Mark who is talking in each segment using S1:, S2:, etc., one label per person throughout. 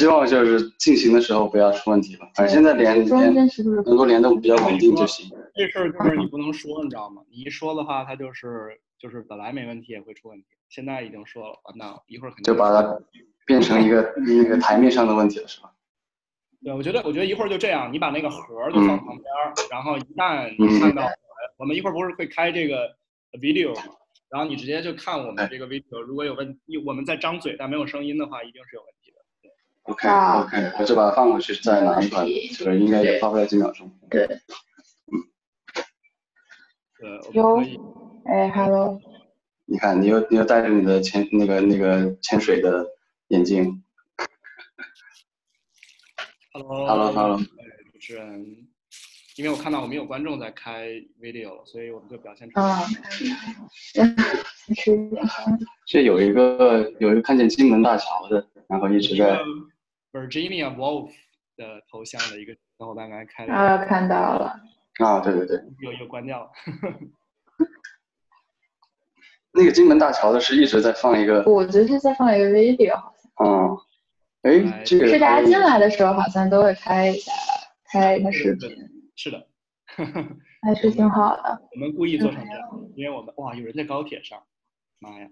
S1: 希望就是进行的时候不要出问题吧。反正现在连能够连的比较稳定就行。
S2: 这事儿就是你不能说，你知道吗？你一说的话，它就是就是本来没问题也会出问题，现在已经说了，完蛋了，一会儿肯定
S1: 就把它变成一个那个台面上的问题了，是吧？
S2: 对，我觉得，我觉得一会儿就这样，你把那个盒儿就放旁边儿，然后一旦你
S1: 嗯
S2: 看到，我们一会儿不是会开这个 video 吗？然后你直接就看我们这个 video，如果有问，我们在张嘴但没有声音的话，一定是有问题的。
S1: OK
S3: 啊
S1: OK，我就把它放回去，再拿出来，就是应该也花不了几秒钟。
S3: 对，
S2: 对，我
S3: 有
S2: 们可以。
S3: 哎，hello，
S1: 你看，你又你又戴着你的潜那个那个潜水的眼镜。
S2: Hello
S1: Hello Hello，
S2: 主持人，因为我看到我们有观众在开 video，所以我们就表现出
S3: 嗯
S2: 来。，
S3: 是一点
S1: 这有一个有一个看见金门大桥的，然后一直在
S2: Virginia Woolf 的头像的一个小伙伴刚才开了，
S3: 啊，看到了，
S1: 啊，对对对，
S2: 又又关掉了。
S1: 那个金门大桥的是一直在放一个，
S3: 我觉得是在放一个 video，好像
S1: 嗯，哎，这个
S3: 是大家进来的时候好像都会开一下，开一下视频，
S2: 是的，
S3: 还是挺好的。
S2: 我们故意做成这样，因为我们哇，有人在高铁上，妈呀！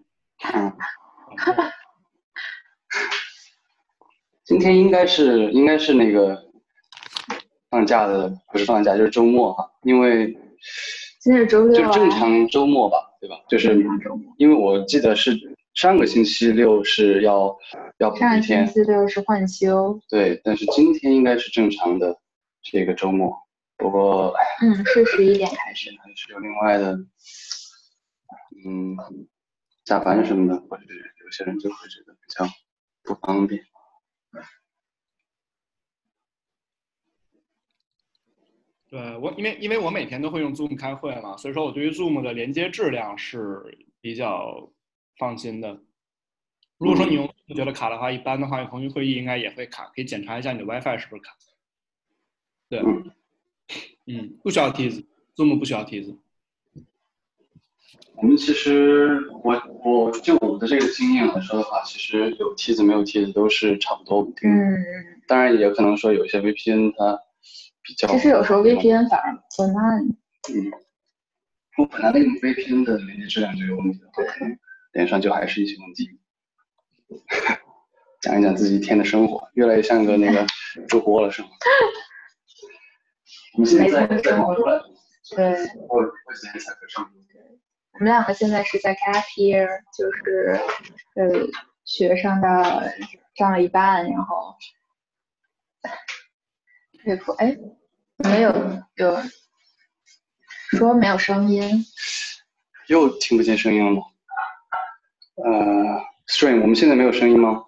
S1: 嗯今天应该是应该是那个放假的，不是放假就是周末哈，因为
S3: 今天是周六啊，
S1: 正常周末吧，对吧？就是。因为我记得是上个星期六是要要补
S3: 上个
S1: 一天
S3: 星，期六是换休，
S1: 对，但是今天应该是正常的这个周末。不过，
S3: 嗯，是十一点开始。
S1: 还是有另外的，嗯，加班什么的，或者有些人就会觉得比较不方便。
S2: 对我，因为因为我每天都会用 Zoom 开会嘛，所以说我对于 Zoom 的连接质量是比较放心的。如果说你用觉得卡的话，一般的话，腾讯会议应该也会卡，可以检查一下你的 WiFi 是不是卡。对，
S1: 嗯
S2: 嗯，不需要梯子，Zoom 不需要梯子。
S1: 我们其实，我我就我的这个经验来说的话，其实有梯子没有梯子都是差不多稳定。
S3: 嗯，
S1: 当然也有可能说有一些 VPN 它比较，
S3: 其实有时候 VPN 反而会慢。
S1: 嗯，我本来那个 VPN 的连接质量就有问题的话，可能连上就还是一些问题。讲一讲自己一天的生活，越来越像个那个主播了，是吗？我们现在在在忙出来，
S3: 对，
S1: 我我今天才可上。
S3: 我们两个现在是在 gap year，就是呃学上的上了一半，然后佩服哎，没有有说没有声音，
S1: 又听不见声音了吗？呃，Stream，我们现在没有声音吗？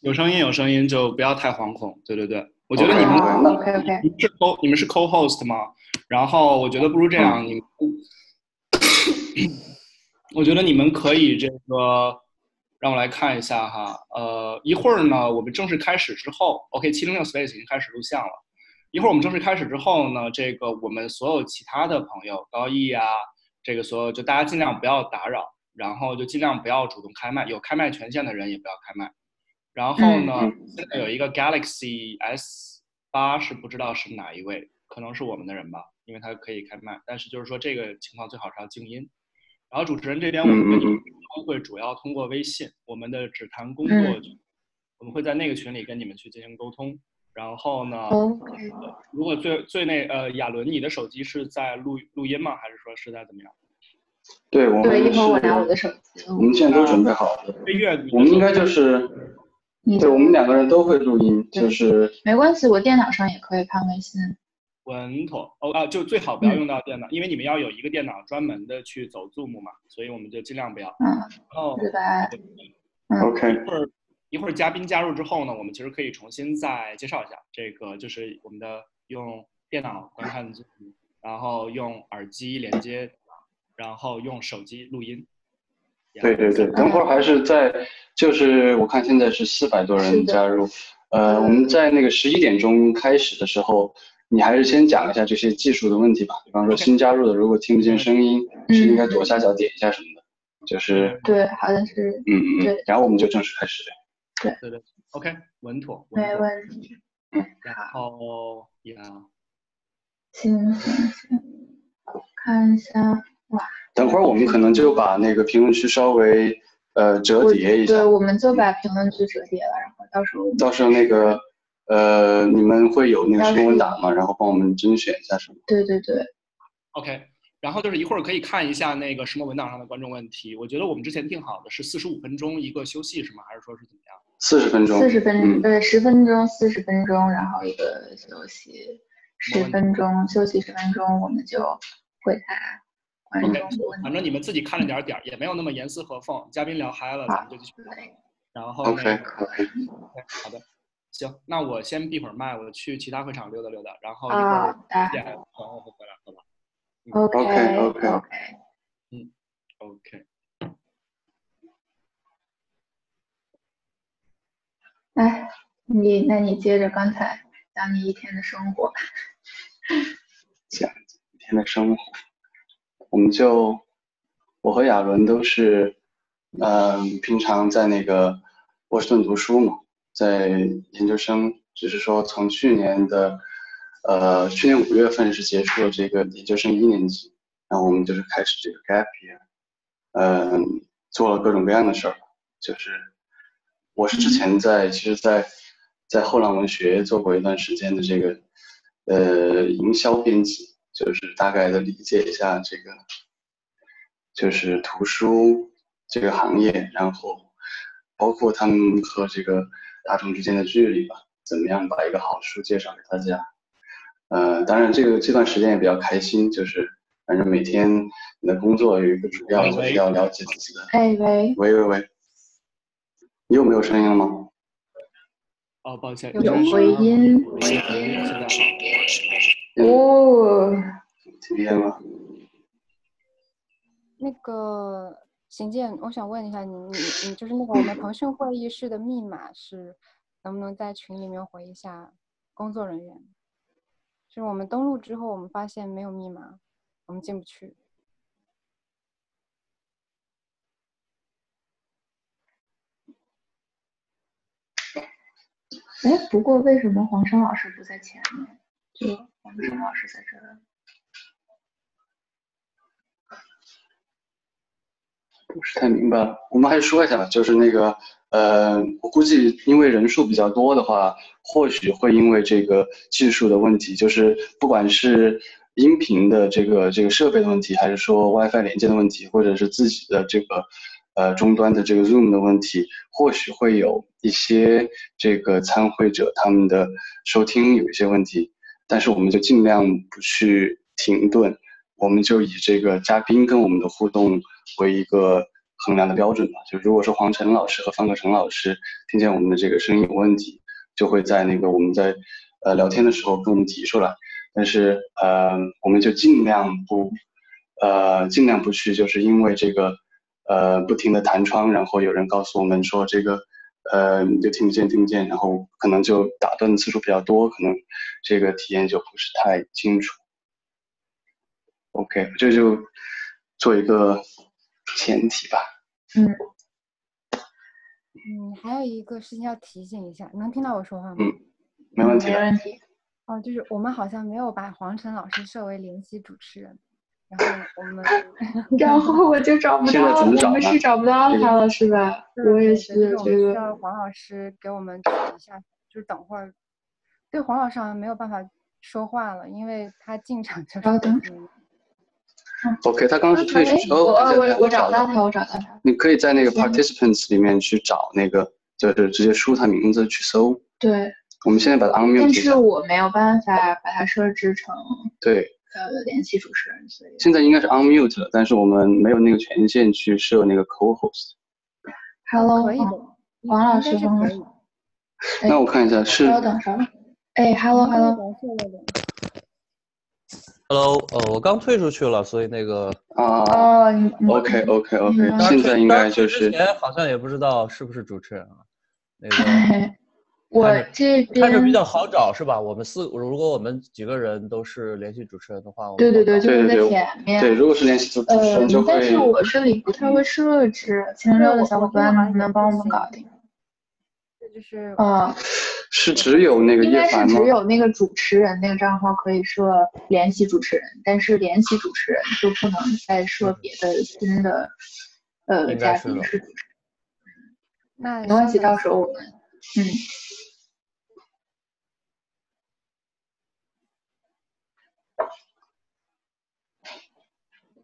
S2: 有声音有声音就不要太惶恐。对对对，我觉得你们
S1: 哦那
S3: OK OK，
S2: 你们是 co 你们是 co-host 吗？然后我觉得不如这样，你们，我觉得你们可以这个，让我来看一下哈，呃，一会儿呢，我们正式开始之后，OK，七零六 Space 已经开始录像了。一会儿我们正式开始之后呢，这个我们所有其他的朋友，高毅啊，这个所有就大家尽量不要打扰，然后就尽量不要主动开麦，有开麦权限的人也不要开麦。然后呢，
S1: 嗯
S2: 现在有一个 Galaxy S 八是不知道是哪一位，可能是我们的人吧，因为他可以开麦，但是就是说这个情况最好是要静音。然后主持人这边我们跟会主要通过微信，我们的只谈工作
S3: 嗯，
S2: 我们会在那个群里跟你们去进行沟通。然后呢如果最最那呃亚伦，你的手机是在录录音吗？还是说是在怎么样？
S1: 对，我们
S3: 对，一会儿我拿我的手机
S1: 我们现在都准备好了。我们应该就是，对我们两个人都会录音，就是
S3: 没关系，我电脑上也可以看微信。
S2: 稳妥哦啊，就最好不要用到电脑，因为你们要有一个电脑专门的去走 Zoom 嘛，所以我们就尽量不要。
S3: 嗯，
S2: 然后
S3: 对吧？
S2: 一
S1: OK。
S2: 一会儿一会儿嘉宾加入之后呢，我们其实可以重新再介绍一下，这个就是我们的用电脑观看 Zoom，然后用耳机连接，然后用手机录音。
S1: 对对对，等会儿还是在，就是我看现在是四百多人加入，呃，我们在那个十一点钟开始的时候，你还是先讲一下这些技术的问题吧，比方说新加入的如果听不见声音，
S3: 嗯
S1: 是应该左下角点一下什么的，就是
S3: 对，好像是
S1: 嗯嗯然后我们就正式开始。
S2: 对。对对 OK，稳妥，
S3: 没
S2: 稳妥。
S3: 问题。
S2: 然后呀，
S3: 行行行，看一下，哇，
S1: 等会儿我们可能就把那个评论区稍微呃折叠一下。
S3: 对，，我们就把评论区折叠了，然后到时候
S1: 到时候那个呃你们会有那个什么文档吗？然后帮我们甄选一下什么？
S3: 对对对
S2: ，OK，然后就是一会儿可以看一下那个什么文档上的观众问题。我觉得我们之前定好的是四十五分钟一个休息是吗？还是说是怎么样？
S1: 四十分钟，
S3: 四十分
S1: 嗯
S3: 呃十分钟四十分钟，然后一个休息十分钟，休息十分钟，我们就回答观众
S2: OK，
S3: 的问题。
S2: 反正你们自己看着点儿点儿，也没有那么严丝合缝。嘉宾聊嗨了，咱们就继续。然后那
S1: OK
S2: OK，OK，好的，行，那我先闭会儿麦，我去其他会场溜达溜达，然后一会
S3: 好
S2: 儿点朋友会回来，好吧
S3: OK
S1: OK，OK
S2: OK，？OK，
S3: 哎，你那你接着刚才讲你一天的生活。
S1: 讲一天的生活，我们就我和亚伦都是，嗯、平常在那个波士顿读书嘛，在研究生，只是说从去年的，呃，去年五月份是结束了这个研究生一年级，然后我们就是开始这个 gap year，嗯、做了各种各样的事儿，就是我是之前在其实在在后浪文学做过一段时间的这个呃营销编辑，就是大概的理解一下这个就是图书这个行业，然后包括他们和这个大众之间的距离吧，怎么样把一个好书介绍给大家。呃，当然这个这段时间也比较开心，就是反正每天你的工作有一个主要就是要了解自己的。
S3: 哎喂，
S1: 喂喂喂，你有没有声音了吗？
S2: 哦，抱歉，
S3: 有
S2: 这是
S3: 回音
S2: 回音，现在
S3: 哦，
S1: 听见吗？
S4: 那个邢健，我想问一下你，你你就是那个我们腾讯会议室的密码是能不能在群里面回一下工作人员？就是我们登录之后，我们发现没有密码，我们进不去。
S3: 哎，不过为什么黄生老师不在前面？就黄生老师在这
S1: 不是太明白。了，我们还是说一下吧，就是那个，呃，我估计因为人数比较多的话，或许会因为这个技术的问题，就是不管是音频的这个这个设备的问题，还是说 WiFi 连接的问题，或者是自己的这个呃终端的这个 Zoom 的问题，或许会有一些这个参会者他们的收听有一些问题，但是我们就尽量不去停顿，我们就以这个嘉宾跟我们的互动为一个衡量的标准吧。就如果说黄晨老师和方克成老师听见我们的这个声音有问题，就会在那个我们在呃聊天的时候跟我们提出来。但是呃，我们就尽量不呃尽量不去，就是因为这个呃不停的弹窗，然后有人告诉我们说这个呃就听不见听不见，然后可能就打断的次数比较多，可能这个体验就不是太清楚。OK，这就做一个前提吧。
S3: 嗯，
S4: 嗯，还有一个事情要提醒一下，能听到我说话吗？
S1: 嗯没问题。
S3: 没问题。
S4: 哦，就是我们好像没有把黄晨老师设为联系主持人，然后我们
S3: 然后我就找不到，我们是找不到
S1: 这个
S3: 他了，是吧？我也是这
S4: 对就是我们需。要黄老师给我们指一下，就是等会儿，对黄老师好像没有办法说话了，因为他进场就是
S3: 稍等
S1: OK，他刚刚是退
S3: 哎，
S1: 出。
S3: 我
S1: 哦，对
S3: 我我找到他，我找到他。
S1: 你可以在那个 participants 里面去找那个，就是直接输他名字去搜。
S3: 对，
S1: 我们现在把它 unmute 但
S3: 是。我没有办法把它设置成
S1: 对，
S3: 呃联系主持人，所以
S1: 现在应该是 unmute 了，但是我们没有那个权限去设那个 co-host。
S3: Hello，
S4: 可以的
S3: 黄，黄老师，
S4: 应该是
S3: 黄老师
S1: 那我看一下是
S3: 稍等，稍等。哎，Hello Hello，
S5: 呃，我刚退出去了，所以那个
S1: 啊
S3: 哦，你你
S1: ，OK OK OK，
S3: 嗯
S1: 现在应该就是
S5: 之前好像也不知道是不是主持人啊，那个
S3: 我这
S5: 看着比较好找是吧？我们四如果我们几个人都是联系主持人的话，
S3: 对对对，就是在
S1: 对对
S3: 前面。
S1: 对，如果是联系主持
S3: 呃
S1: 人就，
S3: 但是我这里不太会设置，秦六的小伙伴能不能帮我们搞定？
S4: 这就是
S3: 嗯，
S1: 是只有那个
S3: 应该是
S1: 叶凡吗
S3: 只？有那个主持人那个账号可以设联系主持人，但是联系主持人就不能再设别的新的呃
S5: 应
S3: 嘉宾是主持人。
S4: 那
S3: 没关系，到时候我们嗯。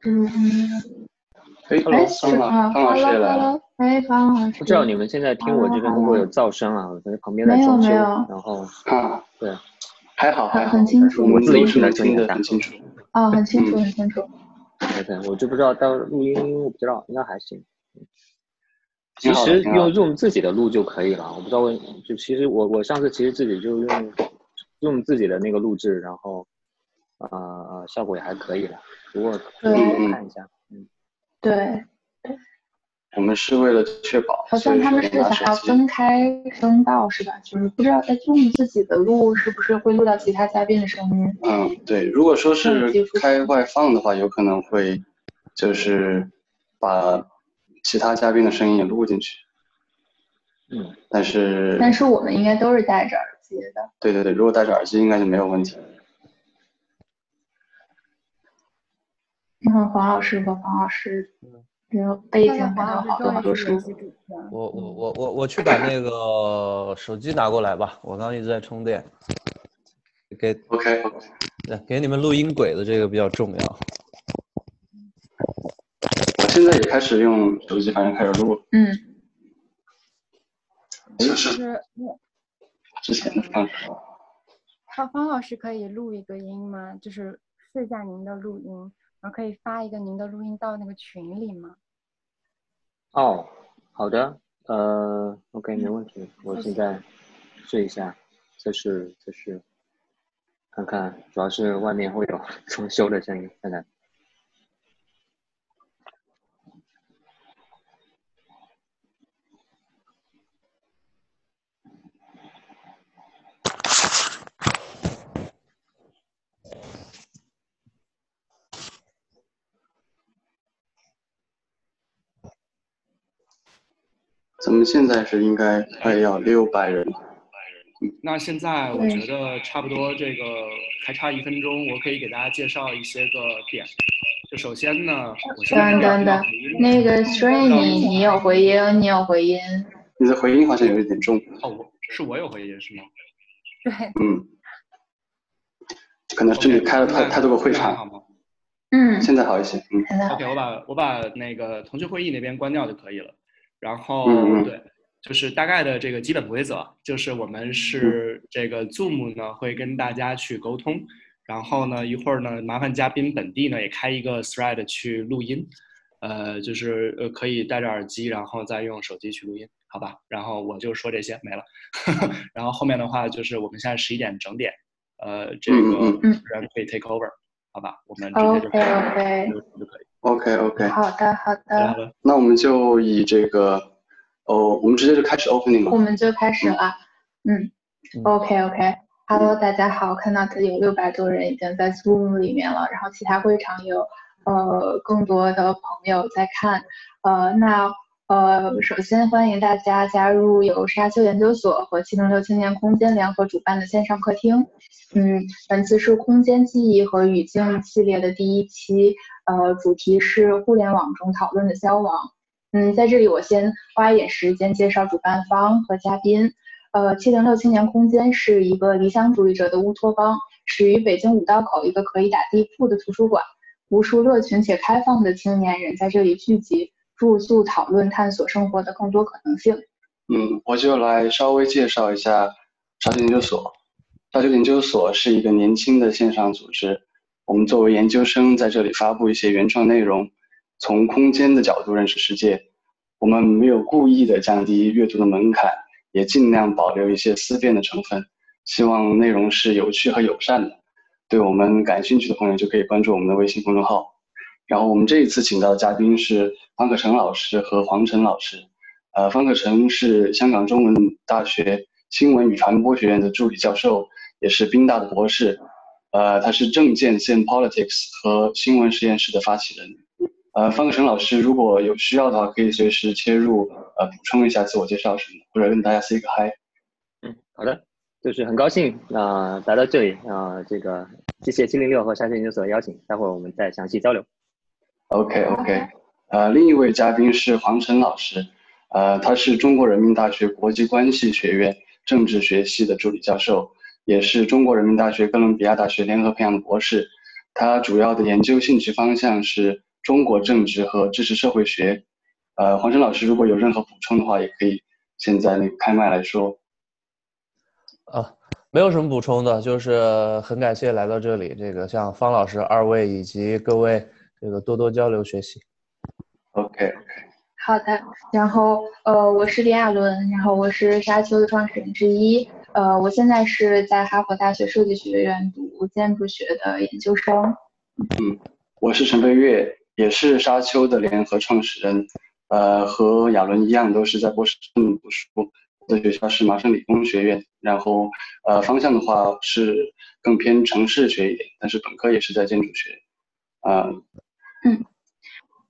S3: 嗯，
S1: 哎
S3: 哎，
S1: 方
S3: 是啊
S1: 老师也来了。
S3: 哎，方老师，
S6: 不知道你们现在听我这边会不会有噪声啊？我在旁边在装修，然后
S1: 啊，
S6: 对，
S1: 还好还好，
S3: 很清楚
S1: 我
S6: 自己
S1: 都是能听
S6: 听得
S1: 得很清楚。
S3: 啊，很清楚，
S1: 嗯
S3: 很清楚。
S6: 对对，我就不知道到录音，我不知道，应该还行。其实用用自己的录就可以了，我不知道为就其实我我上次其实自己就用用自己的那个录制，然后呃呃效果也还可以了，不过可以多看一下，嗯，
S3: 对，
S1: 我们是为了确保，
S3: 好像他们是想要分开声道是吧？就是不知道在 Zoom 自己的录是不是会录到其他嘉宾的声音。
S1: 嗯，对，如果说是开外放的话，有可能会就是把其他嘉宾的声音也录进去。
S6: 嗯，
S1: 但是，
S3: 但是我们应该都是戴着耳机的。
S1: 对对对，如果戴着耳机应该就没有问题。
S3: 嗯，黄老师和黄老师，这个背景
S4: 现在
S3: 还有
S4: 黄老师
S3: 好多好多书
S4: 终于是联。系主持人。
S5: 我我我我我去把那个手机拿过来吧，我刚刚一直在充电。给
S1: OK，
S5: 对给你们录音轨的这个比较重要。
S1: 我现在也开始用手机，反正开始录了，
S3: 嗯，
S1: 就
S4: 就是
S1: 之前的方式。
S4: 方方老师可以录一个音吗？就是试一下您的录音，然后可以发一个您的录音到那个群里吗？
S6: 哦，好的，呃，OK，没问题，我现在试一下，测试测试，看看，主要是外面会有 装修的声音，看看。
S1: 咱们现在是应该快要六百人了。
S2: 那现在我觉得差不多，这个还差一分钟，我可以给大家介绍一些个点。就首先呢，我现在
S3: 等等等，那个 Stray 你你有回音，你有回音。
S1: 你的回音好像有一点重。
S2: 哦，我是我有回音是吗？
S4: 对，
S1: 嗯，可能是你开了太太多个会场，
S2: 好吗
S3: 嗯，
S1: 现在好一些。嗯
S3: 现在
S2: ？OK，我把我把那个腾讯会议那边关掉就可以了。然后对，就是大概的这个基本规则，就是我们是这个 Zoom 呢会跟大家去沟通，然后呢一会儿呢麻烦嘉宾本地呢也开一个 thread 去录音，呃，就是呃可以戴着耳机，然后再用手机去录音，好吧？然后我就说这些没了，然后后面的话就是我们现在十一点整点，呃，这个人可以 take over，好吧？我们直接就
S3: OK，
S2: 就可以。
S1: OK OK，
S3: 好的好
S2: 好
S3: 的，
S2: 的，
S1: 那我们就以这个，哦，我们直接就开始 opening 吧。
S3: 我们就开始了。嗯。
S5: 嗯
S3: ，OK OK，Hello，大家好，看到有六百多人已经在 Zoom 里面了，然后其他会场有呃更多的朋友在看，呃，那呃，首先欢迎大家加入由沙丘研究所和七零六青年空间联合主办的线上客厅。嗯，本次是空间记忆和语境系列的第一期，呃，主题是互联网中讨论的消亡。嗯，在这里我先花一点时间介绍主办方和嘉宾。呃，七零六青年空间是一个理想主义者的乌托邦，始于北京五道口一个可以打地铺的图书馆，无数热情且开放的青年人在这里聚集，住宿、讨论、探索生活的更多可能性。
S1: 嗯，我就来稍微介绍一下沙丘研究所。沙丘研究所是一个年轻的线上组织，我们作为研究生在这里发布一些原创内容，从空间的角度认识世界。我们没有故意的降低阅读的门槛，也尽量保留一些思辨的成分，希望内容是有趣和友善的。对我们感兴趣的朋友就可以关注我们的微信公众号。然后我们这一次请到的嘉宾是方可成老师和黄晨老师。呃，方可成是香港中文大学新闻与传播学院的助理教授，也是宾大的博士。呃，他是政见 Sim Politics 和新闻实验室的发起人。呃，方可成老师如果有需要的话，可以随时切入，呃，补充一下自我介绍什么的，或者跟大家 say 个 hi。
S6: 嗯好的，就是很高兴啊、来到这里啊、这个谢谢七零六和沙县研究所的邀请，待会儿我们再详细交流。
S1: OK OK，呃，另一位嘉宾是黄晨老师，呃，他是中国人民大学国际关系学院政治学系的助理教授，也是中国人民大学哥伦比亚大学联合培养的博士。他主要的研究兴趣方向是中国政治和知识社会学。呃，黄晨老师如果有任何补充的话，也可以现在那个开麦来说。
S5: 啊，没有什么补充的，就是很感谢来到这里，这个向方老师二位以及各位这个多多交流学习。
S1: OK OK，
S3: 好的，然后呃，我是李亚伦，然后我是沙丘的创始人之一，呃，我现在是在哈佛大学设计学院读建筑学的研究生。
S1: 嗯我是陈飞跃，也是沙丘的联合创始人，呃，和亚伦一样，都是在波士顿读书。我的学校是麻省理工学院，然后呃，方向的话是更偏城市学一点，但是本科也是在建筑学。啊、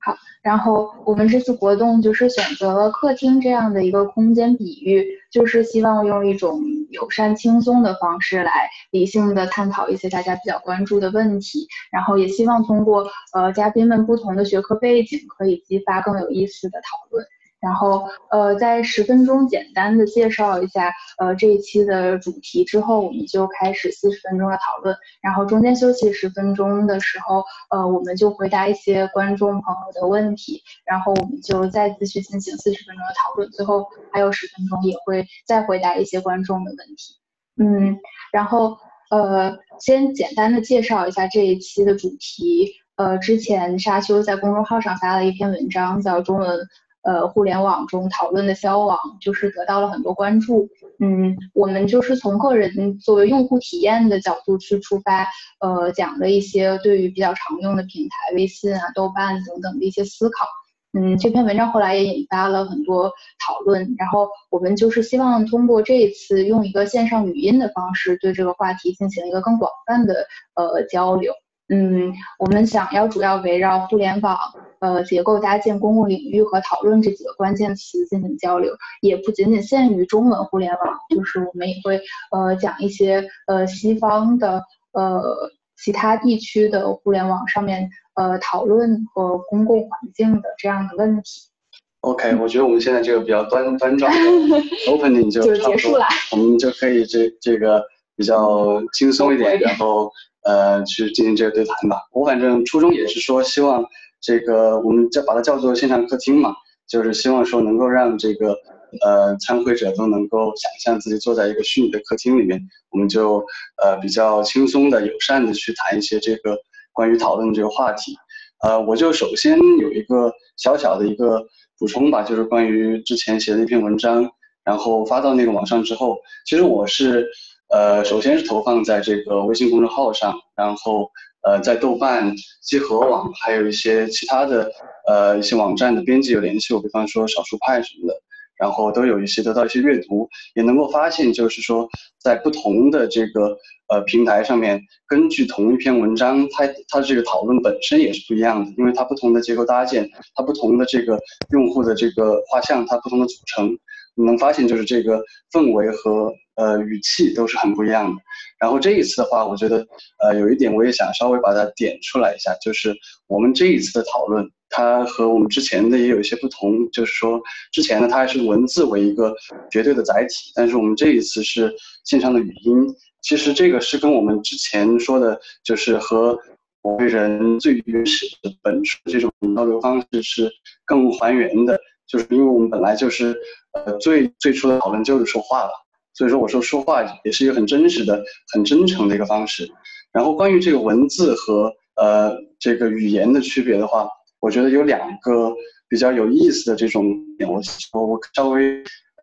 S1: 好
S3: 然后我们这次活动就是选择了客厅这样的一个空间比喻，就是希望用一种友善轻松的方式来理性的探讨一些大家比较关注的问题，然后也希望通过呃嘉宾们不同的学科背景，可以激发更有意思的讨论。然后，呃，在十分钟简单的介绍一下，呃，这一期的主题之后，我们就开始四十分钟的讨论。然后中间休息十分钟的时候，呃，我们就回答一些观众朋友的问题，然后我们就再继续进行四十分钟的讨论。最后还有十分钟也会再回答一些观众的问题。嗯，然后呃，先简单的介绍一下这一期的主题。呃，之前沙丘在公众号上发了一篇文章，叫《中文呃互联网中讨论的消亡》，就是得到了很多关注。嗯，我们就是从个人作为用户体验的角度去出发，呃，讲了一些对于比较常用的平台，微信啊、豆瓣等等的一些思考。嗯，这篇文章后来也引发了很多讨论，然后我们就是希望通过这一次用一个线上语音的方式，对这个话题进行一个更广泛的呃交流。嗯，我们想要主要围绕互联网呃结构搭建公共领域和讨论这几个关键词进行交流，也不仅仅限于中文互联网，就是我们也会呃讲一些呃西方的呃其他地区的互联网上面呃讨论和公共环境的这样的问题。
S1: OK，我觉得我们现在这个比较端端庄的 opening 就
S3: 就
S1: 差不多
S3: 结束了，
S1: 我们就可以这这个比较轻松一点，然后呃去进行这个对谈吧。我反正初衷也是说，希望这个我们叫把它叫做线上客厅嘛，就是希望说能够让这个呃参会者都能够想象自己坐在一个虚拟的客厅里面，我们就呃比较轻松的、友善的去谈一些这个关于讨论这个话题。呃，我就首先有一个小小的一个补充吧，就是关于之前写的一篇文章，然后发到那个网上之后，其实我是呃，首先是投放在这个微信公众号上，然后呃，在豆瓣、集合网，还有一些其他的呃一些网站的编辑有联系我，比方说少数派什么的，然后都有一些得到一些阅读，也能够发现，就是说在不同的这个呃平台上面，根据同一篇文章，它它这个讨论本身也是不一样的，因为它不同的结构搭建，它不同的这个用户的这个画像，它不同的组成，你能发现就是这个氛围和呃语气都是很不一样的。然后这一次的话，我觉得呃有一点我也想稍微把它点出来一下，就是我们这一次的讨论，它和我们之前的也有一些不同，就是说之前呢它还是文字为一个绝对的载体，但是我们这一次是线上的语音。其实这个是跟我们之前说的，就是和我们人最原始的本初这种交流方式是更还原的，就是因为我们本来就是呃最最初的讨论就是说话了，所以说我说说话也是一个很真实的、很真诚的一个方式。然后关于这个文字和呃这个语言的区别的话，我觉得有两个比较有意思的这种点，我我稍微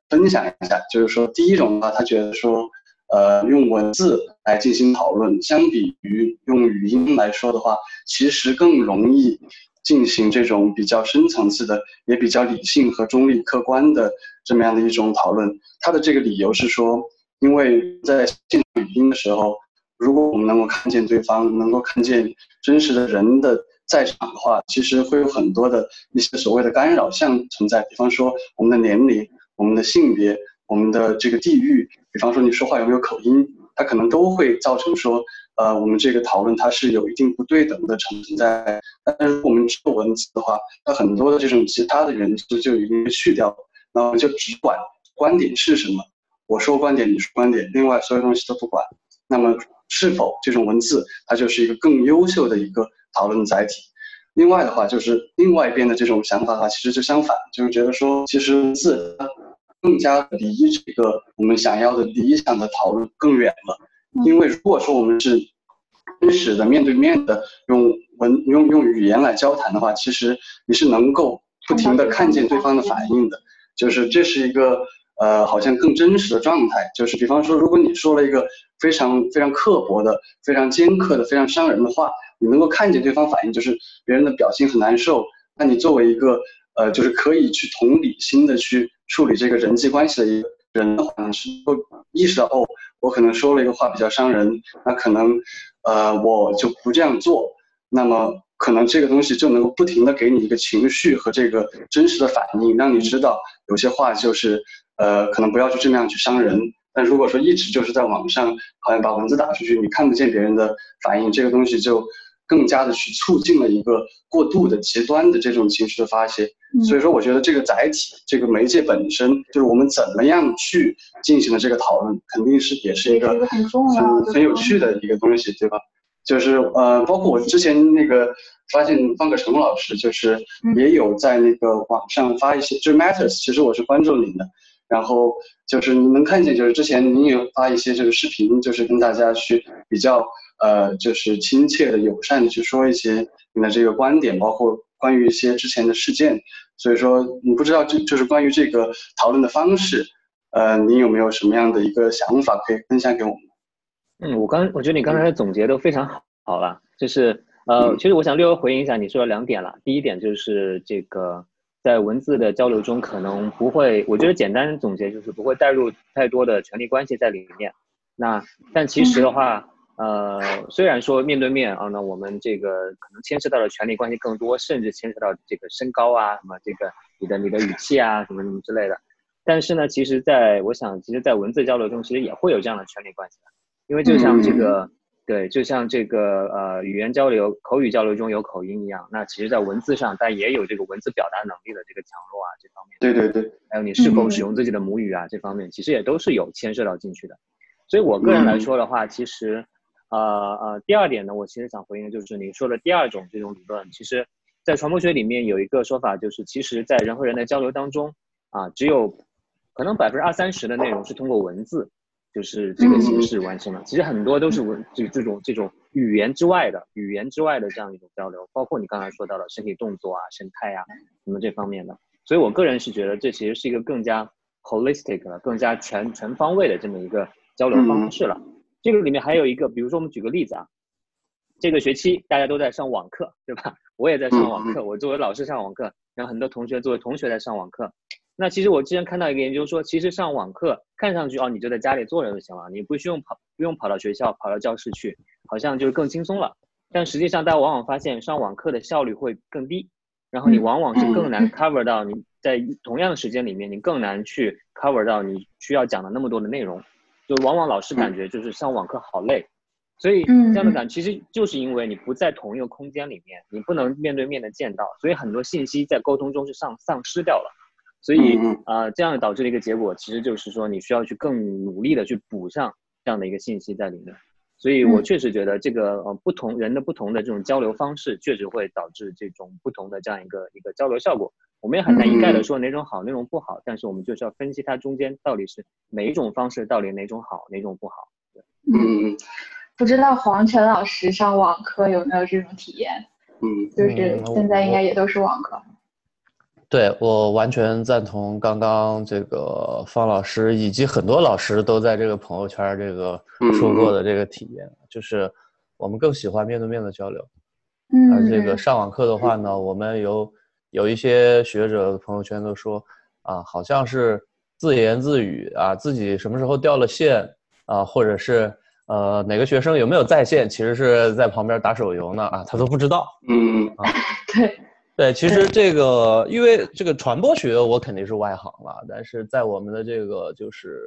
S1: 分享一下，就是说第一种的话，他觉得说。呃，用文字来进行讨论，相比于用语音来说的话，其实更容易进行这种比较深层次的，也比较理性和中立客观的这么样的一种讨论。他的这个理由是说，因为在现场语音的时候，如果我们能够看见对方，能够看见真实的人的在场的话，其实会有很多的一些所谓的干扰项存在，比方说我们的年龄、我们的性别。我们的这个地域，比方说你说话有没有口音，它可能都会造成说，呃，我们这个讨论它是有一定不对等的成分在。但是我们做文字的话，它很多的这种其他的元素就已经去掉了，那我们就只管观点是什么，我说观点，你说观点，另外所有东西都不管。那么是否这种文字它就是一个更优秀的一个讨论载体？另外的话，就是另外一边的这种想法的话，其实就相反，就是觉得说，其实字更加离这个我们想要的理想的讨论更远了。因为如果说我们是真实的面对面的用文用用语言来交谈的话，其实你是能够不停的看见对方的反应的，就是这是一个呃好像更真实的状态。就是比方说，如果你说了一个非常非常刻薄的、非常尖刻的、非常伤人的话。你能够看见对方反应，就是别人的表情很难受。那你作为一个呃，就是可以去同理心的去处理这个人际关系的一个人的话，是会意识到哦，我可能说了一个话比较伤人，那可能呃我就不这样做。那么可能这个东西就能够不停的给你一个情绪和这个真实的反应，让你知道有些话就是呃可能不要去这么样去伤人。但如果说一直就是在网上好像把文字打出去，你看不见别人的反应，这个东西就。更加的去促进了一个过度的极端的这种情绪的发泄，所以说我觉得这个载体，这个媒介本身就是我们怎么样去进行的这个讨论，肯定是也是一个很很有趣的一个东西，对吧？就是呃，包括我之前那个发现方可成老师就是也有在那个网上发一些，就是 Matters，其实我是关注您的，然后就是你能看见，就是之前您有发一些这个视频，就是跟大家去比较。呃，就是亲切的、友善的去说一些你的这个观点，包括关于一些之前的事件。所以说，你不知道就就是关于这个讨论的方式，呃，你有没有什么样的一个想法可以分享给我们？
S6: 嗯，我刚我觉得你刚才的总结都非常好，好了，就是呃，其实我想略微回应一下你说的两点了。第一点就是这个在文字的交流中，可能不会，我觉得简单总结就是不会带入太多的权力关系在里面。那但其实的话。呃，虽然说面对面啊，那我们这个可能牵涉到的权力关系更多，甚至牵涉到这个身高啊，什么这个你的你的语气啊，什么什么之类的。但是呢，其实在我想，其实，在文字交流中，其实也会有这样的权力关系的。因为就像这个，对，就像这个呃语言交流、口语交流中有口音一样，那其实，在文字上，但也有这个文字表达能力的这个强弱啊，这方面。
S1: 对对对。
S6: 还有你是否使用自己的母语啊，这方面其实也都是有牵涉到进去的。所以我个人来说的话，其实。呃呃，第二点呢，我其实想回应的就是你说的第二种这种理论。其实，在传播学里面有一个说法，就是其实，在人和人的交流当中，啊，只有可能百分之二三十的内容是通过文字，就是这个形式完成了。其实很多都是文这这种这种语言之外的语言之外的这样一种交流，包括你刚才说到的身体动作啊、神态啊什么这方面的。所以我个人是觉得这其实是一个更加 holistic 的、更加全全方位的这么一个交流方式了。这个里面还有一个，比如说我们举个例子啊，这个学期大家都在上网课，对吧？我也在上网课，我作为老师上网课，然后很多同学作为同学在上网课。那其实我之前看到一个研究说，其实上网课看上去哦，你就在家里坐着就行了，你不需要跑，不用跑到学校，跑到教室去，好像就是更轻松了。但实际上，大家往往发现上网课的效率会更低，然后你往往是更难 cover 到你在同样的时间里面，你更难去 cover 到你需要讲的那么多的内容。就往往老师感觉就是上网课好累，所以这样的感其实就是因为你不在同一个空间里面，你不能面对面的见到，所以很多信息在沟通中是丧丧失掉了，所以啊这样导致的一个结果其实就是说你需要去更努力的去补上这样的一个信息在里面，所以我确实觉得这个呃不同人的不同的这种交流方式确实会导致这种不同的这样一个一个交流效果。我们也很难一概的说哪种好哪种不好，但是我们就是要分析它中间到底是哪一种方式到底哪种好哪种不好。
S3: 嗯，不知道黄晨老师上网课有没有这种体验？
S1: 嗯，
S3: 就是现在应该也都是网课。
S5: 对我完全赞同刚刚这个方老师以及很多老师都在这个朋友圈这个说过的这个体验，就是我们更喜欢面对面的交流。
S3: 嗯，
S5: 而这个上网课的话呢，我们有。有一些学者朋友圈都说，啊，好像是自言自语啊，自己什么时候掉了线啊，或者是呃哪个学生有没有在线，其实是在旁边打手游呢啊，他都不知道。
S1: 嗯
S3: 啊，对，
S5: 对，其实这个因为这个传播学我肯定是外行了，但是在我们的这个就是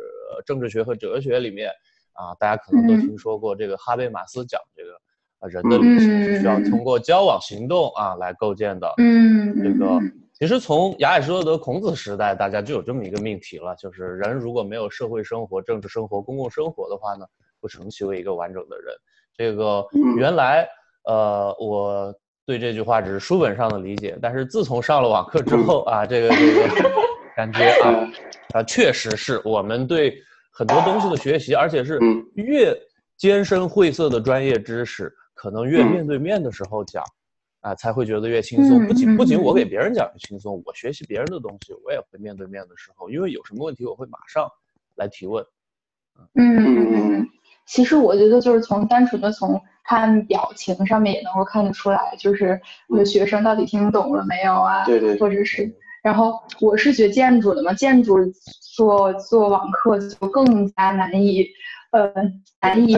S5: 政治学和哲学里面啊，大家可能都听说过这个哈贝马斯讲这个啊，人的理性是需要通过交往行动啊来构建的。
S3: 嗯，
S5: 这个其实从亚里士多德、孔子时代，大家就有这么一个命题了，就是人如果没有社会生活、政治生活、公共生活的话呢，不成其为一个完整的人。这个原来呃我。对这句话只是书本上的理解，但是自从上了网课之后啊，这个这个 感觉啊啊，确实是我们对很多东西的学习，而且是越艰深晦涩的专业知识，可能越面对面的时候讲啊，才会觉得越轻松。不仅不仅我给别人讲轻松，我学习别人的东西，我也会面对面的时候，因为有什么问题我会马上来提问。
S3: 嗯，其实我觉得就是从单纯的从。看表情上面也能够看得出来，就是我的学生到底听懂了没有啊？
S1: 对对。
S3: 或者是，然后我是学建筑的嘛，建筑做做网课就更加难以，呃，难以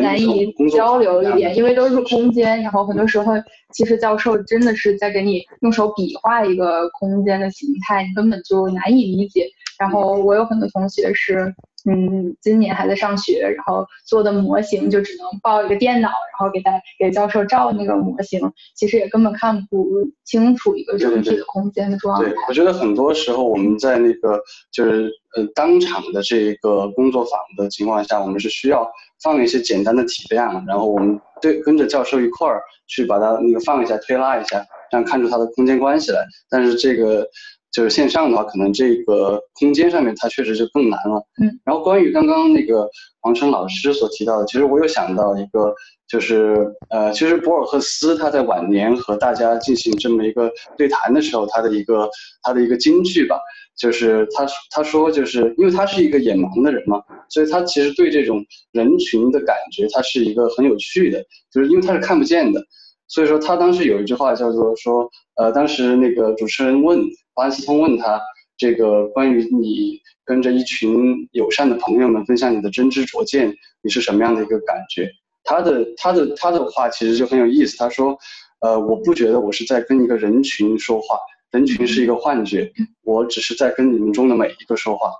S3: 难以交流一点，因为都是空间，然后很多时候其实教授真的是在给你用手比划一个空间的形态，你根本就难以理解。然后我有很多同学是。嗯，今年还在上学，然后做的模型就只能抱一个电脑，然后给大给教授照那个模型，其实也根本看不清楚一个整体的空间的状态。
S1: 对，我觉得很多时候我们在那个就是呃当场的这个工作坊的情况下，我们是需要放一些简单的体量，然后我们对跟着教授一块儿去把它那个放一下、推拉一下，这样看出它的空间关系来。但是这个。就是线上的话，可能这个空间上面它确实就更难了。
S3: 嗯。
S1: 然后关于刚刚那个王成老师所提到的，其实我有想到一个，就是呃，其实博尔赫斯他在晚年和大家进行这么一个对谈的时候，他的一个他的一个金句吧，就是他他说就是因为他是一个眼盲的人嘛，所以他其实对这种人群的感觉，他是一个很有趣的，就是因为他是看不见的。所以说，他当时有一句话叫做说，呃，当时那个主持人问巴恩斯通问他这个关于你跟着一群友善的朋友们分享你的真知灼见，你是什么样的一个感觉？他的他的他的话其实就很有意思。他说，呃，我不觉得我是在跟一个人群说话，人群是一个幻觉，我只是在跟你们中的每一个说话。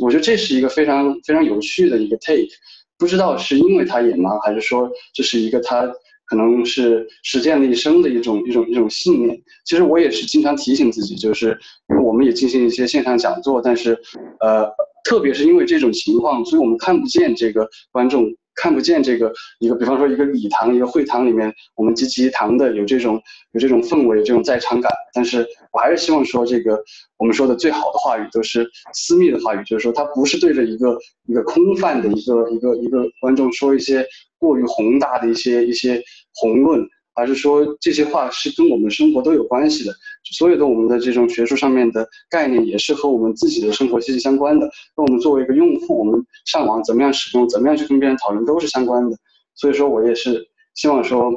S1: 我觉得这是一个非常非常有趣的一个 take，不知道是因为他眼盲，还是说这是一个他。可能是实践了一生的一种一种一种信念。其实我也是经常提醒自己，就是因为我们也进行一些线上讲座，但是，呃，特别是因为这种情况，所以我们看不见这个观众。看不见这个一个，比方说一个礼堂、一个会堂里面，我们集集堂的有这种有这种氛围、这种在场感。但是我还是希望说，这个我们说的最好的话语都是私密的话语，就是说他不是对着一个一个空泛的一个一个一个观众说一些过于宏大的一些一些宏论。而是说这些话是跟我们生活都有关系的，所有的我们的这种学术上面的概念也是和我们自己的生活息息相关的，那我们作为一个用户，我们上网怎么样使用，怎么样去跟别人讨论都是相关的。所以说我也是希望说，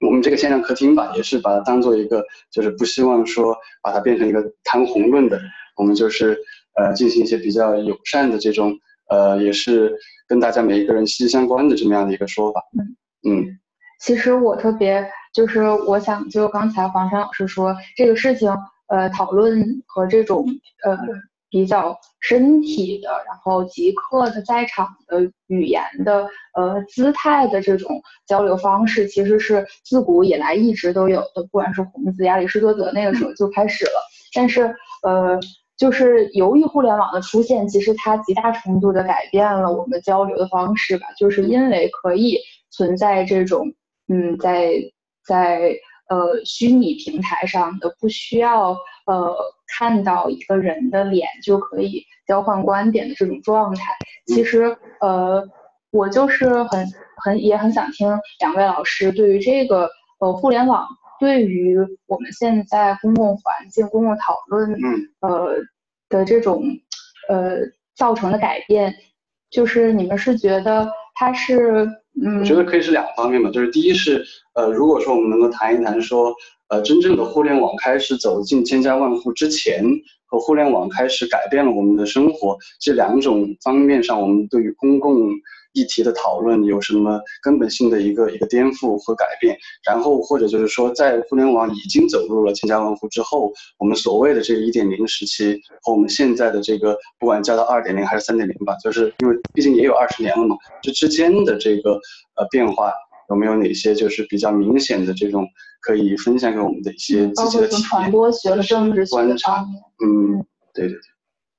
S1: 我们这个线上客厅吧，也是把它当做一个，就是不希望说把它变成一个谈宏论的，我们就是呃进行一些比较友善的这种，呃也是跟大家每一个人息息相关的这么样的一个说法。嗯嗯。
S3: 其实我特别就是我想就刚才黄山老师说这个事情，呃，讨论和这种呃比较身体的，然后即刻的在场的语言的呃姿态的这种交流方式，其实是自古以来一直都有的，不管是孔子、亚里士多德那个时候就开始了。但是呃，就是由于互联网的出现，其实它极大程度的改变了我们交流的方式吧，就是因为可以存在这种。嗯，在在呃虚拟平台上的不需要呃看到一个人的脸就可以交换观点的这种状态，其实呃我就是很很也很想听两位老师对于这个呃互联网对于我们现在公共环境、公共讨论呃的这种呃造成的改变，就是你们是觉得它是？
S1: 我觉得可以是两方面吧，就是第一是，呃，如果说我们能够谈一谈说，呃，真正的互联网开始走进千家万户之前，和互联网开始改变了我们的生活这两种方面上，我们对于公共议题的讨论有什么根本性的一个一个颠覆和改变，然后或者就是说，在互联网已经走入了千家万户之后，我们所谓的这个一点零时期和我们现在的这个不管叫到二点零还是三点零吧，就是因为毕竟也有二十年了嘛，这之间的这个呃变化有没有哪些就是比较明显的这种可以分享给我们的一些自己的体验？
S3: 传播学和政治学
S1: 观察，嗯，对对对。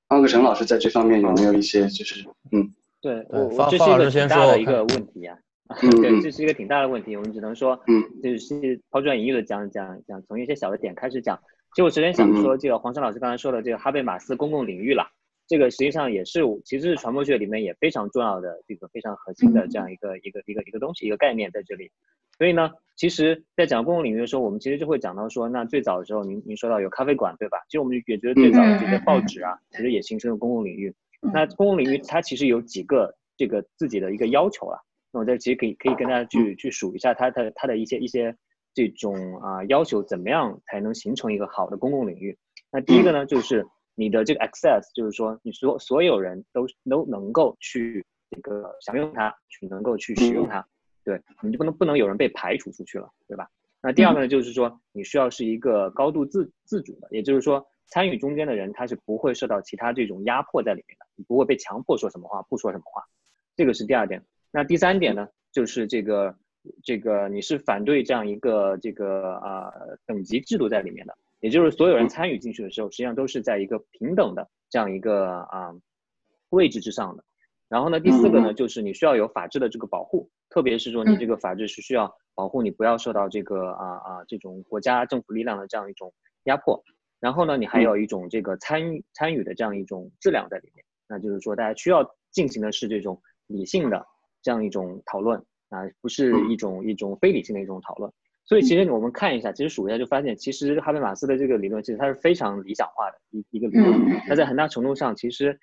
S1: 方克成老师在这方面有没有一些就是嗯？
S6: 对，我我这是一个挺大的一个问题呀。对，这是一个挺大的问题。我们只能说，嗯，就是抛砖引玉的讲讲讲，从一些小的点开始讲。其实我首先想说，这个黄山老师刚才说的这个哈贝马斯公共领域了，这个实际上也是其实是传播学里面也非常重要的这个非常核心的这样一个一个一个一个东西一个概念在这里。所以呢，其实，在讲公共领域的时候，我们其实就会讲到说，那最早的时候，您您说到有咖啡馆，对吧？其实我们也觉得最早的这些报纸啊，其实也形成了公共领域。那公共领域它其实有几个这个自己的一个要求啊。那我这其实可以可以跟大家去去数一下它的它的一些一些这种啊要求，怎么样才能形成一个好的公共领域？那第一个呢，就是你的这个 access，就是说你所所有人都都能够去这个享用它，去能够去使用它，对，你就不能不能有人被排除出去了，对吧？那第二个呢，就是说你需要是一个高度自自主的，也就是说参与中间的人他是不会受到其他这种压迫在里面的，你不会被强迫说什么话不说什么话，这个是第二点。那第三点呢，就是这个这个你是反对这样一个这个啊等级制度在里面的，也就是所有人参与进去的时候，实际上都是在一个平等的这样一个啊位置之上的。然后呢，第四个呢，就是你需要有法治的这个保护，特别是说你这个法治是需要保护你不要受到这个啊啊这种国家政府力量的这样一种压迫。然后呢，你还有一种这个参与参与的这样一种质量在里面，那就是说大家需要进行的是这种理性的。这样一种讨论啊，不是一种一种非理性的一种讨论。所以其实我们看一下，其实数一下就发现，其实哈贝马斯的这个理论其实它是非常理想化的一一个理论。那在很大程度上，其实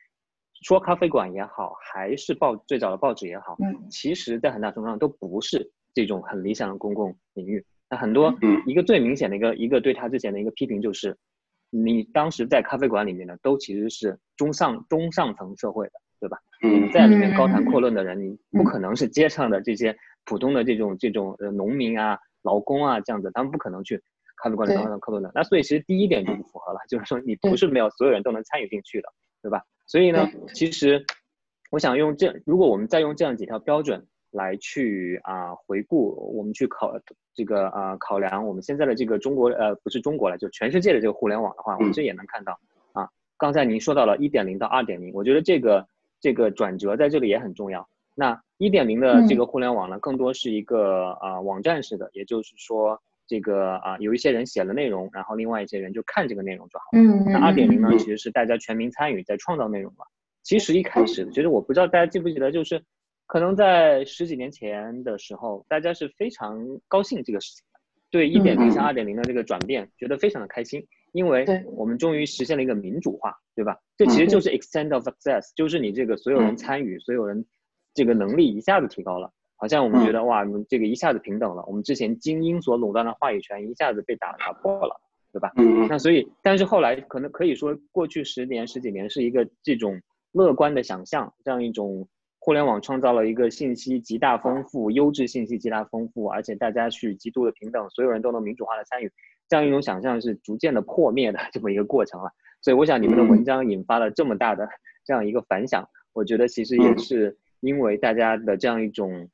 S6: 说咖啡馆也好，还是报最早的报纸也好，其实在很大程度上都不是这种很理想的公共领域。那很多一个最明显的一个一个对他之前的一个批评就是，你当时在咖啡馆里面呢，都其实是中上中上层社会的。对吧？你在里面高谈阔论的人，你不可能是街上的这些普通的这种这种呃农民啊、劳工啊这样子，他们不可能去咖啡馆里高谈阔论的。那所以其实第一点就不符合了，就是说你不是没有所有人都能参与进去的，对吧？所以呢，其实我想用这，如果我们再用这样几条标准来去啊回顾，我们去考这个啊考量我们现在的这个中国呃不是中国了，就全世界的这个互联网的话，我们这也能看到啊。刚才您说到了一点零到二点零，我觉得这个。这个转折在这里也很重要。那一点零的这个互联网呢，更多是一个啊网站式的，也就是说，这个啊有一些人写了内容，然后另外一些人就看这个内容就好了。嗯那二点零呢，其实是大家全民参与，在创造内容了。其实一开始，其实我不知道大家记不记得，就是可能在十几年前的时候，大家是非常高兴这个事情，对一点零向二点零的这个转变，觉得非常的开心。因为我们终于实现了一个民主化，对吧？这其实就是 extend of access，就是你这个所有人参与，所有人这个能力一下子提高了，好像我们觉得哇，这个一下子平等了，我们之前精英所垄断的话语权一下子被打打破了，对吧？那所以，但是后来可能可以说，过去十年十几年是一个这种乐观的想象，这样一种互联网创造了一个信息极大丰富、优质信息极大丰富，而且大家去极度的平等，所有人都能民主化的参与。这样一种想象是逐渐的破灭的 这么一个过程了，所以我想你们的文章引发了这么大的 这样一个反响，我觉得其实也是因为大家的这样一种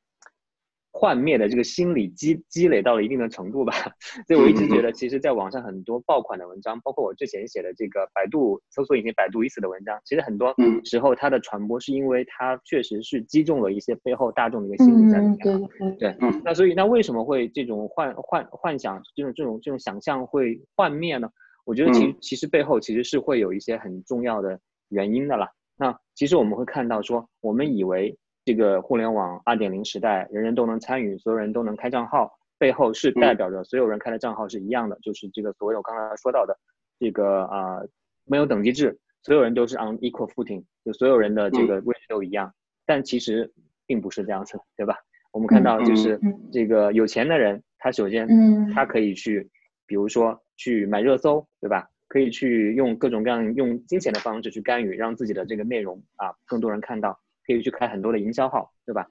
S6: 幻灭的这个心理积积累到了一定的程度吧。所以我一直觉得，其实在网上很多爆款的文章，包括我之前写的这个百度搜索引擎百度已死的文章，其实很多时候它的传播是因为它确实是击中了一些背后大众的一个心理在里面。对，那所以那为什么会这种幻幻幻想这种这种这种想象会幻灭呢？我觉得其其实背后其实是会有一些很重要的原因的啦。那其实我们会看到说，我们以为。这个互联网二点零时代，人人都能参与，所有人都能开账号，背后是代表着所有人开的账号是一样的，就是这个所有刚才说到的，这个啊没有等级制，所有人都是 on equal footing，就所有人的这个位置都一样。但其实并不是这样子，对吧？我们看到就是这个有钱的人，他首先他可以去，比如说去买热搜，对吧？可以去用各种各样用金钱的方式去干预，让自己的这个内容啊更多人看到。可以去开很多的营销号，对吧？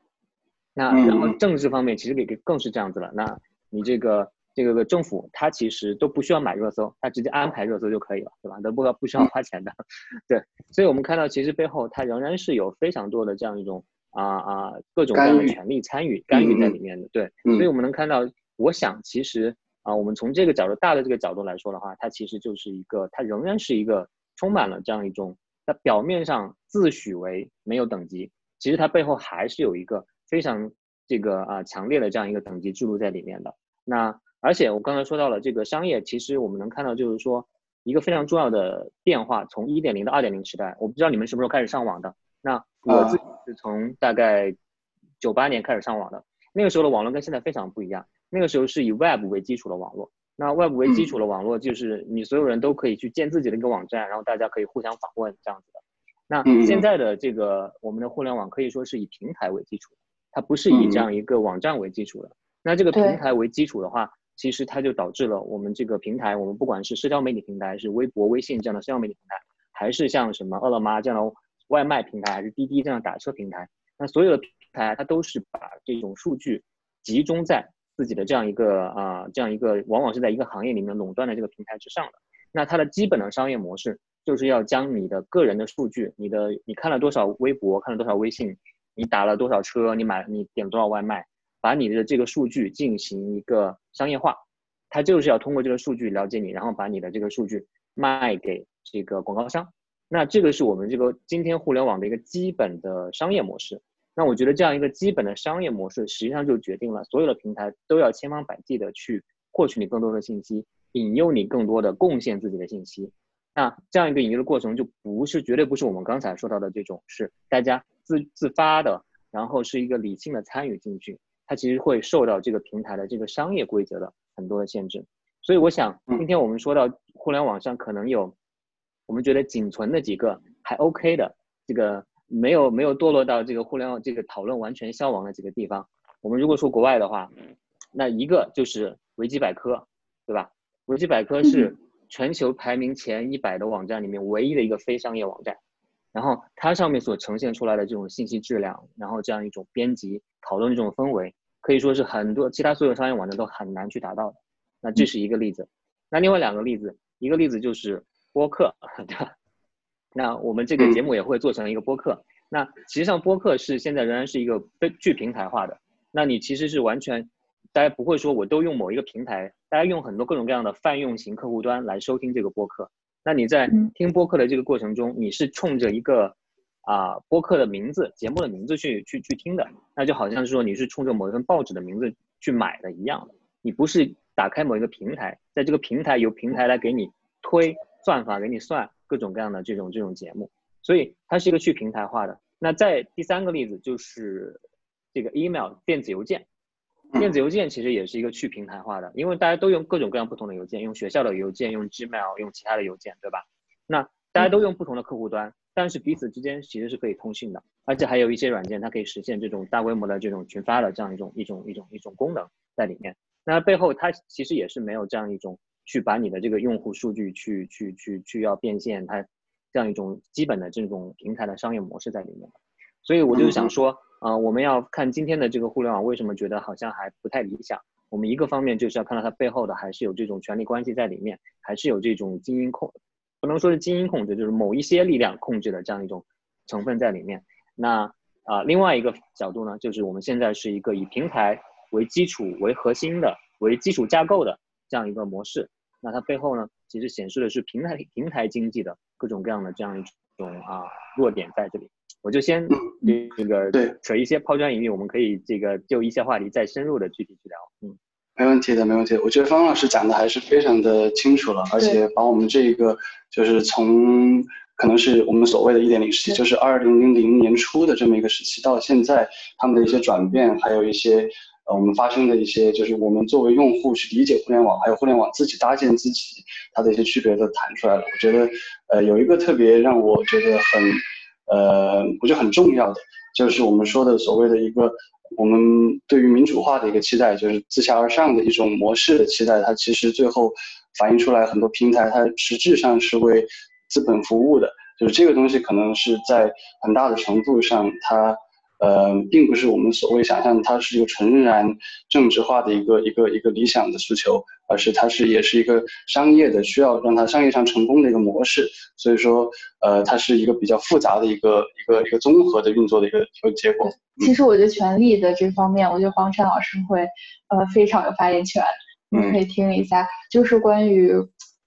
S6: 那然后政治方面其实也更是这样子了。那你这个这个政府，它其实都不需要买热搜，它直接安排热搜就可以了，对吧？都不不需要花钱的。对，所以我们看到其实背后它仍然是有非常多的这样一种啊啊各种各样的权利参与干预在里面的。对，所以我们能看到，我想其实啊，我们从这个角度大的这个角度来说的话，它其实就是一个，它仍然是一个充满了这样一种，它表面上自诩为没有等级，其实它背后还是有一个。非常这个啊强烈的这样一个等级制度在里面的。那而且我刚才说到了这个商业，其实我们能看到就是说一个非常重要的变化，从一点零到二点零时代。我不知道你们什么时候开始上网的。那我自己是从大概九八年开始上网的。那个时候的网络跟现在非常不一样。那个时候是以 Web 为基础的网络。那 Web 为基础的网络就是你所有人都可以去建自己的一个网站，然后大家可以互相访问这样子的。那现在的这个我们的互联网可以说是以平台为基础。它不是以这样一个网站为基础的，那这个平台为基础的话，其实它就导致了我们这个平台，我们不管是社交媒体平台，是微博、微信这样的社交媒体平台，还是像什么饿了么这样的外卖平台，还是滴滴这样打车平台，那所有的平台它都是把这种数据集中在自己的这样一个啊这样一个，往往是在一个行业里面垄断的这个平台之上的。那它的基本的商业模式就是要将你的个人的数据，你的你看了多少微博，看了多少微信。你打了多少车？你买你点了多少外卖？把你的这个数据进行一个商业化，它就是要通过这个数据了解你，然后把你的这个数据卖给这个广告商。那这个是我们这个今天互联网的一个基本的商业模式。那我觉得这样一个基本的商业模式，实际上就决定了所有的平台都要千方百计的去获取你更多的信息，引诱你更多的贡献自己的信息。那这样一个引诱的过程，就不是绝对不是我们刚才说到的这种，是大家。自自发的，然后是一个理性的参与进去，它其实会受到这个平台的这个商业规则的很多的限制。所以我想，今天我们说到互联网上可能有我们觉得仅存的几个还 OK 的，这个没有没有堕落到这个互联网这个讨论完全消亡的几个地方。我们如果说国外的话，那一个就是维基百科，对吧？维基百科是全球排名前一百的网站里面唯一的一个非商业网站。然后它上面所呈现出来的这种信息质量，然后这样一种编辑讨论这种氛围，可以说是很多其他所有商业网站都很难去达到的。那这是一个例子。那另外两个例子，一个例子就是播客，对吧？那我们这个节目也会做成一个播客。那实际上播客是现在仍然是一个非去平台化的。那你其实是完全，大家不会说我都用某一个平台，大家用很多各种各样的泛用型客户端来收听这个播客。那你在听播客的这个过程中，你是冲着一个啊播客的名字、节目的名字去去去听的，那就好像是说你是冲着某一份报纸的名字去买的一样的。你不是打开某一个平台，在这个平台由平台来给你推算法，给你算各种各样的这种这种节目，所以它是一个去平台化的。那在第三个例子就是这个 email 电子邮件。电子邮件其实也是一个去平台化的，因为大家都用各种各样不同的邮件，用学校的邮件，用 Gmail，用其他的邮件，对吧？那大家都用不同的客户端，但是彼此之间其实是可以通信的，而且还有一些软件，它可以实现这种大规模的这种群发的这样一种一种一种一种功能在里面。那背后它其实也是没有这样一种去把你的这个用户数据去去去去要变现，它这样一种基本的这种平台的商业模式在里面。所以我就想说。啊，我们要看今天的这个互联网为什么觉得好像还不太理想？我们一个方面就是要看到它背后的还是有这种权力关系在里面，还是有这种精英控，不能说是精英控制，就是某一些力量控制的这样一种成分在里面。那啊，另外一个角度呢，就是我们现在是一个以平台为基础、为核心的、为基础架构的这样一个模式。那它背后呢，其实显示的是平台平台经济的各种各样的这样一种啊弱点在这里。我就先这个
S1: 对
S6: 扯一些抛砖引玉，我们可以这个就一些话题再深入的具体去聊。嗯，
S1: 没问题的，没问题。我觉得方老师讲的还是非常的清楚了，而且把我们这个就是从可能是我们所谓的一点零时期，就是二零零零年初的这么一个时期到现在，他们的一些转变，还有一些呃我们发生的一些，就是我们作为用户去理解互联网，还有互联网自己搭建自己它的一些区别都谈出来了。我觉得呃有一个特别让我觉得很。呃，我觉得很重要的就是我们说的所谓的一个，我们对于民主化的一个期待，就是自下而上的一种模式的期待。它其实最后反映出来很多平台，它实质上是为资本服务的。就是这个东西可能是在很大的程度上，它呃，并不是我们所谓想象它是一个纯然政治化的一个一个一个理想的诉求，而是它是也是一个商业的需要让它商业上成功的一个模式。所以说，呃，它是一个比较复杂的一个一个一个综合的运作的一个一个结果。
S3: 其实我觉得权力的这方面，我觉得黄晨老师会呃非常有发言权，你可以听一下，就是关于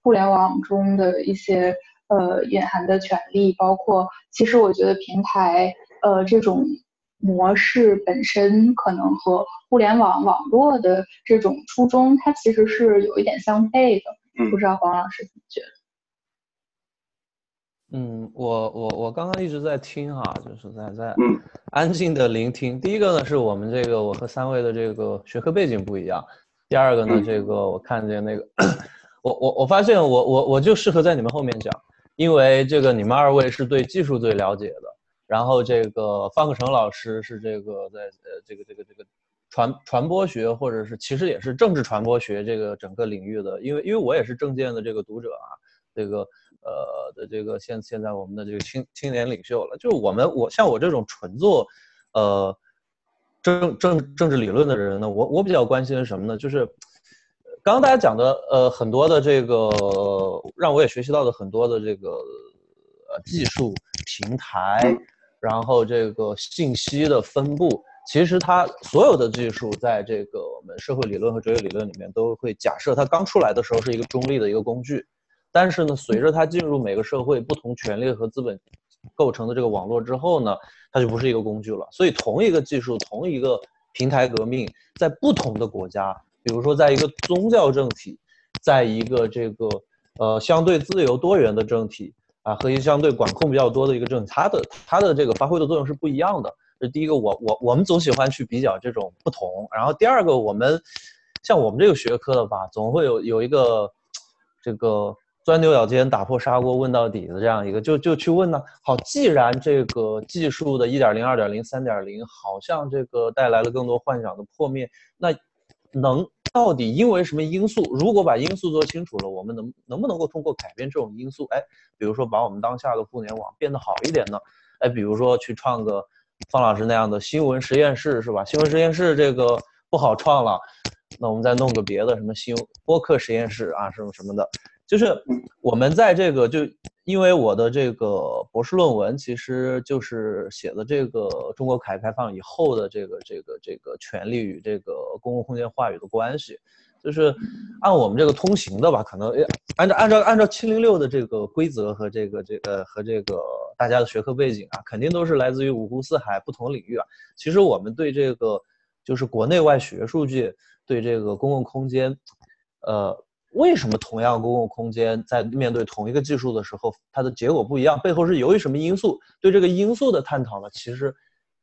S3: 互联网中的一些呃隐含的权利，包括其实我觉得平台呃这种。模式本身可能和互联网网络的这种初衷，它其实是有一点相悖的。不知道黄老师怎么觉得？
S5: 嗯，我我我刚刚一直在听哈，就是在在安静的聆听。第一个呢，是我们这个我和三位的这个学科背景不一样；第二个呢，这个我看见那个，我我我发现我我我就适合在你们后面讲，因为这个你们二位是对技术最了解的。然后这个方克成老师是这个在呃这个这个这个传传播学或者是其实也是政治传播学这个整个领域的，因为因为我也是政见的这个读者啊，这个呃的这个现现在我们的这个青青年领袖了，就是我们我像我这种纯做呃政政政治理论的人呢，我我比较关心什么呢？就是刚刚大家讲的呃很多的这个让我也学习到的很多的这个呃技术平台。然后这个信息的分布，其实它所有的技术，在这个我们社会理论和哲学理论里面，都会假设它刚出来的时候是一个中立的一个工具，但是呢，随着它进入每个社会不同权力和资本构成的这个网络之后呢，它就不是一个工具了。所以，同一个技术，同一个平台革命，在不同的国家，比如说在一个宗教政体，在一个这个呃相对自由多元的政体。啊，和一相对管控比较多的一个政，它的它的这个发挥的作用是不一样的。这第一个，我我我们总喜欢去比较这种不同。然后第二个，我们像我们这个学科的吧，总会有有一个这个钻牛角尖、打破砂锅问到底的这样一个，就就去问呢。好，既然这个技术的1.0、2.0、3.0好像这个带来了更多幻想的破灭，那能。到底因为什么因素？如果把因素做清楚了，我们能能不能够通过改变这种因素，哎，比如说把我们当下的互联网变得好一点呢？哎，比如说去创个方老师那样的新闻实验室，是吧？新闻实验室这个不好创了，那我们再弄个别的，什么新播客实验室啊，什么什么的，就是我们在这个就。因为我的这个博士论文其实就是写的这个中国改革开放以后的这个这个这个权利与这个公共空间话语的关系，就是按我们这个通行的吧，可能按照按照按照七零六的这个规则和这个这个和这个大家的学科背景啊，肯定都是来自于五湖四海不同领域啊。其实我们对这个就是国内外学术界对这个公共空间，呃。为什么同样公共空间在面对同一个技术的时候，它的结果不一样？背后是由于什么因素？对这个因素的探讨呢？其实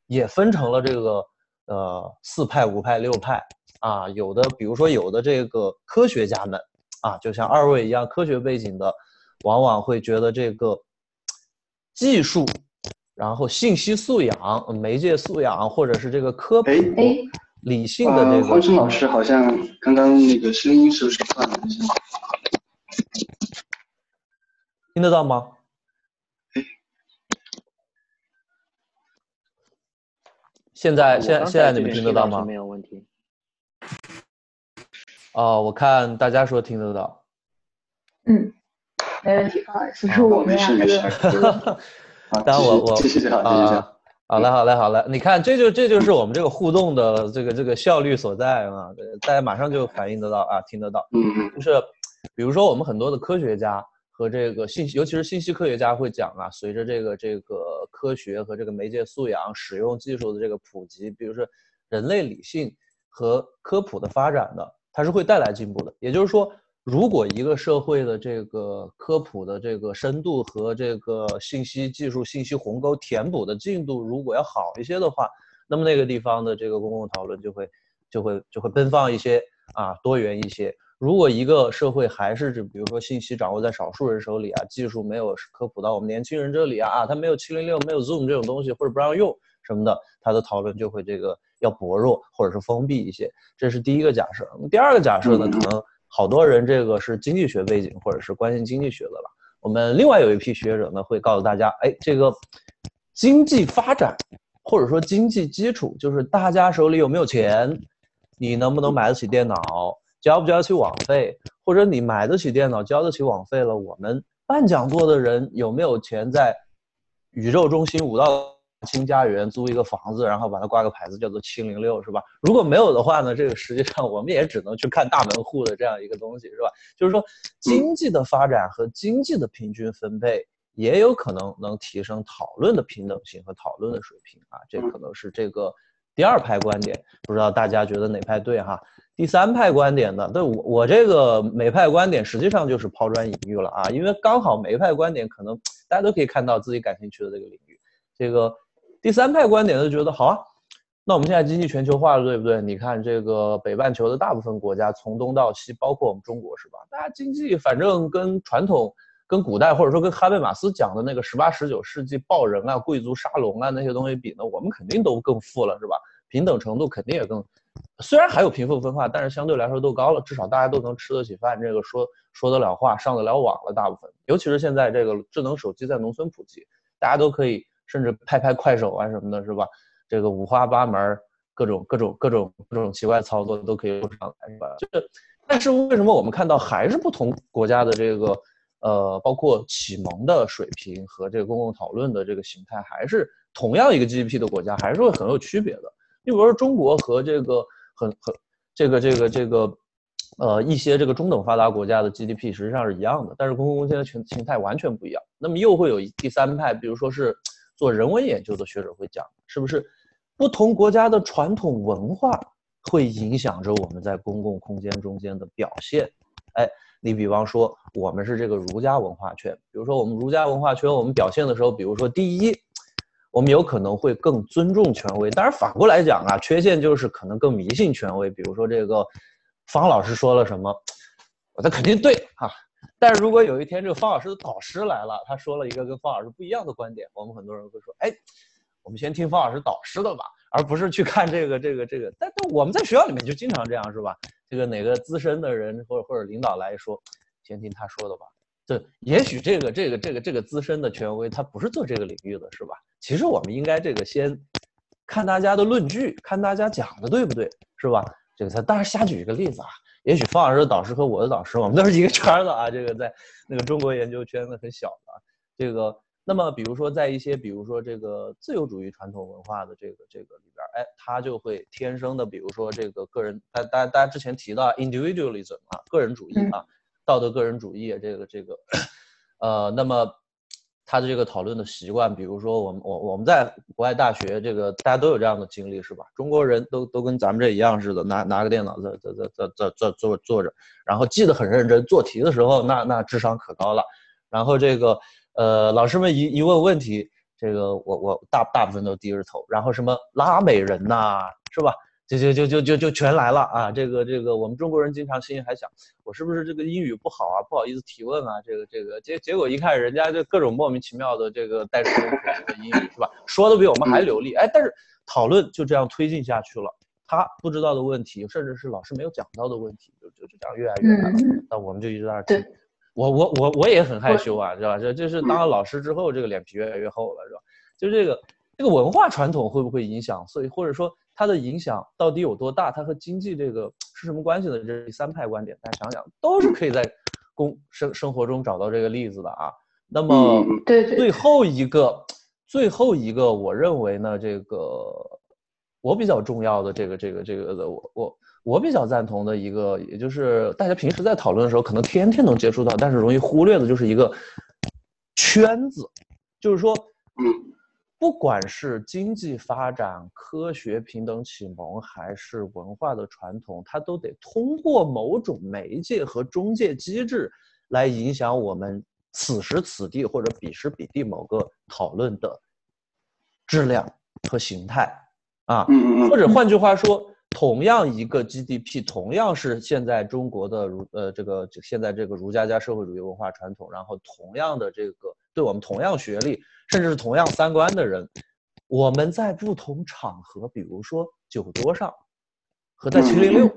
S5: 也分成了这个呃四派、五派、六派啊。有的，比如说有的这个科学家们啊，就像二位一样科学背景的，往往会觉得这个技术，然后信息素养、媒介素养，或者是这个科普。理性的这个，
S1: 黄生老师好像刚刚那个声音是不是断了一下？
S5: 听得到吗？现在现现在你们听得到吗？
S6: 没有问题。
S5: 哦，我看大家说听得到。
S3: 嗯，没问题啊，其实我们两
S1: 个。
S5: 当然 我我
S1: 谢谢谢谢谢谢。
S5: 好嘞，好嘞，好嘞！你看，这就这就是我们这个互动的这个这个效率所在啊！大家马上就反应得到啊，听得到。
S1: 嗯嗯。
S5: 就是，比如说我们很多的科学家和这个信息，尤其是信息科学家会讲啊，随着这个这个科学和这个媒介素养、使用技术的这个普及，比如说人类理性和科普的发展呢，它是会带来进步的。也就是说。如果一个社会的这个科普的这个深度和这个信息技术信息鸿沟填补的进度如果要好一些的话，那么那个地方的这个公共讨论就会就会就会奔放一些啊，多元一些。如果一个社会还是指比如说信息掌握在少数人手里啊，技术没有科普到我们年轻人这里啊啊，他没有七零六没有 Zoom 这种东西或者不让用什么的，他的讨论就会这个要薄弱或者是封闭一些。这是第一个假设。第二个假设呢，可能。好多人这个是经济学背景或者是关心经济学的吧？我们另外有一批学者呢，会告诉大家，哎，这个经济发展或者说经济基础，就是大家手里有没有钱，你能不能买得起电脑，交不交得起网费，或者你买得起电脑，交得起网费了，我们办讲座的人有没有钱在宇宙中心五道清家园租一个房子，然后把它挂个牌子叫做七零六，是吧？如果没有的话呢，这个实际上我们也只能去看大门户的这样一个东西，是吧？就是说经济的发展和经济的平均分配。也有可能能提升讨论的平等性和讨论的水平啊，这可能是这个第二派观点，不知道大家觉得哪派对哈？第三派观点呢？对我我这个每派观点实际上就是抛砖引玉了啊，因为刚好每派观点可能大家都可以看到自己感兴趣的这个领域。这个第三派观点就觉得好啊，那我们现在经济全球化了，对不对？你看这个北半球的大部分国家从东到西，包括我们中国是吧？大家经济反正跟传统。跟古代或者说跟哈贝马斯讲的那个十八十九世纪暴人啊、贵族沙龙啊那些东西比呢，我们肯定都更富了，是吧？平等程度肯定也更，虽然还有贫富分化，但是相对来说都高了，至少大家都能吃得起饭，这个说说得了话，上得了网了，大部分。尤其是现在这个智能手机在农村普及，大家都可以甚至拍拍快手啊什么的，是吧？这个五花八门，各种各种各种各种奇怪操作都可以做上来，是吧？就是，但是为什么我们看到还是不同国家的这个？呃，包括启蒙的水平和这个公共讨论的这个形态，还是同样一个 GDP 的国家，还是会很有区别的。你比如说中国和这个很很这个这个这个，呃，一些这个中等发达国家的 GDP 实际上是一样的，但是公共空间的形形态完全不一样。那么又会有第三派，比如说是做人文研究的学者会讲，是不是不同国家的传统文化会影响着我们在公共空间中间的表现？哎。你比方说，我们是这个儒家文化圈，比如说我们儒家文化圈，我们表现的时候，比如说第一，我们有可能会更尊重权威，当然反过来讲啊，缺陷就是可能更迷信权威。比如说这个方老师说了什么，我的肯定对哈。但是如果有一天这个方老师的导师来了，他说了一个跟方老师不一样的观点，我们很多人会说，哎，我们先听方老师导师的吧，而不是去看这个这个这个。但但我们在学校里面就经常这样，是吧？这个哪个资深的人或者或者领导来说，先听他说的吧。这也许这个这个这个这个资深的权威他不是做这个领域的，是吧？其实我们应该这个先看大家的论据，看大家讲的对不对，是吧？这个他当然瞎举一个例子啊。也许方老师的导师和我的导师，我们都是一个圈的啊。这个在那个中国研究圈子很小的啊，这个。那么，比如说，在一些，比如说这个自由主义传统文化的这个这个里边，哎，他就会天生的，比如说这个个人，大大大家之前提到 individualism 啊，个人主义啊，道德个人主义这个这个，呃，那么他的这个讨论的习惯，比如说我们我我们在国外大学，这个大家都有这样的经历是吧？中国人都都跟咱们这一样似的，拿拿个电脑在在在在在在坐坐着，然后记得很认真，做题的时候那那智商可高了，然后这个。呃，老师们一一问问题，这个我我大大部分都低着头，然后什么拉美人呐，是吧？就就就就就就全来了啊！这个这个，我们中国人经常心里还想，我是不是这个英语不好啊？不好意思提问啊？这个这个结结果一看，人家就各种莫名其妙的这个带着中国的英语，是吧？说的比我们还流利，哎，但是讨论就这样推进下去了，他不知道的问题，甚至是老师没有讲到的问题，就就就这样越来越难。那我们就一直在那听。我我我我也很害羞啊，是吧？这这是当了老师之后，这个脸皮越来越厚了，是吧？就这个这个文化传统会不会影响？所以或者说它的影响到底有多大？它和经济这个是什么关系的？这三派观点，大家想想，都是可以在公生生活中找到这个例子的啊。那么
S3: 对
S5: 最后一个最后一个，我认为呢，这个我比较重要的这个这个这个的，我我。我比较赞同的一个，也就是大家平时在讨论的时候，可能天天能接触到，但是容易忽略的，就是一个圈子，就是说，嗯，不管是经济发展、科学平等启蒙，还是文化的传统，它都得通过某种媒介和中介机制来影响我们此时此地或者彼时彼地某个讨论的质量和形态啊，或者换句话说。同样一个 GDP，同样是现在中国的儒呃这个现在这个儒家加社会主义文化传统，然后同样的这个对我们同样学历，甚至是同样三观的人，我们在不同场合，比如说酒桌上，和在七零六，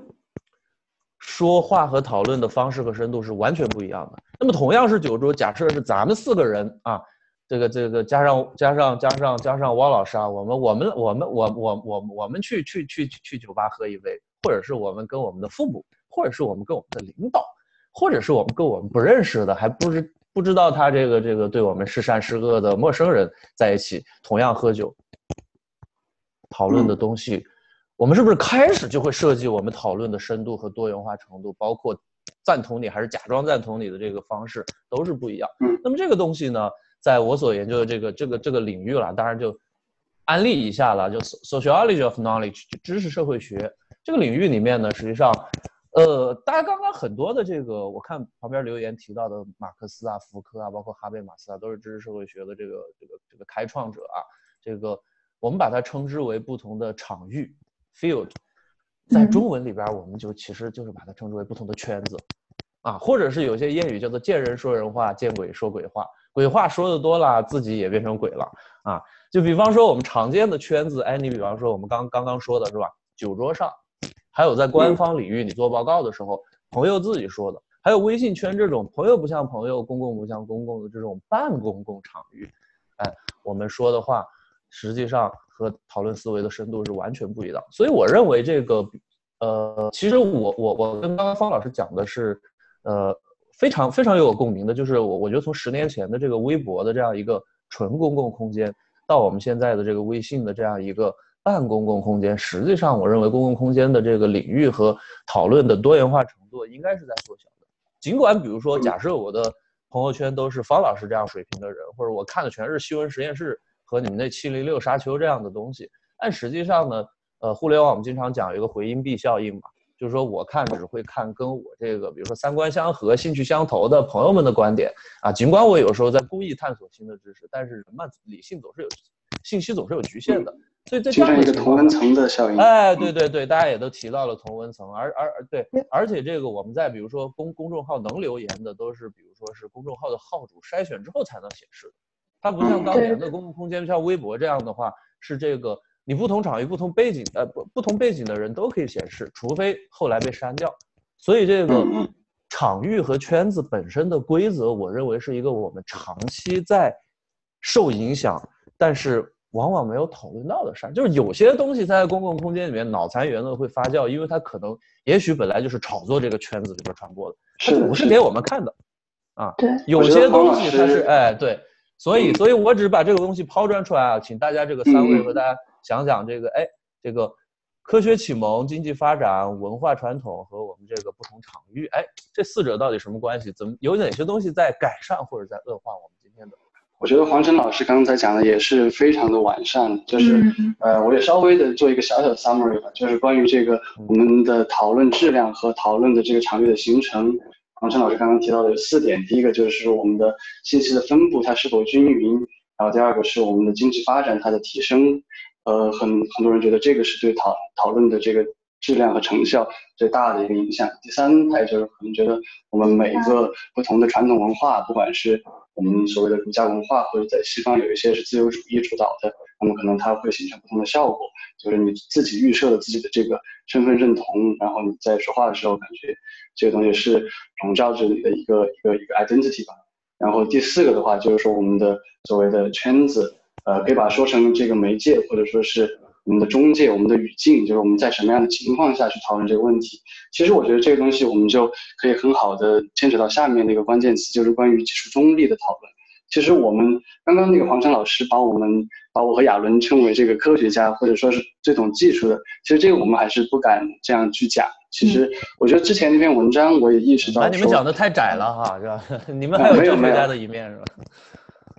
S5: 说话和讨论的方式和深度是完全不一样的。那么同样是酒桌，假设是咱们四个人啊，这个这个加上加上加上加上汪老师啊，我们我们我们我我我我们去去去去酒吧喝一杯，或者是我们跟我们的父母，或者是我们跟我们的领导，或者是我们跟我们不认识的还不知不知道他这个这个对我们是善是恶的陌生人在一起，同样喝酒，讨论的东西，我们是不是开始就会设计我们讨论的深度和多元化程度，包括赞同你还是假装赞同你的这个方式都是不一样。
S1: 嗯，
S5: 那么这个东西呢，在我所研究的这个这个这个领域了，当然就安利一下了，就 sociology of knowledge 知识社会学。这个领域里面呢，实际上，呃，大家刚刚很多的这个，我看旁边留言提到的马克思啊、福柯啊，包括哈贝马斯啊，都是知识社会学的这个这个这个开创者啊，这个。我们把它称之为不同的场域，field，在中文里边，我们就其实就是把它称之为不同的圈子，啊，或者是有些谚语叫做见人说人话，见鬼说鬼话，鬼话说的多了，自己也变成鬼了啊。就比方说我们常见的圈子，哎，你比方说我们刚刚刚说的是吧？酒桌上，还有在官方领域你做报告的时候，朋友自己说的，还有微信圈这种朋友不像朋友，公共不像公共的这种半公共场域，哎，我们说的话。实际上和讨论思维的深度是完全不一样，所以我认为这个，呃，其实我我我跟刚刚方老师讲的是，呃，非常非常有共鸣的，就是我我觉得从十年前的这个微博的这样一个纯公共空间，到我们现在的这个微信的这样一个半公共空间，实际上我认为公共空间的这个领域和讨论的多元化程度应该是在缩小的。尽管比如说，假设我的朋友圈都是方老师这样水平的人，或者我看的全是新闻实验室。和你们那七零六沙丘这样的东西，但实际上呢，呃，互联网我们经常讲有一个回音壁效应嘛，就是说我看只会看跟我这个，比如说三观相合、兴趣相投的朋友们的观点啊。尽管我有时候在故意探索新的知识，但是人嘛，理性总是有信息总是有局限的，所以这就是
S1: 一个同温层的效应。
S5: 哎，对对对，大家也都提到了同温层，而而而对，而且这个我们在比如说公公众号能留言的，都是比如说是公众号的号主筛选之后才能显示的。它不像当年的公共空间，像微博这样的话，是这个你不同场域、不同背景，呃，不不同背景的人都可以显示，除非后来被删掉。所以这个场域和圈子本身的规则，我认为是一个我们长期在受影响，但是往往没有讨论到的事儿。就是有些东西在公共空间里面脑残言论会发酵，因为它可能也许本来就是炒作这个圈子里边传播的，它不是给我们看的啊。
S3: 对，
S5: 有些东西它是哎对。所以，所以我只是把这个东西抛砖出来啊，请大家这个三位和大家想想这个，哎，这个科学启蒙、经济发展、文化传统和我们这个不同场域，哎，这四者到底什么关系？怎么有哪些东西在改善或者在恶化我们今天的？
S1: 我觉得黄晨老师刚才讲的也是非常的完善，就是呃，我也稍微的做一个小小的 summary 吧，就是关于这个我们的讨论质量和讨论的这个场域的形成。黄晨老师刚刚提到的有四点，第一个就是我们的信息的分布它是否均匀，然后第二个是我们的经济发展它的提升，呃，很很多人觉得这个是对讨讨论的这个质量和成效最大的一个影响。第三还有就是可能觉得我们每一个不同的传统文化，不管是我们所谓的儒家文化，或者在西方有一些是自由主义主导的，那么可能它会形成不同的效果，就是你自己预设了自己的这个身份认同，然后你在说话的时候感觉。这个东西是笼罩着你的一个一个一个 identity 吧。然后第四个的话，就是说我们的所谓的圈子，呃，可以把它说成这个媒介，或者说是我们的中介，我们的语境，就是我们在什么样的情况下去讨论这个问题。其实我觉得这个东西我们就可以很好的牵扯到下面的一个关键词，就是关于技术中立的讨论。其实我们刚刚那个黄山老师把我们把我和亚伦称为这个科学家，或者说是最懂技术的，其实这个我们还是不敢这样去讲。其实，我觉得之前那篇文章我也意识到，
S5: 你们讲的太窄了哈，是吧？你们还有科学家的一面是吧？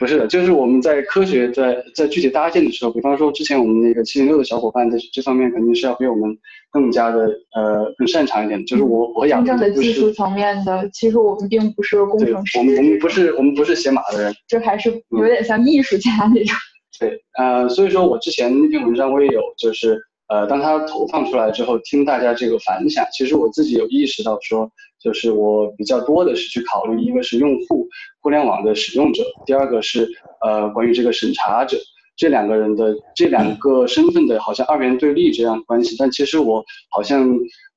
S1: 不是的，就是我们在科学在在具体搭建的时候，比方说之前我们那个七零六的小伙伴在这方面肯定是要比我们更加的呃更擅长一点。就是我我
S3: 真正的技术层面的，其实我们并不是工程师，
S1: 我们我们不是我们不是写码的人，
S3: 这还是有点像艺术家那种。
S1: 对，呃，所以说我之前那篇文章我也有就是。呃，当它投放出来之后，听大家这个反响，其实我自己有意识到说，就是我比较多的是去考虑，一个是用户互联网的使用者，第二个是呃关于这个审查者。这两个人的这两个身份的好像二元对立这样关系，但其实我好像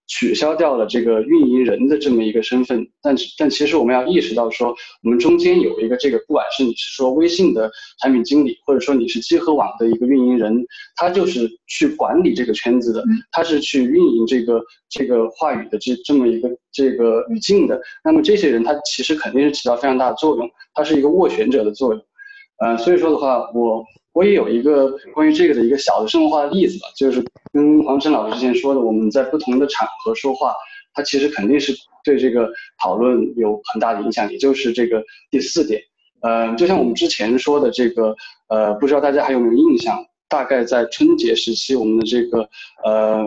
S1: 取消掉了这个运营人的这么一个身份，但但其实我们要意识到说，我们中间有一个这个，不管是你是说微信的产品经理，或者说你是集合网的一个运营人，他就是去管理这个圈子的，他是去运营这个这个话语的这这么一个这个语境的。那么这些人他其实肯定是起到非常大的作用，他是一个斡旋者的作用。呃，所以说的话，我。我也有一个关于这个的一个小的生活化的例子吧，就是跟黄晨老师之前说的，我们在不同的场合说话，它其实肯定是对这个讨论有很大的影响。也就是这个第四点，呃，就像我们之前说的这个，呃，不知道大家还有没有印象？大概在春节时期，我们的这个呃，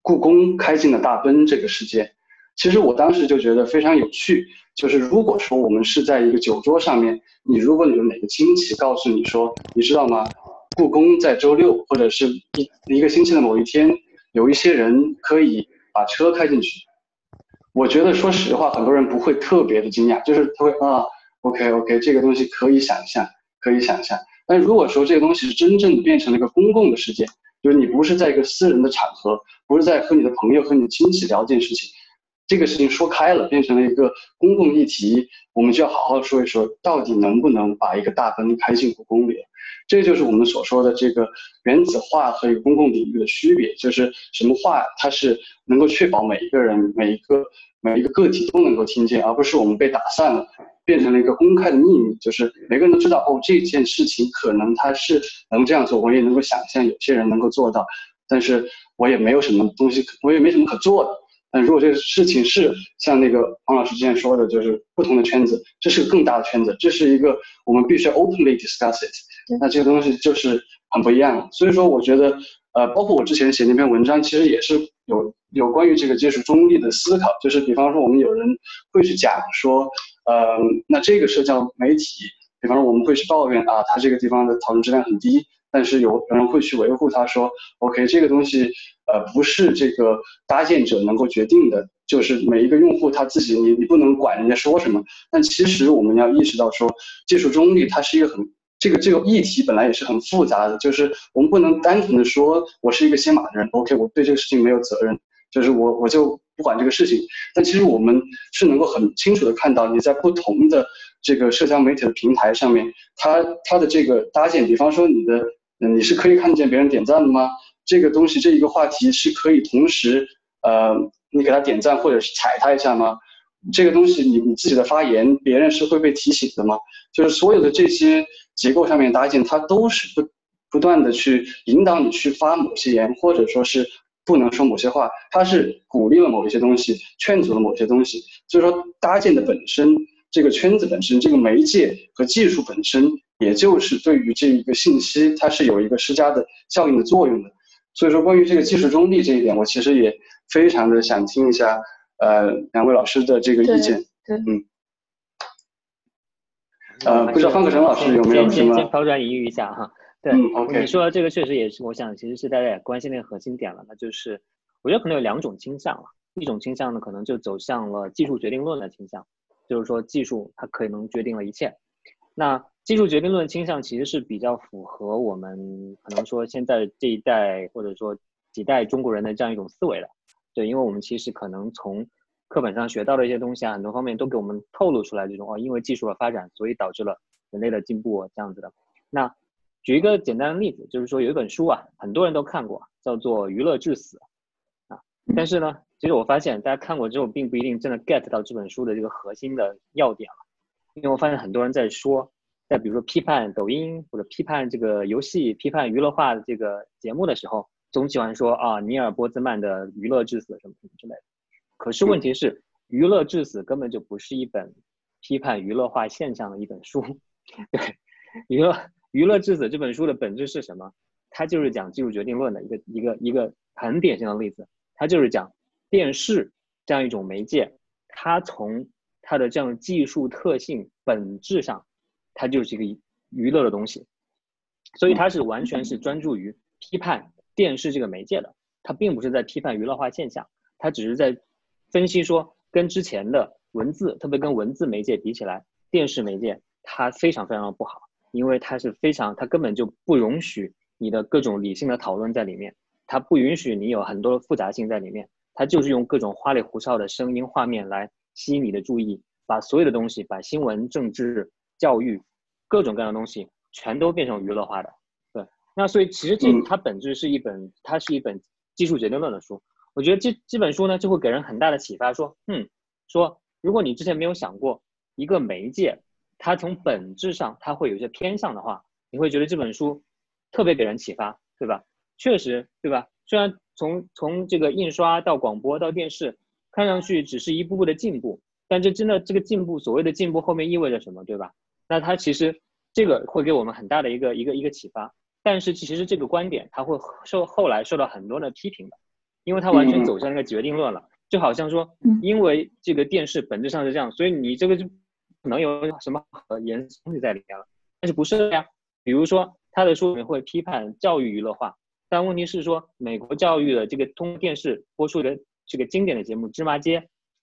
S1: 故宫开进了大奔这个事件，其实我当时就觉得非常有趣。就是如果说我们是在一个酒桌上面，你如果你的哪个亲戚告诉你说，你知道吗？故宫在周六或者是一一个星期的某一天，有一些人可以把车开进去。我觉得说实话，很多人不会特别的惊讶，就是他会啊，OK OK，这个东西可以想象，可以想象。但如果说这个东西是真正的变成了一个公共的事件，就是你不是在一个私人的场合，不是在和你的朋友和你的亲戚聊这件事情。这个事情说开了，变成了一个公共议题，我们就要好好说一说，到底能不能把一个大奔开进故宫里？这就是我们所说的这个原子化和一个公共领域的区别，就是什么话它是能够确保每一个人、每一个每一个个体都能够听见，而不是我们被打散了，变成了一个公开的秘密，就是每个人都知道哦，这件事情可能他是能这样做，我也能够想象有些人能够做到，但是我也没有什么东西，我也没什么可做的。但如果这个事情是像那个黄老师之前说的，就是不同的圈子，这是个更大的圈子，这是一个我们必须 openly discuss it。那这个东西就是很不一样。所以说，我觉得，呃，包括我之前写那篇文章，其实也是有有关于这个接触中立的思考。就是比方说，我们有人会去讲说，呃，那这个社交媒体，比方说我们会去抱怨啊，它这个地方的讨论质量很低。但是有人会去维护他，说，OK，这个东西，呃，不是这个搭建者能够决定的，就是每一个用户他自己，你你不能管人家说什么。但其实我们要意识到，说技术中立它是一个很这个这个议题本来也是很复杂的，就是我们不能单纯的说我是一个先码的人，OK，我对这个事情没有责任，就是我我就不管这个事情。但其实我们是能够很清楚的看到你在不同的这个社交媒体的平台上面，它它的这个搭建，比方说你的。那你是可以看见别人点赞的吗？这个东西这一个话题是可以同时，呃，你给他点赞或者是踩他一下吗？这个东西你你自己的发言，别人是会被提醒的吗？就是所有的这些结构上面搭建，它都是不不断的去引导你去发某些言，或者说是不能说某些话，它是鼓励了某一些东西，劝阻了某些东西。所以说搭建的本身，这个圈子本身，这个媒介和技术本身。也就是对于这一个信息，它是有一个施加的效应的作用的。所以说，关于这个技术中立这一点，我其实也非常的想听一下，呃，两位老师的这个意见。
S3: 对，
S1: 嗯。呃，不知道方克成老师有没有什么？
S6: 先先抛砖引玉一下哈。对，你说的这个确实也是，我想其实是大家也关心的核心点了，那就是我觉得可能有两种倾向了，一种倾向呢，可能就走向了技术决定论的倾向，就是说技术它可能决定了一切。那技术决定论倾向其实是比较符合我们可能说现在这一代或者说几代中国人的这样一种思维的，对，因为我们其实可能从课本上学到的一些东西啊，很多方面都给我们透露出来这种哦，因为技术的发展，所以导致了人类的进步这样子的。那举一个简单的例子，就是说有一本书啊，很多人都看过，叫做《娱乐至死》啊，但是呢，其实我发现大家看过之后，并不一定真的 get 到这本书的这个核心的要点了，因为我发现很多人在说。在比如说批判抖音或者批判这个游戏、批判娱乐化的这个节目的时候，总喜欢说啊，尼尔波兹曼的《娱乐至死》什么什么之类的。可是问题是，《娱乐至死》根本就不是一本批判娱乐化现象的一本书。对，《娱乐娱乐至死》这本书的本质是什么？它就是讲技术决定论的一个一个一个很典型的例子。它就是讲电视这样一种媒介，它从它的这样技术特性本质上。它就是一个娱乐的东西，所以它是完全是专注于批判电视这个媒介的，它并不是在批判娱乐化现象，它只是在分析说跟之前的文字，特别跟文字媒介比起来，电视媒介它非常非常的不好，因为它是非常，它根本就不容许你的各种理性的讨论在里面，它不允许你有很多的复杂性在里面，它就是用各种花里胡哨的声音、画面来吸引你的注意，把所有的东西，把新闻、政治、教育各种各样的东西全都变成娱乐化的。对，那所以其实这它本质是一本，它是一本技术决定论的书。我觉得这这本书呢，就会给人很大的启发，说，嗯，说如果你之前没有想过一个媒介，它从本质上它会有一些偏向的话，你会觉得这本书特别给人启发，对吧？确实，对吧？虽然从从这个印刷到广播到电视，看上去只是一步步的进步，但这真的这个进步，所谓的进步后面意味着什么，对吧？那它其实这个会给我们很大的一个一个一个启发，但是其实这个观点它会受后来受到很多的批评的。因为它完全走向那个决定论了，就好像说，因为这个电视本质上是这样，所以你这个就可能有什么严肃东西在里面了。但是不是呀？比如说他的书里面会批判教育娱乐化，但问题是说，美国教育的这个通过电视播出的这个经典的节目《芝麻街》，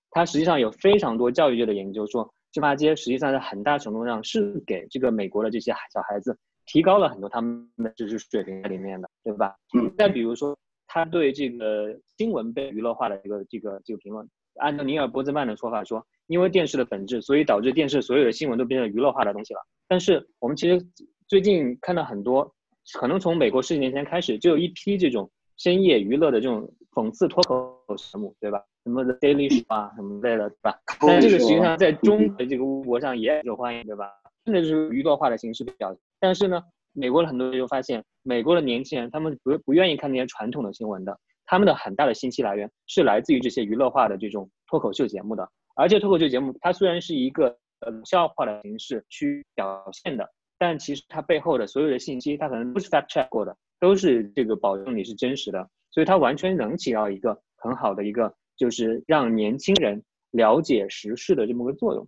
S6: 它实际上有非常多教育界的研究说，《芝麻街》实际上在很大程度上是给这个美国的这些小孩子提高了很多他们的知识水平在里面的，对吧？嗯。再比如说。他对这个新闻被娱乐化的一个这个这个评论，按照尼尔波兹曼的说法说，因为电视的本质，所以导致电视所有的新闻都变成娱乐化的东西了。但是我们其实最近看到很多，可能从美国十几年前开始就有一批这种深夜娱乐的这种讽刺脱口节目，对吧？什么 The Daily Show 啊什么类的，对吧？但这个实际上在中国这个微博上也受欢迎，对吧？真的是娱乐化的形式比较，但是呢？美国的很多人就发现，美国的年轻人他们不不愿意看那些传统的新闻的，他们的很大的信息来源是来自于这些娱乐化的这种脱口秀节目的。而且脱口秀节目它虽然是一个呃笑话的形式去表现的，但其实它背后的所有的信息，它可能都是 fact check 过的，都是这个保证你是真实的，所以它完全能起到一个很好的一个就是让年轻人了解时事的这么个作用。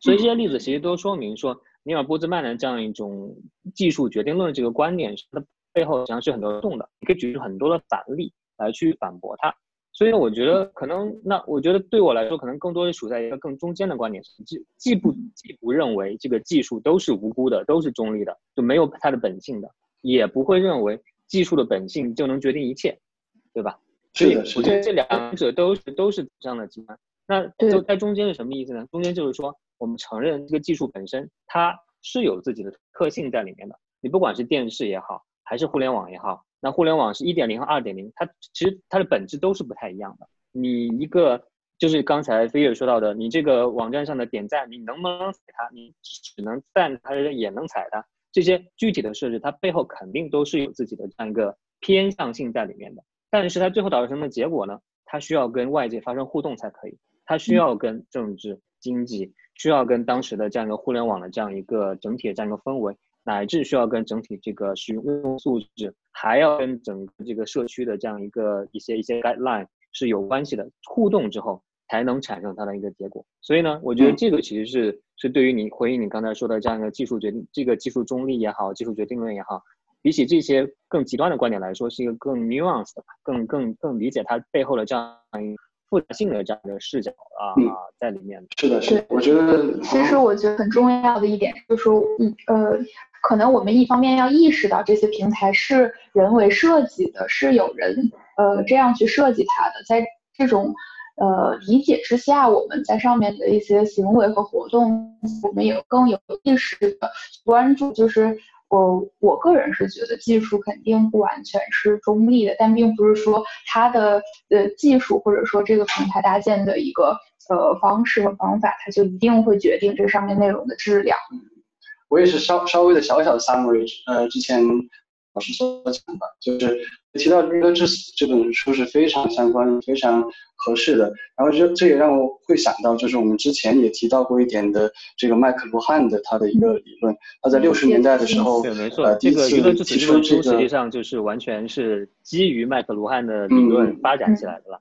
S6: 所以这些例子其实都说明说。尼尔波兹曼的这样一种技术决定论这个观点，它背后实际上是很多动的。你可以举出很多的反例来去反驳它。所以我觉得可能，那我觉得对我来说，可能更多是处在一个更中间的观点，既既不既不认为这个技术都是无辜的，都是中立的，就没有它的本性的，也不会认为技术的本性就能决定一切，对吧？所以我觉得这两者都是都是这样的极端。那就在中间是什么意思呢？中间就是说。我们承认这个技术本身它是有自己的特性在里面的。你不管是电视也好，还是互联网也好，那互联网是一点零和二点零，它其实它的本质都是不太一样的。你一个就是刚才飞跃说到的，你这个网站上的点赞，你能不能踩它？你只能赞还是也能踩它？这些具体的设置，它背后肯定都是有自己的这样一个偏向性在里面的。但是它最后导致什么结果呢？它需要跟外界发生互动才可以，它需要跟政治、经济。需要跟当时的这样一个互联网的这样一个整体的这样一个氛围，乃至需要跟整体这个使用素质，还要跟整个这个社区的这样一个一些一些 guideline 是有关系的互动之后，才能产生它的一个结果。所以呢，我觉得这个其实是是对于你回应你刚才说的这样一个技术决定，这个技术中立也好，技术决定论也好，比起这些更极端的观点来说，是一个更 nuanced 的，更更更理解它背后的这样一个。复杂性的这样的视角啊，在里面
S1: 是的，是的。我觉得，
S3: 其实我觉得很重要的一点就是说，呃，可能我们一方面要意识到这些平台是人为设计的，是有人呃这样去设计它的，在这种呃理解之下，我们在上面的一些行为和活动，我们也更有意识的关注，就是。我我个人是觉得技术肯定不完全是中立的，但并不是说它的呃技术或者说这个平台搭建的一个呃方式和方法，它就一定会决定这上面内容的质量。
S1: 我也是稍稍微的小小的 summary，呃，之前老师所讲的，就是提到《人格致死》这本书是非常相关、非常。合适的，然后这这也让我会想到，就是我们之前也提到过一点的这个麦克卢汉的他的一个理论，他在六十年代的时候，
S6: 对，没错，这个提出这个实际上就是完全是基于麦克卢汉的理论发展起来的了。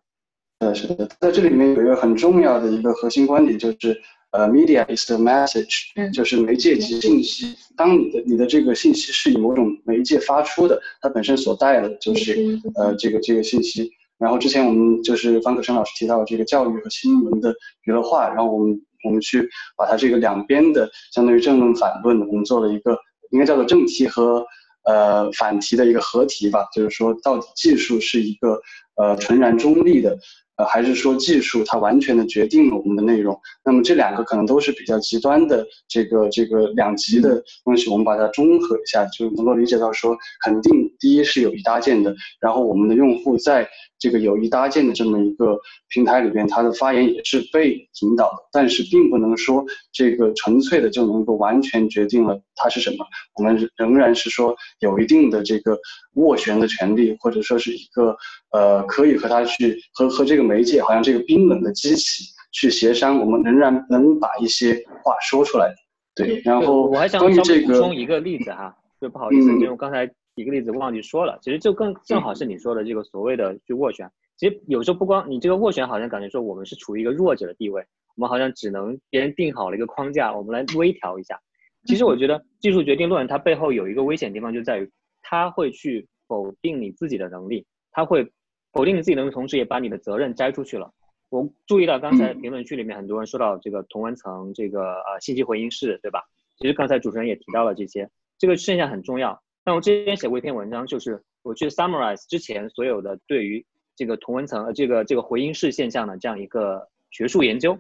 S1: 呃，是的，在这里面有一个很重要的一个核心观点，就是呃，media is the message，就是媒介及信息。当你的你的这个信息是以某种媒介发出的，它本身所带的就是呃这个这个信息。然后之前我们就是方可生老师提到这个教育和新闻的娱乐化，然后我们我们去把它这个两边的相当于正论反论，我们做了一个应该叫做正题和呃反题的一个合题吧，就是说到底技术是一个呃纯然中立的呃，还是说技术它完全的决定了我们的内容？那么这两个可能都是比较极端的这个这个两极的东西，我们把它综合一下，就能够理解到说，肯定第一是有意搭建的，然后我们的用户在这个有意搭建的这么一个平台里边，他的发言也是被引导的，但是并不能说这个纯粹的就能够完全决定了它是什么，我们仍然是说有一定的这个斡旋的权利，或者说是一个呃可以和他去和和这个媒介，好像这个冰冷的机器去协商，我们仍然能把一些话说出来。对，然后
S6: 我还想
S1: 关于这个
S6: 补充一个例子哈，就不好意思，
S1: 嗯
S6: 因为我刚才一个例子忘记说了，其实就更正好是你说的这个所谓的去斡旋。其实有时候不光你这个斡旋，好像感觉说我们是处于一个弱者的地位，我们好像只能别人定好了一个框架，我们来微调一下。其实我觉得技术决定论它背后有一个危险地方，就在于它会去否定你自己的能力，它会否定你自己能力同时，也把你的责任摘出去了。我注意到刚才评论区里面很多人说到这个同文层，这个呃信息回应式，对吧？其实刚才主持人也提到了这些，这个现象很重要。但我之前写过一篇文章，就是我去 summarize 之前所有的对于这个同文层呃这个这个回音式现象的这样一个学术研究。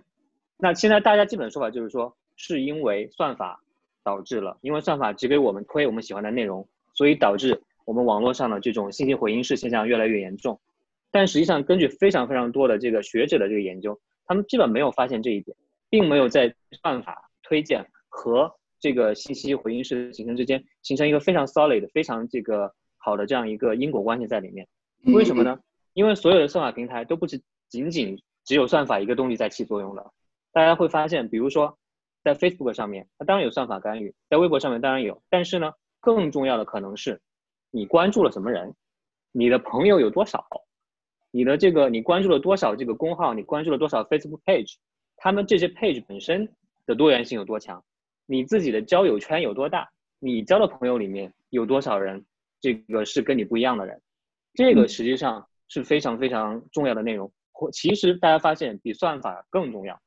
S6: 那现在大家基本的说法就是说，是因为算法导致了，因为算法只给我们推我们喜欢的内容，所以导致我们网络上的这种信息回音式现象越来越严重。但实际上，根据非常非常多的这个学者的这个研究，他们基本没有发现这一点，并没有在算法推荐和这个信息回应式形成之间形成一个非常 solid、非常这个好的这样一个因果关系在里面。为什么呢？因为所有的算法平台都不是仅仅只有算法一个东西在起作用的。大家会发现，比如说在 Facebook 上面，它当然有算法干预；在微博上面当然有，但是呢，更重要的可能是你关注了什么人，你的朋友有多少，你的这个你关注了多少这个公号，你关注了多少 Facebook page，他们这些 page 本身的多元性有多强，你自己的交友圈有多大，你交的朋友里面有多少人，这个是跟你不一样的人，这个实际上是非常非常重要的内容。或其实大家发现比算法更重要，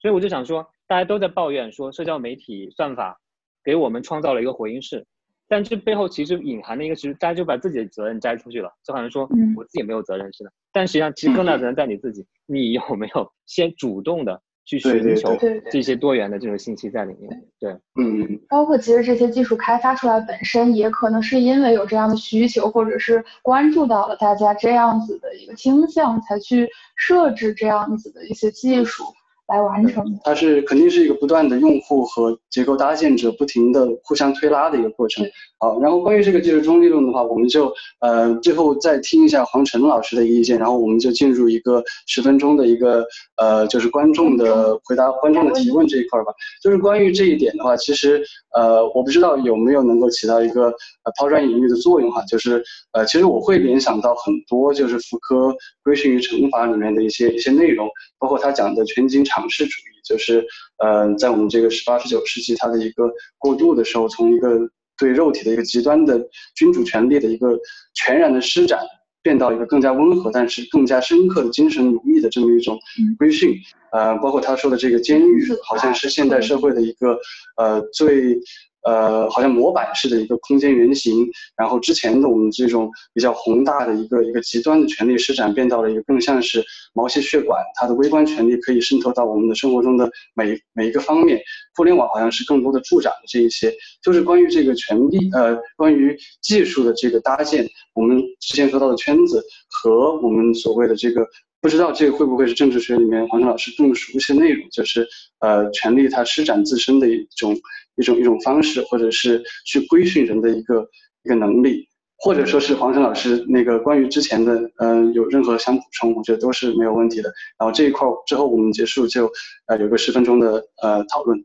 S6: 所以我就想说，大家都在抱怨说社交媒体算法给我们创造了一个回音室，但这背后其实隐含的一个，其实大家就把自己的责任摘出去了，就好像说
S3: 嗯
S6: 我自己没有责任似的。但实际上，其实更大责任在你自己，你有没有先主动的去寻求这些多元的这种信息在里面？对，
S1: 嗯，
S3: 包括其实这些技术开发出来本身，也可能是因为有这样的需求，或者是关注到了大家这样子的一个倾向，才去设置这样子的一些技术来完成的。
S1: 它是肯定是一个不断的用户和结构搭建者不停的互相推拉的一个过程。好，然后关于这个技术中立论的话，我们就呃最后再听一下黄晨老师的意见，然后我们就进入一个十分钟的一个呃就是观众的回答观众的提问这一块儿吧。就是关于这一点的话，其实呃我不知道有没有能够起到一个呃抛砖引玉的作用哈，就是呃其实我会联想到很多就是福柯规训与惩罚里面的一些一些内容，包括他讲的全景场式主义，就是呃在我们这个十八十九世纪它的一个过渡的时候，从一个对肉体的一个极端的君主权力的一个全然的施展，变到一个更加温和但是更加深刻的精神奴役的这么一种规训。呃，包括他说的这个监狱，好像是现代社会的一个呃最呃好像模板式的一个空间原型。然后之前的我们这种比较宏大的一个一个极端的权力施展，变到了一个更像是毛细血管，它的微观权力可以渗透到我们的生活中的每每一个方面。互联网好像是更多的助长了这一些，就是关于这个权力呃关于技术的这个搭建，我们之前说到的圈子和我们所谓的这个。不知道这个会不会是政治学里面黄晨老师更熟悉的内容，就是呃，权力它施展自身的一种一种一种方式，或者是去规训人的一个一个能力，或者说是黄晨老师那个关于之前的嗯、呃、有任何想补充，我觉得都是没有问题的。然后这一块之后我们结束就呃有个十分钟的呃讨论。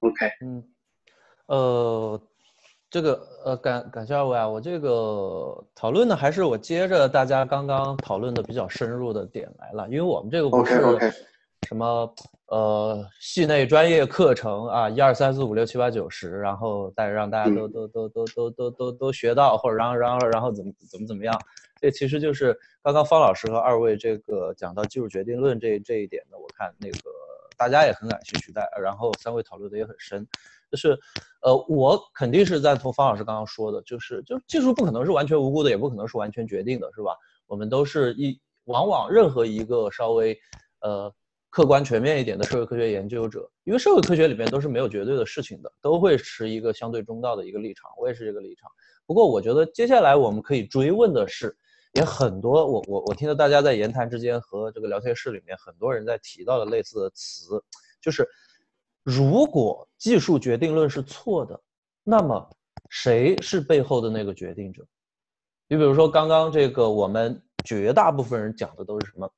S1: OK，
S5: 嗯，呃。这个呃，感感谢二位啊，我这个讨论呢，还是我接着大家刚刚讨论的比较深入的点来了，因为我们这个不是什么呃系内专业课程啊，一二三四五六七八九十，然后带让大家都都都都都都都都学到，或者然后然后然后怎么怎么怎么样，这其实就是刚刚方老师和二位这个讲到技术决定论这这一点呢，我看那个大家也很感兴趣，带然后三位讨论的也很深。就是，呃，我肯定是赞同方老师刚刚说的，就是，就技术不可能是完全无辜的，也不可能是完全决定的，是吧？我们都是一，往往任何一个稍微呃客观全面一点的社会科学研究者，因为社会科学里面都是没有绝对的事情的，都会持一个相对中道的一个立场。我也是这个立场。不过我觉得接下来我们可以追问的是，也很多我我我听到大家在言谈之间和这个聊天室里面很多人在提到的类似的词，就是如果技术决定论是错的，那么谁是背后的那个决定者？你比如说刚刚这个我们绝大部分人讲的都是什么？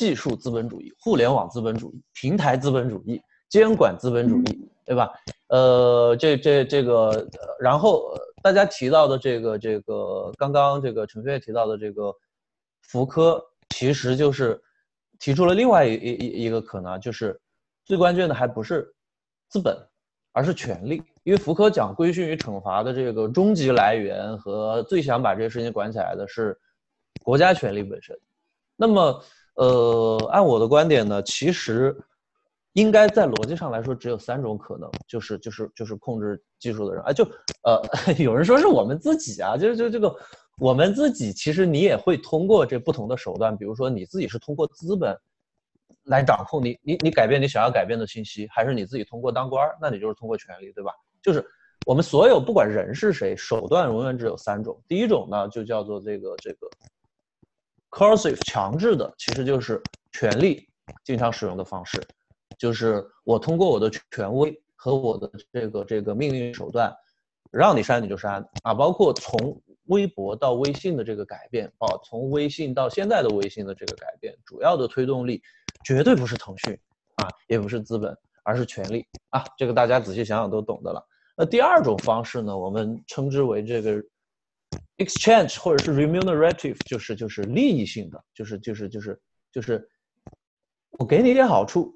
S5: 技术资本主义、互联网资本主义、平台资本主义、监管资本主义，对吧？呃，这这这个，然后大家提到的这个这个，刚刚这个陈飞提到的这个福柯，其实就是提出了另外一一一个可能，就是最关键的还不是资本，而是权力。因为福柯讲规训与惩罚的这个终极来源和最想把这些事情管起来的是国家权力本身。那么。呃，按我的观点呢，其实应该在逻辑上来说，只有三种可能，就是就是就是控制技术的人，哎，就呃，有人说是我们自己啊，就是就这个我们自己，其实你也会通过这不同的手段，比如说你自己是通过资本来掌控你你你改变你想要改变的信息，还是你自己通过当官儿，那你就是通过权力，对吧？就是我们所有不管人是谁，手段永远只有三种，第一种呢就叫做这个这个。Coercive 强制的其实就是权力经常使用的方式，就是我通过我的权威和我的这个这个命令手段，让你删你就删啊，包括从微博到微信的这个改变，哦，从微信到现在的微信的这个改变，主要的推动力绝对不是腾讯啊，也不是资本，而是权力啊，这个大家仔细想想都懂的了。那第二种方式呢，我们称之为这个。Exchange 或者是 remunerative 就是就是利益性的，就是就是就是就是我给你一点好处，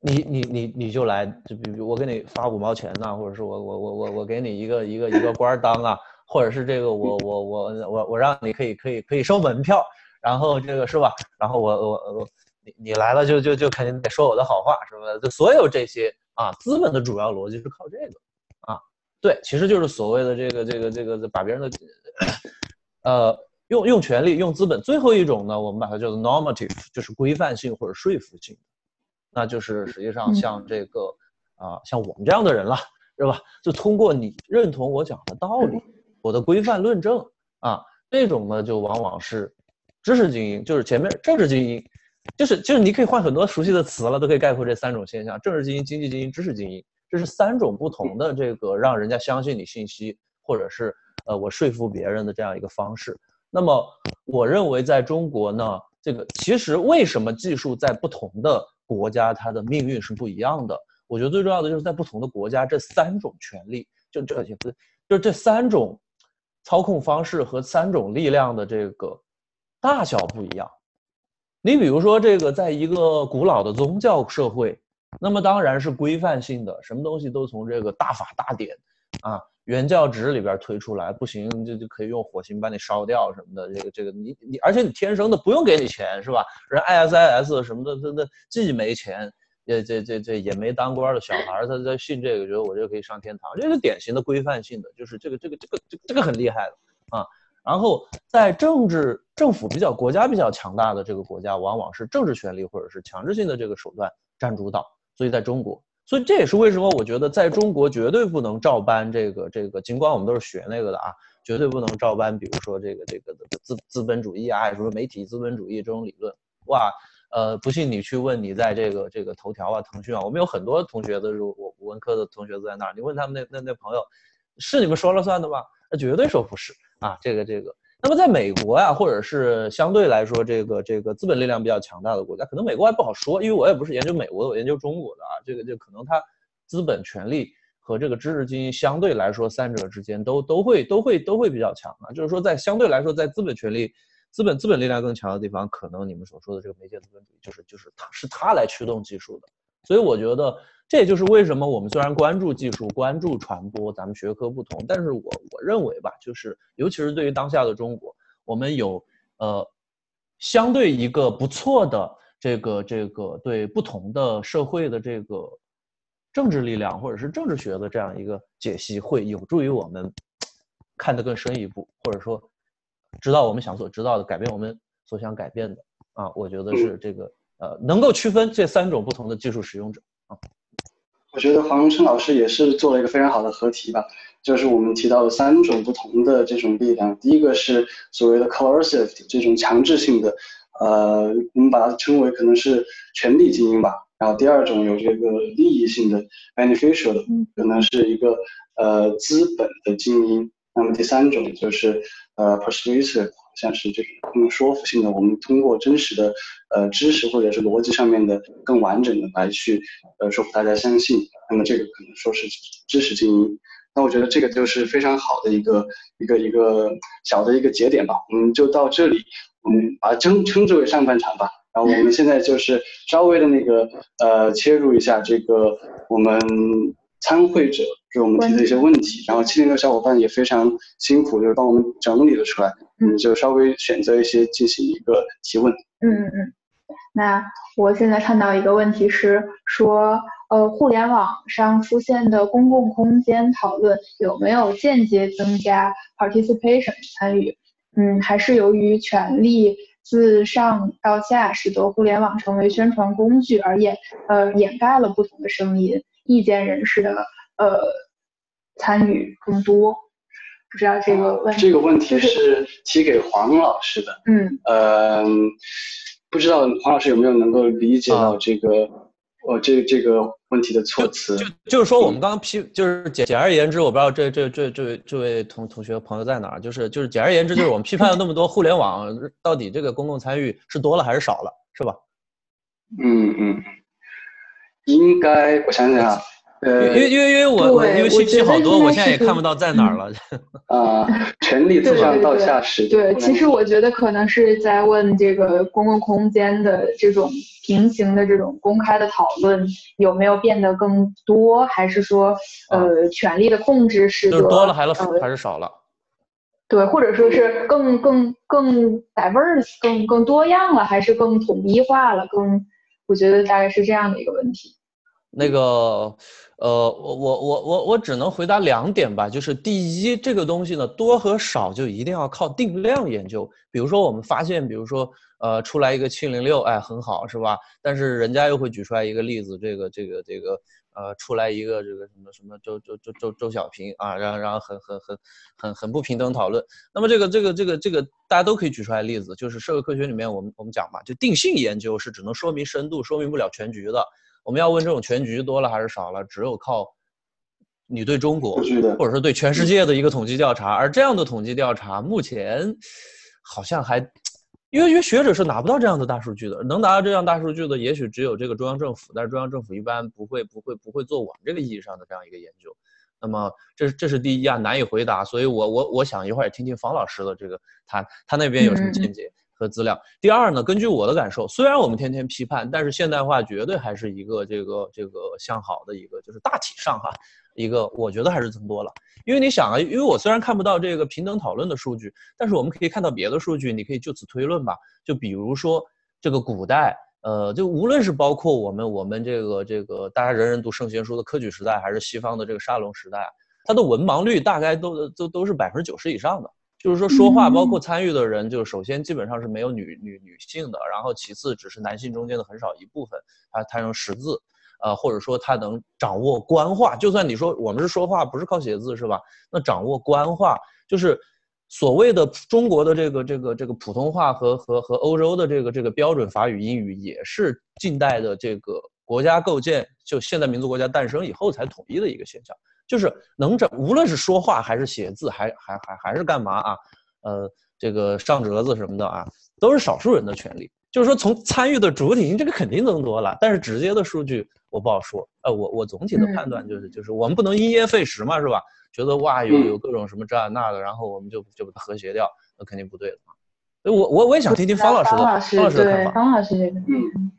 S5: 你你你你就来，就比如我给你发五毛钱呐，或者是我我我我我给你一个一个一个官当啊，或者是这个我我我我我让你可以可以可以收门票，然后这个是吧？然后我我我你你来了就就就肯定得说我的好话，是吧？就所有这些啊，资本的主要逻辑是靠这个。对，其实就是所谓的这个这个这个把别人的，呃，用用权力用资本。最后一种呢，我们把它叫做 normative，就是规范性或者说服性，那就是实际上像这个啊，像我们这样的人了，是吧？就通过你认同我讲的道理，我的规范论证啊，这种呢就往往是知识精英，就是前面政治精英，就是就是你可以换很多熟悉的词了，都可以概括这三种现象：政治精英、经济精英、知识精英。这是三种不同的这个让人家相信你信息，或者是呃我说服别人的这样一个方式。那么我认为在中国呢，这个其实为什么技术在不同的国家它的命运是不一样的？我觉得最重要的就是在不同的国家，这三种权利就这也不就这三种操控方式和三种力量的这个大小不一样。你比如说这个，在一个古老的宗教社会。那么当然是规范性的，什么东西都从这个大法大典，啊，原教旨里边推出来，不行就就可以用火星把你烧掉什么的。这个这个你你，而且你天生的不用给你钱是吧？人 ISIS 什么的，他他既没钱，也这这这也没当官的小孩，他在信这个，觉得我这个可以上天堂，这是典型的规范性的，就是这个这个这个这这个很厉害的啊。然后在政治政府比较国家比较强大的这个国家，往往是政治权力或者是强制性的这个手段占主导。所以在中国，所以这也是为什么我觉得在中国绝对不能照搬这个这个，尽管我们都是学那个的啊，绝对不能照搬，比如说这个这个资资本主义啊，还是说媒体资本主义这种理论。哇，呃，不信你去问你在这个这个头条啊、腾讯啊，我们有很多同学的，我文科的同学都在那儿，你问他们那那那朋友，是你们说了算的吗？那绝对说不是啊，这个这个。那么在美国呀，或者是相对来说这个这个资本力量比较强大的国家，可能美国还不好说，因为我也不是研究美国的，我研究中国的啊。这个就可能它资本权力和这个知识精英相对来说，三者之间都都会都会都会比较强啊。就是说，在相对来说，在资本权力、资本资本力量更强的地方，可能你们所说的这个媒介资本主义，就是就是它是它来驱动技术的。所以我觉得。这也就是为什么我们虽然关注技术、关注传播，咱们学科不同，但是我我认为吧，就是尤其是对于当下的中国，我们有呃相对一个不错的这个这个对不同的社会的这个政治力量或者是政治学的这样一个解析，会有助于我们看得更深一步，或者说知道我们想所知道的，改变我们所想改变的啊。我觉得是这个呃，能够区分这三种不同的技术使用者啊。
S1: 我觉得黄荣琛老师也是做了一个非常好的合题吧，就是我们提到了三种不同的这种力量，第一个是所谓的 coercive 这种强制性的，呃，我们把它称为可能是权力精英吧。然后第二种有这个利益性的 beneficial 的，可能是一个呃资本的精英。那么第三种就是呃 persuasive，像是这种更说服性的，我们通过真实的呃知识或者是逻辑上面的更完整的来去呃说服大家相信。那么这个可能说是知识精英。那我觉得这个就是非常好的一个一个一个小的一个节点吧。我们就到这里，我们把它称称之为上半场吧。然后我们现在就是稍微的那个呃切入一下这个我们参会者给我们提的一些问题，然后七零六小伙伴也非常辛苦，就是帮我们整理了出来，嗯就稍微选择一些进行一个提问。
S3: 嗯嗯嗯。那我现在看到一个问题是说，呃，互联网上出现的公共空间讨论有没有间接增加 participation 参与？嗯，还是由于权力？自上到下，使得互联网成为宣传工具，而掩呃掩盖了不同的声音，意见人士的呃参与更多。不知道这个问题，
S1: 这个问题是提给黄老师的。
S3: 嗯，
S1: 呃，不知道黄老师有没有能够理解到这个。哦，这这个问题的措辞，
S5: 就就是说，我们刚刚批，就是简简而言之，我不知道这这这这位这位同同学朋友在哪儿，就是就是简而言之，就是我们批判了那么多互联网，到底这个公共参与是多了还是少了，是吧？
S1: 嗯嗯，应该我想想啊。呃，
S5: 因为因为因为我我因为信息好多，我现在也看不到在哪儿了。
S1: 啊，权力自上到下是。
S3: 对，其实我觉得可能是在问这个公共空间的这种平行的这种公开的讨论有没有变得更多，还是说呃权力的控制是就是
S5: 多了还是还是少了？
S3: 对，或者说是更更更 diverse 更更多样了，还是更统一化了？更，我觉得大概是这样的一个问题。
S5: 那个，呃，我我我我我只能回答两点吧，就是第一，这个东西呢，多和少就一定要靠定量研究。比如说，我们发现，比如说，呃，出来一个七零六，哎，很好，是吧？但是人家又会举出来一个例子，这个这个这个，呃，出来一个这个什么什么周周周周周小平啊，然后然后很很很很很不平等讨论。那么这个这个这个这个大家都可以举出来例子，就是社会科学里面我们我们讲嘛，就定性研究是只能说明深度，说明不了全局的。我们要问这种全局多了还是少了，只有靠你对中国，或者说对全世界的一个统计调查，而这样的统计调查目前好像还，因为因为学者是拿不到这样的大数据的，能拿到这样大数据的也许只有这个中央政府，但是中央政府一般不会不会不会做我们这个意义上的这样一个研究。那么这是这是第一啊，难以回答，所以我我我想一会儿也听听方老师的这个他他那边有什么见解。和资料。第二呢，根据我的感受，虽然我们天天批判，但是现代化绝对还是一个这个这个向好的一个，就是大体上哈，一个我觉得还是增多了。因为你想啊，因为我虽然看不到这个平等讨论的数据，但是我们可以看到别的数据，你可以就此推论吧。就比如说这个古代，呃，就无论是包括我们我们这个这个大家人人读圣贤书的科举时代，还是西方的这个沙龙时代，它的文盲率大概都都都是百分之九十以上的。就是说，说话包括参与的人，就首先基本上是没有女女女性的，然后其次只是男性中间的很少一部分，他他能识字，呃，或者说他能掌握官话。就算你说我们是说话不是靠写字是吧？那掌握官话，就是所谓的中国的这个这个这个普通话和和和欧洲的这个这个标准法语英语，也是近代的这个国家构建，就现代民族国家诞生以后才统一的一个现象。就是能这，无论是说话还是写字，还还还还是干嘛啊？呃，这个上折子什么的啊，都是少数人的权利。就是说，从参与的主体，这个肯定增多了。但是直接的数据我不好说。呃，我我总体的判断就是，就是我们不能因噎废食嘛，是吧？觉得哇，有有各种什么这那的，然后我们就就把它和谐掉，那肯定不对的嘛。所以我我我也想听听方老师的方老师的看法。
S3: 方老师这个，嗯，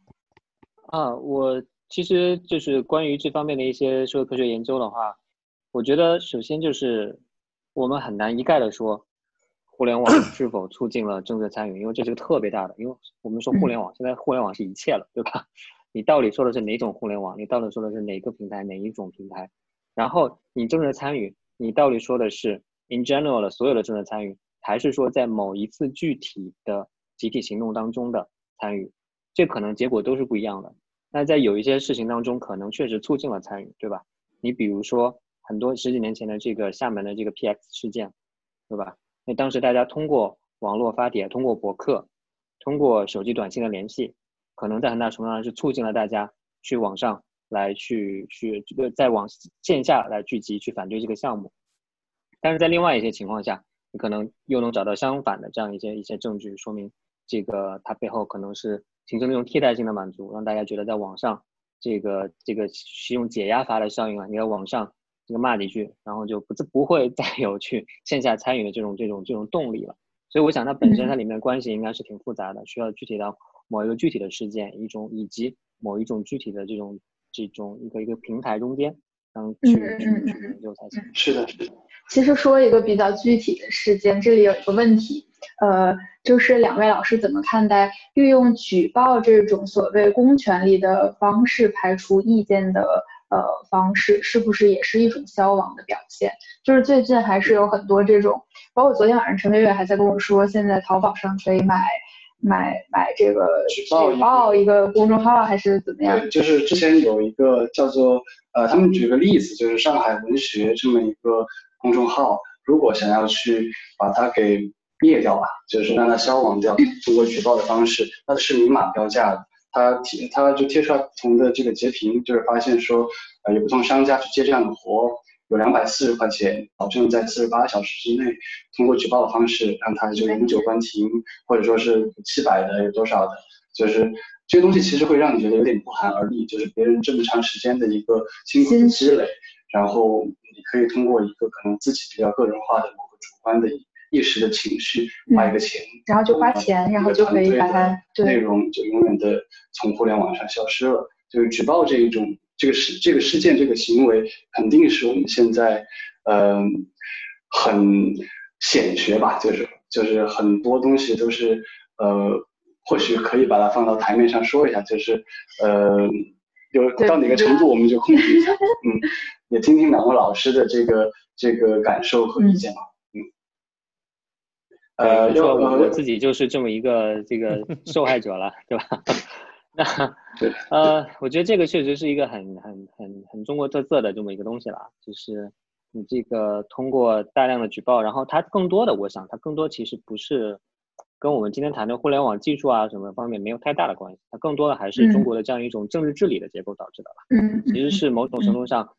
S6: 啊，我其实就是关于这方面的一些社会科学研究的话。我觉得首先就是我们很难一概的说互联网是否促进了政策参与，因为这是个特别大的。因为我们说互联网，现在互联网是一切了，对吧？你到底说的是哪种互联网？你到底说的是哪个平台？哪一种平台？然后你政策参与，你到底说的是 in general 的所有的政策参与，还是说在某一次具体的集体行动当中的参与，这可能结果都是不一样的。那在有一些事情当中，可能确实促进了参与，对吧？你比如说很多十几年前的这个厦门的这个 PX 事件，对吧？那当时大家通过网络发帖，通过博客，通过手机短信的联系，可能在很大程度上是促进了大家去网上来去去这个在网线下来聚集去反对这个项目。但是在另外一些情况下，你可能又能找到相反的这样一些一些证据，说明这个它背后可能是形成那种替代性的满足，让大家觉得在网上这个这个是用解压阀的效应啊，你在网上这个骂几句，然后就不不会再有去线下参与的这种这种这种动力了。所以我想它本身它里面关系应该是挺复杂的，需要具体到某一个具体的事件一种以及某一种具体的这种这种一个一个平台中间，嗯去去去研究才行。
S1: 是的，是的。
S3: 其实说一个比较具体的事件，这里有一个问题，呃，就是两位老师怎么看待运用举报这种所谓公权力的方式排除意见的呃方式，是不是也是一种消亡的表现？就是最近还是有很多这种，包括昨天晚上陈飞跃还在跟我说，现在淘宝上可以买买买这个
S1: 举报
S3: 举报一个公众号还是怎么样？
S1: 对，就是之前有一个叫做呃，他们举个例子，就是上海文学这么一个。公众号如果想要去把它给灭掉吧，就是让它消亡掉，通过举报的方式，那是明码标价的，他贴他就贴出来不同的这个截屏，就是发现说，呃，有不同商家去接这样的活，有两百四十块钱，保证在四十八小时之内，通过举报的方式让他就永久关停，或者说是七百的有多少的，就是这些东西其实会让你觉得有点不寒而栗，就是别人这么长时间的一个辛苦积累，然后。你可以通过一个可能自己比较个人化的某个主观的一时的情绪花一个钱，
S3: 然后就花钱，然后就可以把它
S1: 内容就永远的从互联网上消失了。就是举报这一种这个事这个事件这个行为，肯定是我们现在嗯很显学吧，就是就是很多东西都是呃或许可以把它放到台面上说一下，就是呃有到哪个程度我们就控制一下，嗯。也听听两位老师的这个这个感受和意见吧。嗯，
S6: 呃，说我我自己就是这么一个这个 受害者了，对吧？那呃，我觉得这个确实是一个很很很很中国特色的这么一个东西了，就是你这个通过大量的举报，然后它更多的，我想它更多其实不是跟我们今天谈的互联网技术啊什么方面没有太大的关系，它更多的还是中国的这样一种政治治理的结构导致的吧。
S3: 嗯，
S6: 其实是某种程度上。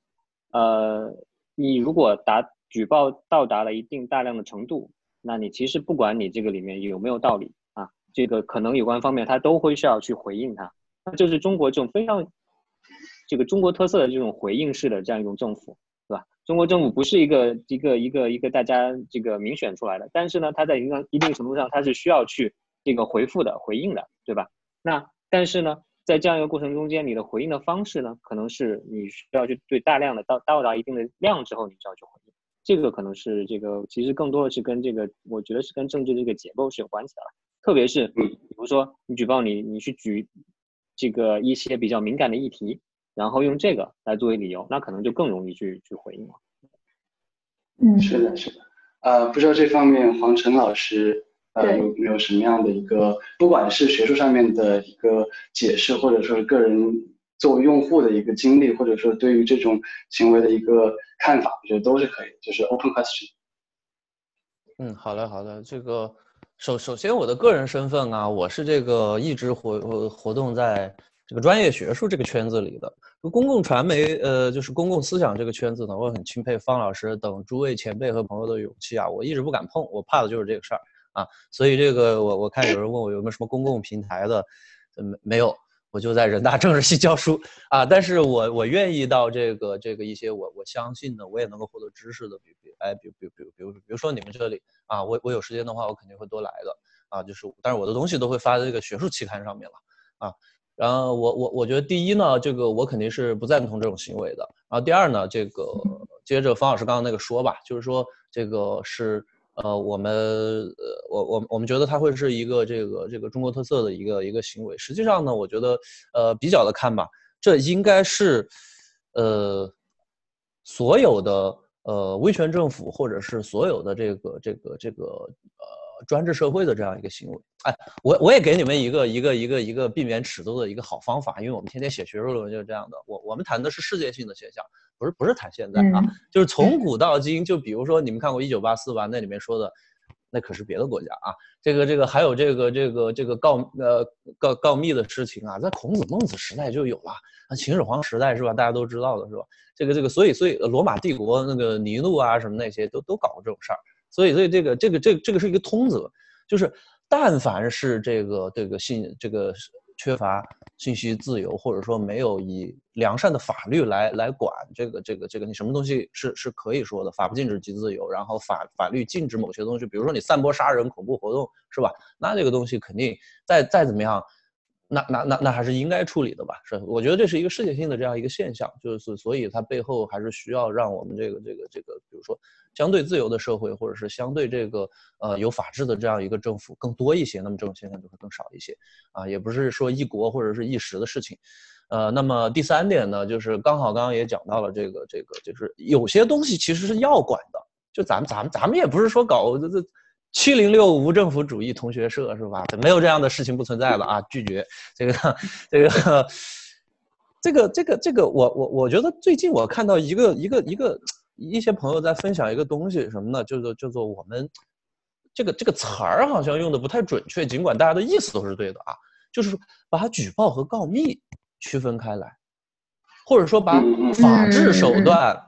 S6: 呃，你如果达举报到达了一定大量的程度，那你其实不管你这个里面有没有道理啊，这个可能有关方面他都会需要去回应它。那就是中国这种非常这个中国特色的这种回应式的这样一种政府，对吧？中国政府不是一个一个一个一个大家这个民选出来的，但是呢，它在一定一定程度上它是需要去这个回复的回应的，对吧？那但是呢？在这样一个过程中间，你的回应的方式呢，可能是你需要去对大量的到到达一定的量之后，你需要去回应。这个可能是这个，其实更多的是跟这个，我觉得是跟政治这个结构是有关系的。特别是比如说你举报你，你去举这个一些比较敏感的议题，然后用这个来作为理由，那可能就更容易去去回应了。
S3: 嗯，
S1: 是的，是的。呃，不知道这方面黄晨老师。呃，有没有什么样的一个，不管是学术上面的一个解释，或者说是个人作为用户的一个经历，或者说对于这种行为的一个看法，我觉得都是可以，就是 open question。
S5: 嗯，好的，好的。这个首首先我的个人身份啊，我是这个一直活活动在这个专业学术这个圈子里的，公共传媒，呃，就是公共思想这个圈子呢，我很钦佩方老师等诸位前辈和朋友的勇气啊，我一直不敢碰，我怕的就是这个事儿。啊，所以这个我我看有人问我有没有什么公共平台的，没没有，我就在人大政治系教书啊。但是我我愿意到这个这个一些我我相信的，我也能够获得知识的，比比哎，比比比比如比如说你们这里啊，我我有时间的话，我肯定会多来的啊。就是，但是我的东西都会发在这个学术期刊上面了啊。然后我我我觉得第一呢，这个我肯定是不赞同这种行为的。然后第二呢，这个接着方老师刚刚那个说吧，就是说这个是。呃，我们呃，我我我们觉得它会是一个这个这个中国特色的一个一个行为。实际上呢，我觉得呃比较的看吧，这应该是呃所有的呃威权政府或者是所有的这个这个这个呃专制社会的这样一个行为。哎，我我也给你们一个一个一个一个避免尺度的一个好方法，因为我们天天写学术论文就是这样的。我我们谈的是世界性的现象，不是不是谈现在啊，就是从古到今。就比如说你们看过《一九八四》吧，那里面说的。那可是别的国家啊，这个这个还有这个这个这个告呃告告密的事情啊，在孔子孟子时代就有了，那秦始皇时代是吧？大家都知道的是吧？这个这个，所以所以罗马帝国那个尼禄啊什么那些都都搞过这种事儿，所以所以这个这个这这个是一个通则，就是但凡是这个这个信这个。缺乏信息自由，或者说没有以良善的法律来来管这个这个这个，你什么东西是是可以说的？法不禁止即自由，然后法法律禁止某些东西，比如说你散播杀人恐怖活动，是吧？那这个东西肯定再再怎么样。那那那那还是应该处理的吧？是，我觉得这是一个世界性的这样一个现象，就是所以它背后还是需要让我们这个这个这个，比如说相对自由的社会，或者是相对这个呃有法治的这样一个政府更多一些，那么这种现象就会更少一些啊，也不是说一国或者是一时的事情，呃，那么第三点呢，就是刚好刚刚也讲到了这个这个，就是有些东西其实是要管的，就咱们咱们咱们也不是说搞这这。七零六无政府主义同学社是吧？没有这样的事情不存在的啊！拒绝这个，这个，这个，这个，这个，我我我觉得最近我看到一个一个一个一些朋友在分享一个东西什么呢？叫做叫做我们这个这个词儿好像用的不太准确，尽管大家的意思都是对的啊，就是把举报和告密区分开来，或者说把法治手段。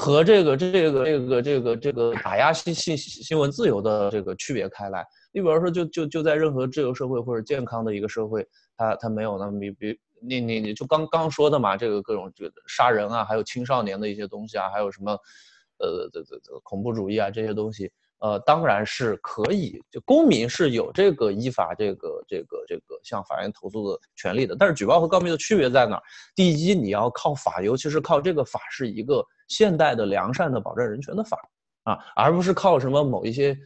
S5: 和这个这个这个这个这个打压新新新闻自由的这个区别开来，你比方说，就就就在任何自由社会或者健康的一个社会，它它没有那么比比你你你就刚刚说的嘛，这个各种这个杀人啊，还有青少年的一些东西啊，还有什么，呃这这这恐怖主义啊这些东西。呃，当然是可以，就公民是有这个依法这个这个这个向法院投诉的权利的。但是举报和告密的区别在哪儿？第一，你要靠法，尤其是靠这个法是一个现代的良善的保障人权的法啊，而不是靠什么某一些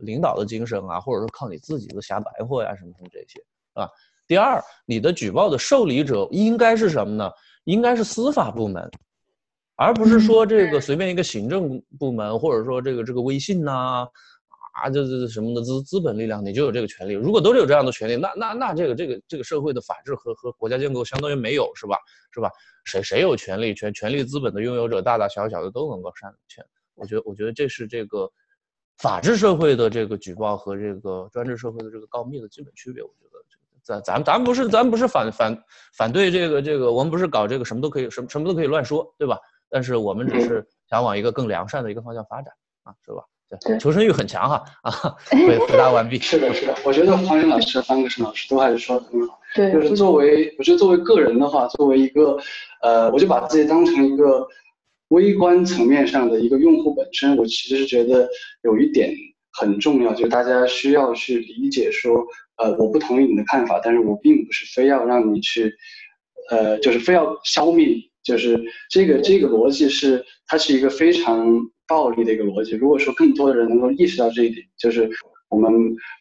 S5: 领导的精神啊，或者说靠你自己的瞎白活呀什么什么这些啊。第二，你的举报的受理者应该是什么呢？应该是司法部门。而不是说这个随便一个行政部门，或者说这个这个微信呐，啊，这这什么的资资本力量，你就有这个权利。如果都是有这样的权利，那那那这个这个这个社会的法治和和国家建构相当于没有，是吧？是吧？谁谁有权利，权权力资本的拥有者，大大小小的都能够善权。我觉得我觉得这是这个法治社会的这个举报和这个专制社会的这个告密的基本区别。我觉得咱咱咱不是咱不是反反反对这个这个，我们不是搞这个什么都可以什么什么都可以乱说，对吧？但是我们只是想往一个更良善的一个方向发展啊，是吧？对，求生欲很强哈啊！回回答完毕。
S1: 是的，是的，我觉得黄云老师、方格生老师都还是说的很好。
S3: 对，
S1: 就是作为，我觉得作为个人的话，作为一个，呃，我就把自己当成一个微观层面上的一个用户本身，我其实是觉得有一点很重要，就是大家需要去理解说，呃，我不同意你的看法，但是我并不是非要让你去，呃，就是非要消灭。就是这个这个逻辑是，它是一个非常暴力的一个逻辑。如果说更多的人能够意识到这一点，就是我们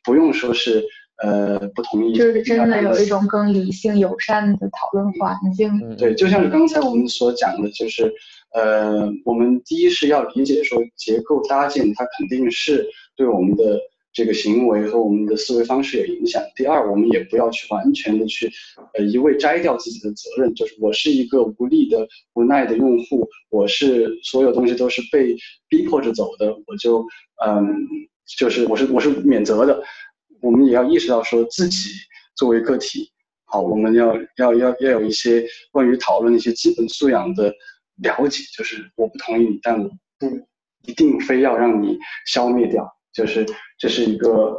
S1: 不用说是呃不同意，
S3: 就是真的有一种更理性友善的讨论环境。
S1: 对，就像是刚才我们所讲的，就是呃，我们第一是要理解说结构搭建，它肯定是对我们的。这个行为和我们的思维方式有影响。第二，我们也不要去完全的去，呃，一味摘掉自己的责任。就是我是一个无力的、无奈的用户，我是所有东西都是被逼迫着走的，我就，嗯，就是我是我是免责的。我们也要意识到说自己作为个体，好，我们要要要要有一些关于讨论一些基本素养的了解。就是我不同意你，但我不一定非要让你消灭掉。就是这是一个，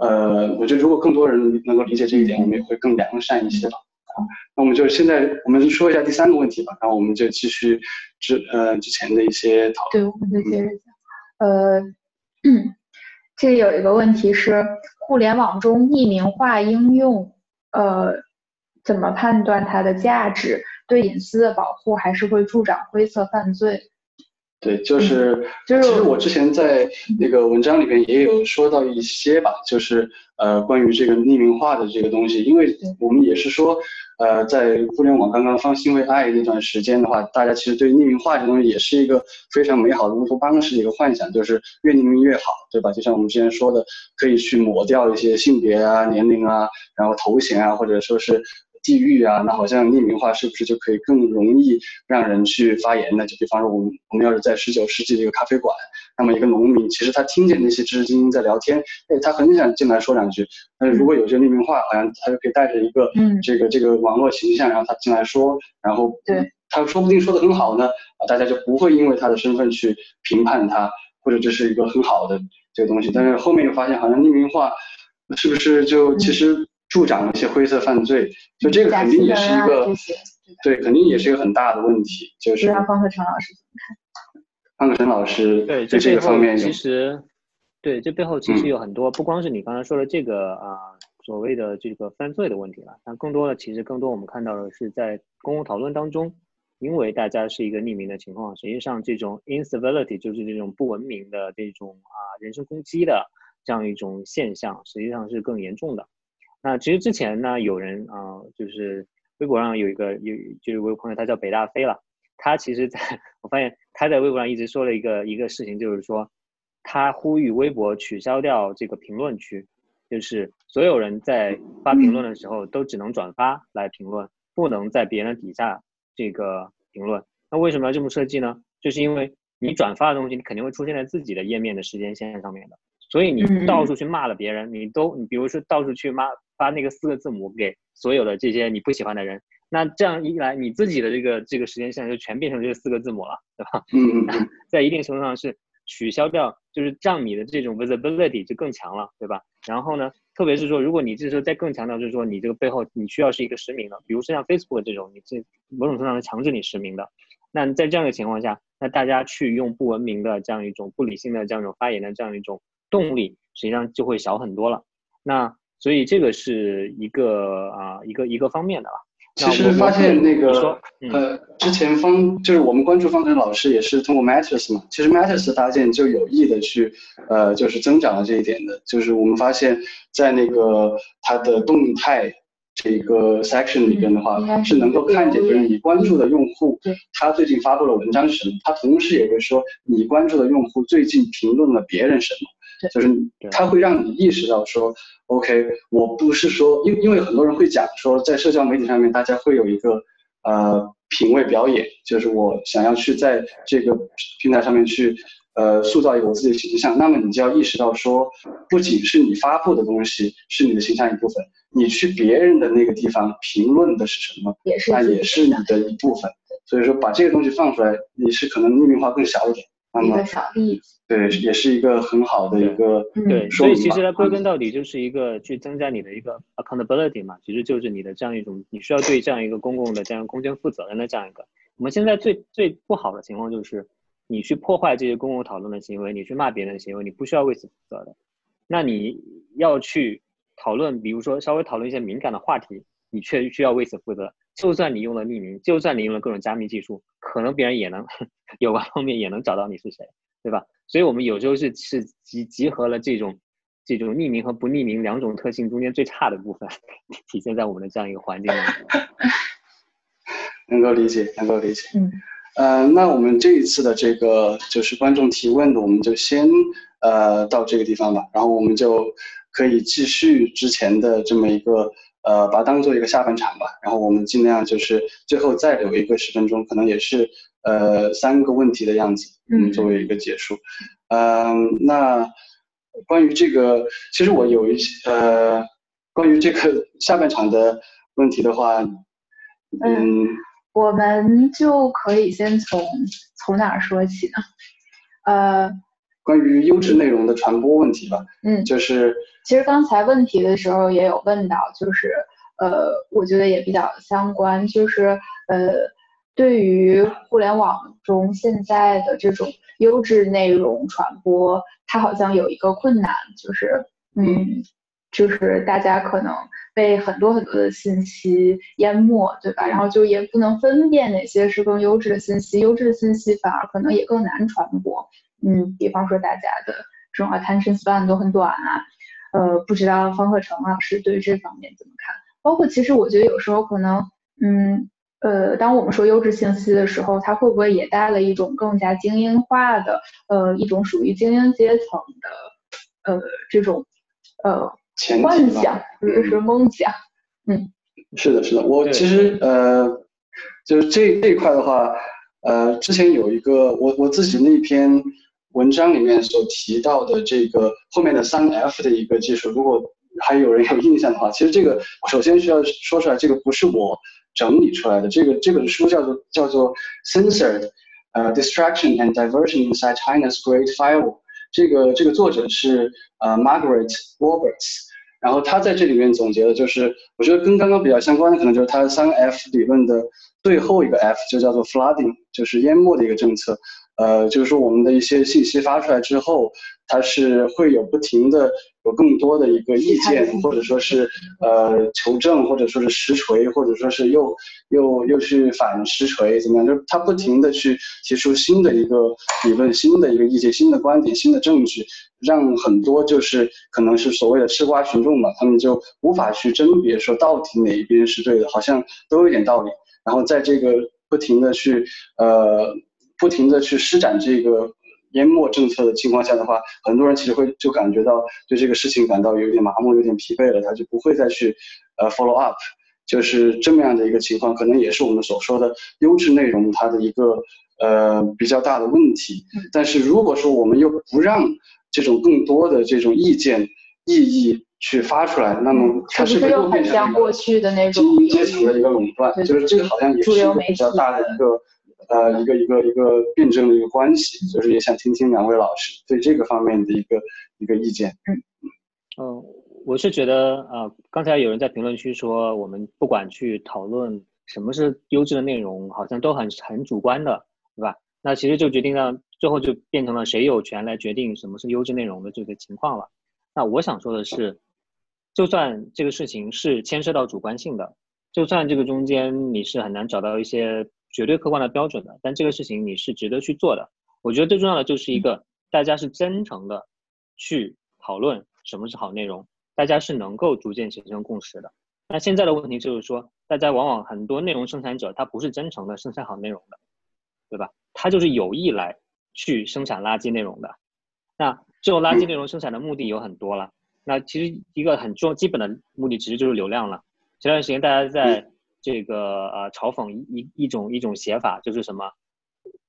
S1: 呃，我觉得如果更多人能够理解这一点，我们也会更良善一些吧。啊，那我们就现在我们说一下第三个问题吧，然后我们就继续之呃之前的一些讨
S3: 论。对，我们再接着讲。呃，这有一个问题是，互联网中匿名化应用，呃，怎么判断它的价值？对隐私的保护，还是会助长灰色犯罪？
S1: 对，就是
S3: 就是
S1: 其实我之前在那个文章里面也有说到一些吧，就是呃关于这个匿名化的这个东西，因为我们也是说，呃，在互联网刚刚方兴未艾那段时间的话，大家其实对匿名化这东西也是一个非常美好的乌托邦式的一个幻想，就是越匿名越好，对吧？就像我们之前说的，可以去抹掉一些性别啊、年龄啊，然后头衔啊，或者说是。地域啊，那好像匿名化是不是就可以更容易让人去发言呢？就比方说，我们我们要是在十九世纪的一个咖啡馆，那么一个农民其实他听见那些知识精英在聊天，哎，他很想进来说两句。但是如果有些匿名化，好像他就可以带着一个
S3: 嗯
S1: 这个这个网络形象，然后他进来说，然后
S3: 对
S1: 他说不定说的很好呢，啊，大家就不会因为他的身份去评判他，或者这是一个很好的这个东西。但是后面又发现，好像匿名化是不是就其实助长了一些灰色犯罪？就这个肯定也是一个对，肯定也是一个很大的问题，就是
S3: 方克成老师怎么看？
S1: 方克成老师
S6: 对，
S1: 对这
S6: 背后
S1: 个方面
S6: 其实，对这背后其
S1: 嗯
S6: 实有很多，不光是你刚才说的这个啊、所谓的这个犯罪的问题了，那更多的其实更多我们看到的是在公共讨论当中，因为大家是一个匿名的情况，实际上这种 incivility 就是这种不文明的这种啊人身攻击的这样一种现象，实际上是更严重的。那其实之前呢，有人啊、就是微博上有一个有就是我有朋友，他叫北大飞了。他其实在我发现他在微博上一直说了一个一个事情，就是说他呼吁微博取消掉这个评论区，就是所有人在发评论的时候都只能转发来评论，不能在别人底下这个评论。那为什么要这么设计呢？就是因为你转发的东西，你肯定会出现在自己的页面的时间线上面的，所以你
S3: 嗯
S6: 到处去骂了别人，你都你比如说到处去骂发那个四个字母给所有的这些你不喜欢的人，那这样一来，你自己的这个这个时间线就全变成这四个字母了，对吧？
S1: 嗯
S6: 在一定程度上是取消掉，就是让你的这种 visibility 就更强了，对吧？然后呢，特别是说，如果你这时候再更强调，就是说你这个背后你需要是一个实名的，比如说像 Facebook 这种，你这某种程度上是强制你实名的。那在这样的情况下，那大家去用不文明的这样一种不理性的这样一种发言的这样一种动力，实际上就会小很多了。那所以这个是一个啊、一个一个方面的了。
S1: 其实发现那个
S6: 嗯
S1: 呃，之前方就是我们关注方程老师也是通过 Matters 嘛，其实 Matters 的搭建就有意的去呃，就是增长了这一点的，就是我们发现，在那个它的动态这个 section 里边的话
S3: 嗯，是
S1: 是能够看见就是你关注的用户，他最近发布了文章是什么，他同时也会说你关注的用户最近评论了别人什么。
S3: 对。
S1: 就是
S6: 对。
S1: 它会让你意识到说，OK，我不是说，因因为很多人会讲说，在社交媒体上面，大家会有一个呃品味表演，就是我想要去在这个平台上面去呃塑造一个我自己的形象，那么你就要意识到说，不仅是你发布的东西是你的形象一部分，你去别人的那个地方评论的是什么，那也是你的一部分。所以说把这个东西放出来，你是可能匿名化更小一点，那么
S3: 一个小例子。
S1: 对，也是一个很好的一个
S3: 嗯
S6: 对，所以其实它归根到底就是一个去增加你的一个 accountability 嘛，其实就是你的这样一种，你需要对这样一个公共的这样空间负责任的这样一个。我们现在最最不好的情况就是，你去破坏这些公共讨论的行为，你去骂别人的行为，你不需要为此负责的。那你要去讨论，比如说稍微讨论一些敏感的话题，你却需要为此负责。就算你用了匿名，就算你用了各种加密技术，可能别人也能 有关方面也能找到你是谁，对吧？所以我们有时候是是集集合了这种这种匿名和不匿名两种特性中间最差的部分，体现在我们的这样一个环境当中。
S1: 能够理解，能够理解。
S3: 嗯，
S1: 呃，那我们这一次的这个就是观众提问的，我们就先呃到这个地方吧，然后我们就可以继续之前的这么一个呃，把它当做一个下半场吧。然后我们尽量就是最后再留一个十分钟，可能也是呃三个问题的样子，
S3: 嗯
S1: 作为一个结束。嗯、那关于这个，其实我有一些呃，关于这个下半场的问题的话，嗯
S3: 我们就可以先从从哪儿说起呢？呃，
S1: 关于优质内容的传播问题吧，
S3: 嗯，
S1: 就是
S3: 其实刚才问题的时候也有问到，就是呃，我觉得也比较相关，就是呃，对于互联网中现在的这种优质内容传播，它好像有一个困难，就是嗯，就是大家可能被很多很多的信息淹没，对吧？然后就也不能分辨哪些是更优质的信息，优质的信息反而可能也更难传播。嗯，比方说大家的这种 attention span 都很短啊，呃，不知道方鹤成老师对这方面怎么看？包括其实我觉得有时候可能，嗯，呃，当我们说优质信息的时候，它会不会也带了一种更加精英化的，呃，一种属于精英阶层的，呃，这种，呃。幻想或者是梦想，嗯，
S1: 是的，是的，我其实呃，就是这这一块的话，呃，之前有一个我我自己那篇文章里面所提到的这个后面的三 F 的一个技术，如果还有人有印象的话，其实这个首先需要说出来，这个不是我整理出来的，这个这本书叫做叫做 Censored，呃，Distraction and Diversion Inside China's Great Firewall。这个这个作者是呃 Margaret Roberts，然后他在这里面总结的就是，我觉得跟刚刚比较相关的，可能就是他的三 F 理论的最后一个 F，就叫做 Flooding，就是淹没的一个政策。呃，就是说我们的一些信息发出来之后，它是会有不停的有更多的一个意见，或者说是呃求证，或者说是实锤，或者说是又又又去反实锤，怎么样？就是它不停的去提出新的一个理论、新的一个意见、新的观点、新的证据，让很多就是可能是所谓的吃瓜群众嘛，他们就无法去甄别说到底哪一边是对的，好像都有点道理。然后在这个不停的去呃。不停的去施展这个淹没政策的情况下的话，很多人其实会就感觉到对这个事情感到有点麻木、有点疲惫了，他就不会再去呃 follow up，就是这么样的一个情况，可能也是我们所说的优质内容它的一个呃比较大的问题。但是如果说我们又不让这种更多的这种意见意义去发出来，那么它是不是又变成
S3: 过去的那种
S1: 精英阶层的一个垄断？就是这个好像也是一个比较大的一个。呃，一个一个一个辩证的一个关系，就是也想听听两位老师对这个方面的一个一个意见。
S6: 嗯嗯，我是觉得啊，刚才有人在评论区说，我们不管去讨论什么是优质的内容，好像都很很主观的，对吧？那其实就决定了最后就变成了谁有权来决定什么是优质内容的这个情况了。那我想说的是，就算这个事情是牵涉到主观性的，就算这个中间你是很难找到一些。绝对客观的标准的，但这个事情你是值得去做的。我觉得最重要的就是一个大家是真诚的去讨论什么是好内容，大家是能够逐渐形成共识的。那现在的问题就是说，大家往往很多内容生产者他不是真诚的生产好内容的，对吧？他就是有意来去生产垃圾内容的。那这种垃圾内容生产的目的有很多了。那其实一个很重基本的目的其实就是流量了。前段时间大家在。这个呃，嘲讽一一一种一种写法就是什么，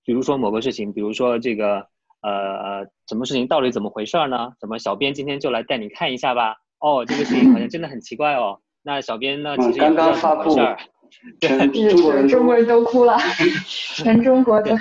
S6: 比如说某个事情，比如说这个呃，什么事情到底怎么回事呢？怎么小编今天就来带你看一下吧？哦，这个事情好像真的很奇怪哦。那小编呢，其实
S1: 刚刚发布，
S3: 全中国人中国人都哭了，全中国的。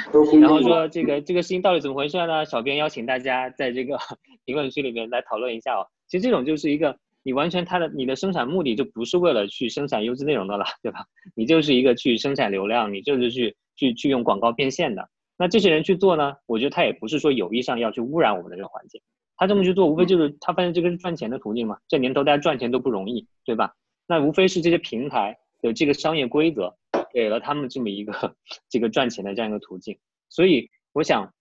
S6: 然后说这个这个事情到底怎么回事呢？小编邀请大家在这个 评论区里面来讨论一下哦。其实这种就是一个。你完全它的你的生产目的就不是为了去生产优质内容的了，对吧？你就是一个去生产流量，你就是去去去用广告变现的。那这些人去做呢？我觉得他也不是说有意上要去污染我们的这个环境，他这么去做，无非就是他发现这个是赚钱的途径嘛。这年头大家赚钱都不容易，对吧？那无非是这些平台的这个商业规则，给了他们这么一个 这个赚钱的这样一个途径。所以我想。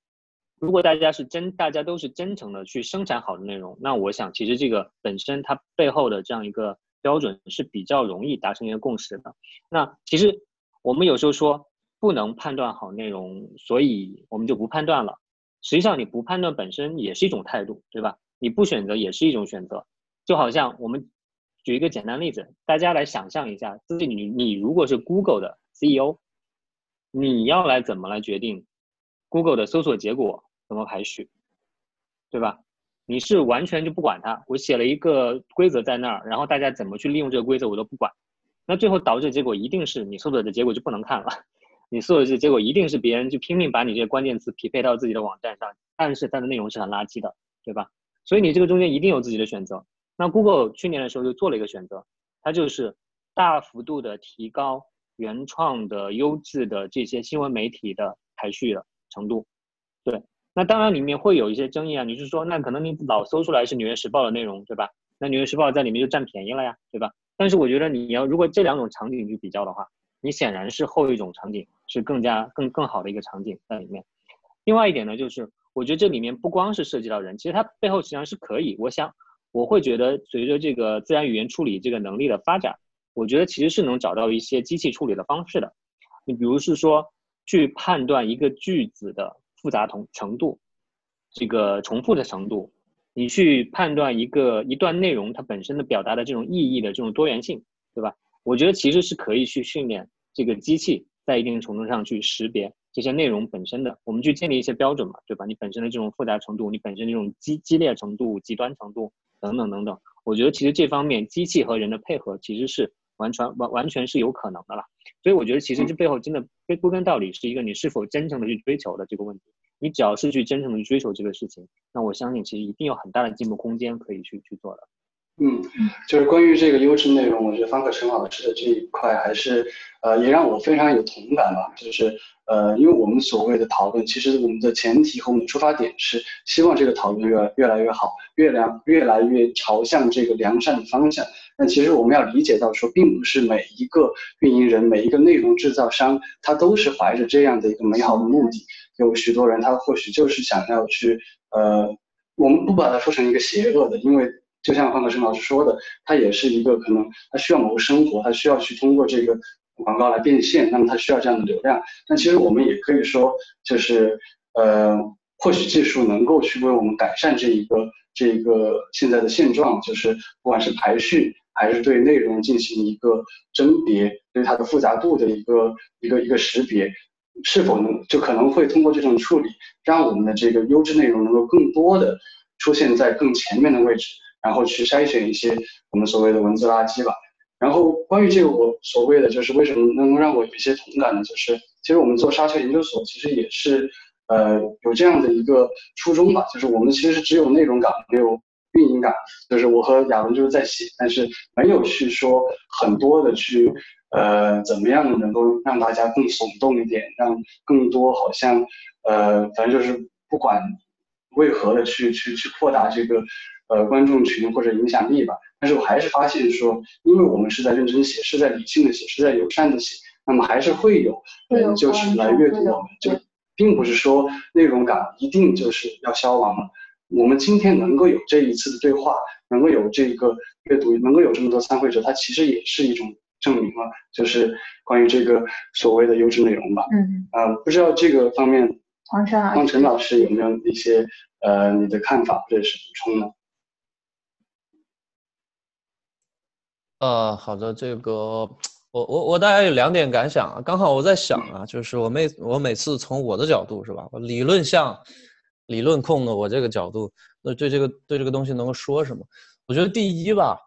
S6: 如果大家是真，大家都是真诚的去生产好的内容，那我想其实这个本身它背后的这样一个标准是比较容易达成一个共识的。那其实我们有时候说不能判断好内容，所以我们就不判断了。实际上你不判断本身也是一种态度，对吧？你不选择也是一种选择。就好像我们举一个简单例子，大家来想象一下，自己你你如果是 Google 的 CEO，你要来怎么来决定 Google 的搜索结果？怎么排序，对吧？你是完全就不管它，我写了一个规则在那儿，然后大家怎么去利用这个规则我都不管，那最后导致结果一定是你搜索的结果就不能看了，你搜索的结果一定是别人就拼命把你这些关键词匹配到自己的网站上，但是它的内容是很垃圾的，对吧？所以你这个中间一定有自己的选择。那 Google 去年的时候就做了一个选择，它就是大幅度的提高原创的优质的这些新闻媒体的排序的程度，那当然里面会有一些争议啊，你是说那可能你老搜出来是《纽约时报》的内容，对吧？那《纽约时报》在里面就占便宜了呀，对吧？但是我觉得你要如果这两种场景去比较的话，你显然是后一种场景是更加更更好的一个场景在里面。另外一点呢，就是我觉得这里面不光是涉及到人，其实它背后实际上是可以，我想我会觉得随着这个自然语言处理这个能力的发展，我觉得其实是能找到一些机器处理的方式的。你比如是说去判断一个句子的复杂同程度，这个重复的程度，你去判断一个一段内容它本身的表达的这种意义的这种多元性，对吧？我觉得其实是可以去训练这个机器在一定程度上去识别。这些内容本身的，我们去建立一些标准嘛，对吧？你本身的这种复杂程度，你本身这种激激烈程度、极端程度等等等等，我觉得其实这方面机器和人的配合其实是完全完完全是有可能的了。所以我觉得其实这背后真的归根到底是一个你是否真诚的去追求的这个问题。你只要是去真诚的去追求这个事情，那我相信其实一定有很大的进步空间可以去去做的。
S1: 嗯，就是关于这个优质内容，我觉得方可成老师的这一块还是呃也让我非常有同感吧，就是。呃，因为我们所谓的讨论，其实我们的前提和我们的出发点是希望这个讨论越越来越好，越良越来越朝向这个良善的方向。但其实我们要理解到，说并不是每一个运营人、每一个内容制造商，他都是怀着这样的一个美好的目的。有许多人，他或许就是想要去，呃，我们不把它说成一个邪恶的，因为就像方可生老师说的，他也是一个可能他需要谋生活，他需要去通过这个。广告来变现，那么它需要这样的流量。但其实我们也可以说，就是呃，或许技术能够去为我们改善这一个这一个现在的现状，就是不管是排序还是对内容进行一个甄别，对它的复杂度的一个一个一个识别，是否能就可能会通过这种处理，让我们的这个优质内容能够更多的出现在更前面的位置，然后去筛选一些我们所谓的文字垃圾吧。然后关于这个，我所谓的就是为什么能够让我有一些同感呢？就是其实我们做沙丘研究所，其实也是，呃，有这样的一个初衷吧。就是我们其实只有内容感，没有运营感。就是我和亚文就是在写，但是没有去说很多的去，呃，怎么样能够让大家更耸动一点，让更多好像，呃，反正就是不管为何的去去去扩大这个。呃，观众群或者影响力吧，但是我还是发现说，因为我们是在认真写，是在理性的写，是在友善的写，那么还是会有人就是来阅读我们，就并不是说内容感一定就是要消亡了。我们今天能够有这一次的对话，能够有这个阅读，能够有这么多参会者，它其实也是一种证明了，就是关于这个所谓的优质内容吧。
S3: 嗯，
S1: 呃，不知道这个方面，
S3: 黄晨
S1: 黄晨老师有没有一些呃你的看法或者是补充呢？
S5: 呃，好的，这个我我我大概有两点感想啊，刚好我在想啊，就是我每我每次从我的角度是吧，我理论向理论控的我这个角度，那对这个对这个东西能够说什么？我觉得第一吧，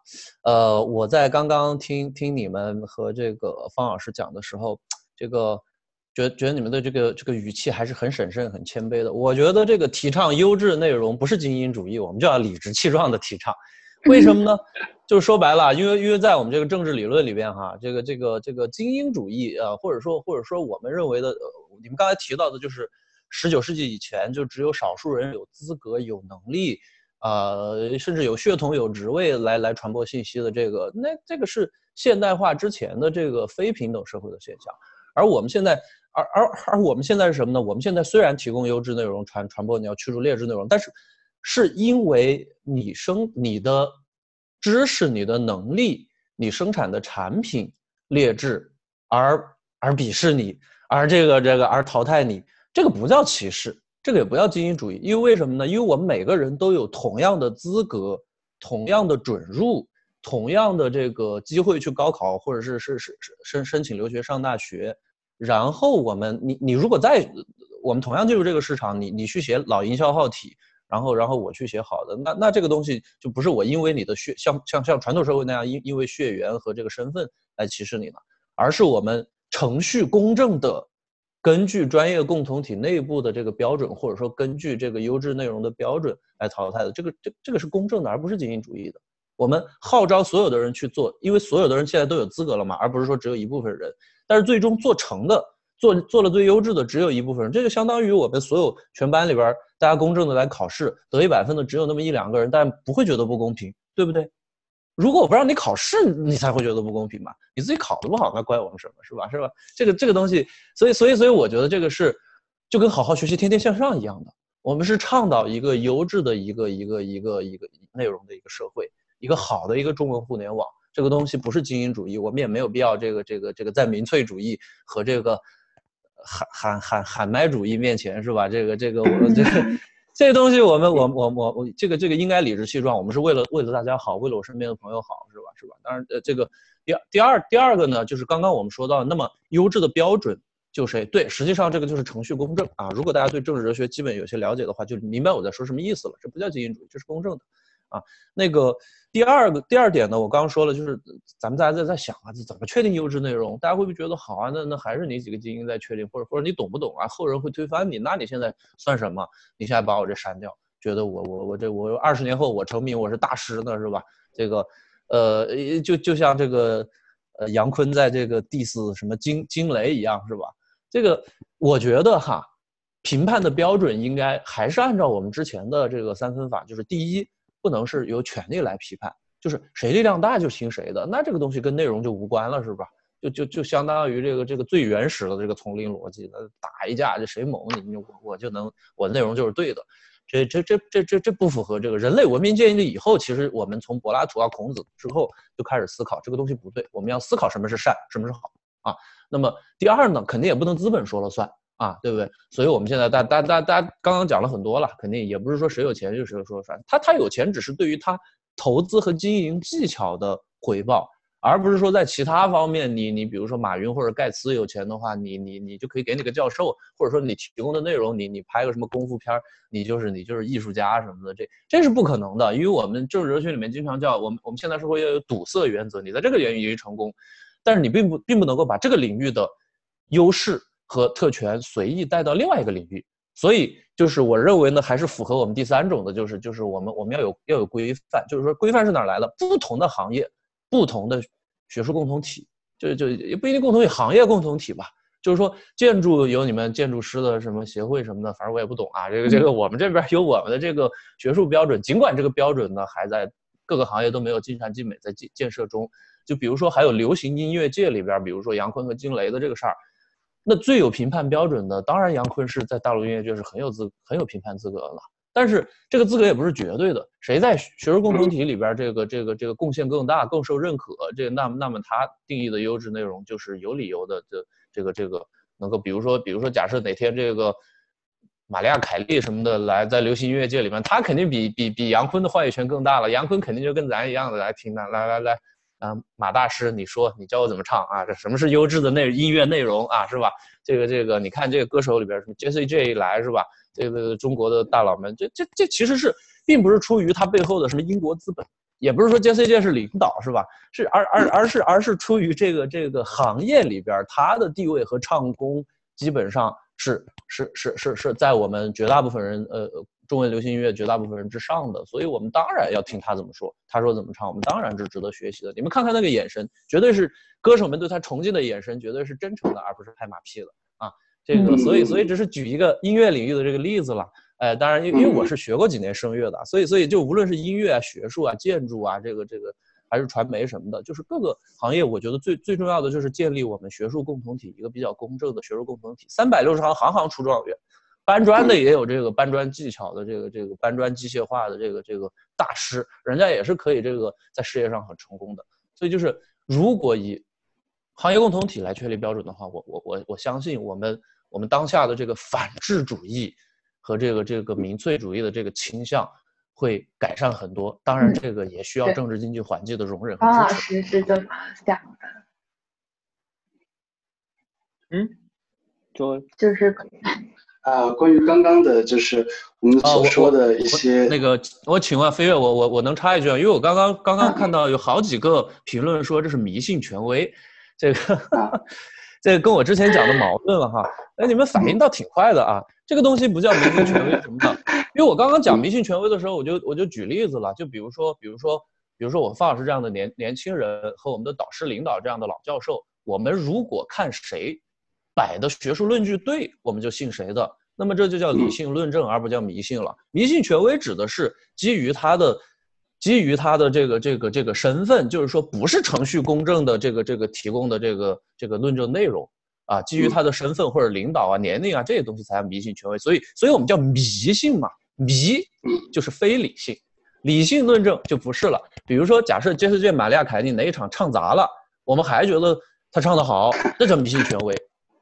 S5: 呃，我在刚刚听听你们和这个方老师讲的时候，这个觉觉得你们的这个这个语气还是很审慎、很谦卑的。我觉得这个提倡优质内容不是精英主义，我们就要理直气壮的提倡。为什么呢？就是说白了，因为因为在我们这个政治理论里边哈，这个这个这个精英主义啊，或者说或者说我们认为的，你们刚才提到的，就是十九世纪以前就只有少数人有资格、有能力，呃，甚至有血统、有职位来来传播信息的这个，那这个是现代化之前的这个非平等社会的现象。而我们现在，而而而我们现在是什么呢？我们现在虽然提供优质内容传传播，你要驱逐劣质内容，但是。是因为你生你的知识、你的能力、你生产的产品劣质，而而鄙视你，而这个这个而淘汰你，这个不叫歧视，这个也不叫精英主义。因为为什么呢？因为我们每个人都有同样的资格、同样的准入、同样的这个机会去高考，或者是是是申申请留学上大学。然后我们你你如果在我们同样进入这个市场，你你去写老营销号体。然后，然后我去写好的，那那这个东西就不是我因为你的血像像像传统社会那样因因为血缘和这个身份来歧视你了，而是我们程序公正的，根据专业共同体内部的这个标准，或者说根据这个优质内容的标准来淘汰的。这个这这个是公正的，而不是精英主义的。我们号召所有的人去做，因为所有的人现在都有资格了嘛，而不是说只有一部分人。但是最终做成的。做做了最优质的只有一部分人，这就相当于我们所有全班里边大家公正的来考试，得一百分的只有那么一两个人，但不会觉得不公平，对不对？如果我不让你考试，你才会觉得不公平嘛。你自己考的不好，那怪我们什么是吧？是吧？这个这个东西，所以所以所以，我觉得这个是就跟好好学习、天天向上一样的。我们是倡导一个优质的一个一个一个一个内容的一个社会，一个好的一个中文互联网。这个东西不是精英主义，我们也没有必要这个这个这个在民粹主义和这个喊喊喊喊麦主义面前是吧？这个这个我们 这个。这些东西，我们我我我我这个这个应该理直气壮，我们是为了为了大家好，为了我身边的朋友好，是吧？是吧？当然，呃，这个第二第二第二个呢，就是刚刚我们说到，那么优质的标准就是对，实际上这个就是程序公正啊。如果大家对政治哲学基本有些了解的话，就明白我在说什么意思了。这不叫精英主义，这是公正的。啊，那个第二个第二点呢，我刚刚说了，就是咱们大家在在想啊，这怎么确定优质内容？大家会不会觉得好啊？那那还是你几个精英在确定，或者或者你懂不懂啊？后人会推翻你，那你现在算什么？你现在把我这删掉，觉得我我我这我二十年后我成名，我是大师呢，是吧？这个，呃，就就像这个，呃，杨坤在这个 diss 什么惊惊雷一样，是吧？这个我觉得哈，评判的标准应该还是按照我们之前的这个三分法，就是第一。不能是由权力来批判，就是谁力量大就听谁的，那这个东西跟内容就无关了，是吧？就就就相当于这个这个最原始的这个丛林逻辑，那打一架，这谁猛你我我就能我内容就是对的，这这这这这这不符合这个人类文明建立以后，其实我们从柏拉图啊孔子之后就开始思考这个东西不对，我们要思考什么是善，什么是好啊。那么第二呢，肯定也不能资本说了算。啊，对不对？所以我们现在大大大大家刚刚讲了很多了，肯定也不是说谁有钱就谁说了算。他他有钱只是对于他投资和经营技巧的回报，而不是说在其他方面，你你比如说马云或者盖茨有钱的话，你你你就可以给你个教授，或者说你提供的内容，你你拍个什么功夫片你就是你就是艺术家什么的，这这是不可能的。因为我们政治哲学里面经常叫我们我们现在社会要有堵塞原则，你在这个领域成功，但是你并不并不能够把这个领域的优势。和特权随意带到另外一个领域，所以就是我认为呢，还是符合我们第三种的，就是就是我们我们要有要有规范，就是说规范是哪来的？不同的行业，不同的学术共同体，就就也不一定共同体，行业共同体吧。就是说建筑有你们建筑师的什么协会什么的，反正我也不懂啊。这个这个我们这边有我们的这个学术标准，尽管这个标准呢还在各个行业都没有尽善尽美，在建建设中。就比如说还有流行音乐界里边，比如说杨坤和惊雷的这个事儿。那最有评判标准的，当然杨坤是在大陆音乐界是很有资很有评判资格的了。但是这个资格也不是绝对的，谁在学术共同体里边这个这个这个贡献更大、更受认可，这那那么他定义的优质内容就是有理由的。这这个这个能够，比如说比如说，假设哪天这个玛利亚凯莉什么的来在流行音乐界里面，他肯定比比比杨坤的话语权更大了。杨坤肯定就跟咱一样的来听的，来来来。啊，马大师，你说，你教我怎么唱啊？这什么是优质的内音乐内容啊？是吧？这个这个，你看这个歌手里边什么 J.C. J 一来是吧？这个中国的大佬们，这这这其实是并不是出于他背后的什么英国资本，也不是说 J.C. J 是领导是吧？是而而而是而是出于这个这个行业里边他的地位和唱功基本上是是是是是在我们绝大部分人呃。中文流行音乐绝大部分人之上的，所以我们当然要听他怎么说。他说怎么唱，我们当然是值得学习的。你们看看那个眼神，绝对是歌手们对他崇敬的眼神，绝对是真诚的，而不是拍马屁的啊。这个，所以，所以只是举一个音乐领域的这个例子了。哎，当然，因因为我是学过几年声乐的，所以，所以就无论是音乐啊、学术啊、建筑啊，这个这个还是传媒什么的，就是各个行业，我觉得最最重要的就是建立我们学术共同体一个比较公正的学术共同体。三百六十行，行行出状元。搬砖的也有这个搬砖技巧的，这个这个搬砖机械化的这个这个大师，人家也是可以这个在事业上很成功的。所以就是如果以行业共同体来确立标准的话，我我我我相信我们我们当下的这个反智主义和这个这个民粹主义的这个倾向会改善很多。当然，这个也需要政治经济环境的容忍和
S3: 支持。老师是这么想的。
S6: 嗯，就
S3: 就是。
S1: 啊，关于刚刚的，就是我们所说的一些
S5: 那个，我请问飞跃，我我我能插一句啊？因为我刚刚刚刚看到有好几个评论说这是迷信权威，这个 这个跟我之前讲的矛盾了哈。哎，你们反应倒挺快的啊！这个东西不叫迷信权威什么的，因为我刚刚讲迷信权威的时候，我就我就举例子了，就比如说比如说比如说我范老师这样的年年轻人和我们的导师领导这样的老教授，我们如果看谁。摆的学术论据对，我们就信谁的，那么这就叫理性论证，而不叫迷信了。迷信权威指的是基于他的基于他的这个这个这个身份，就是说不是程序公正的这个这个提供的这个这个论证内容啊，基于他的身份或者领导啊、年龄啊这些东西才叫迷信权威。所以，所以我们叫迷信嘛，迷就是非理性，理性论证就不是了。比如说，假设杰斯·玛利亚·凯蒂哪一场唱砸了，我们还觉得他唱得好，这叫迷信权威，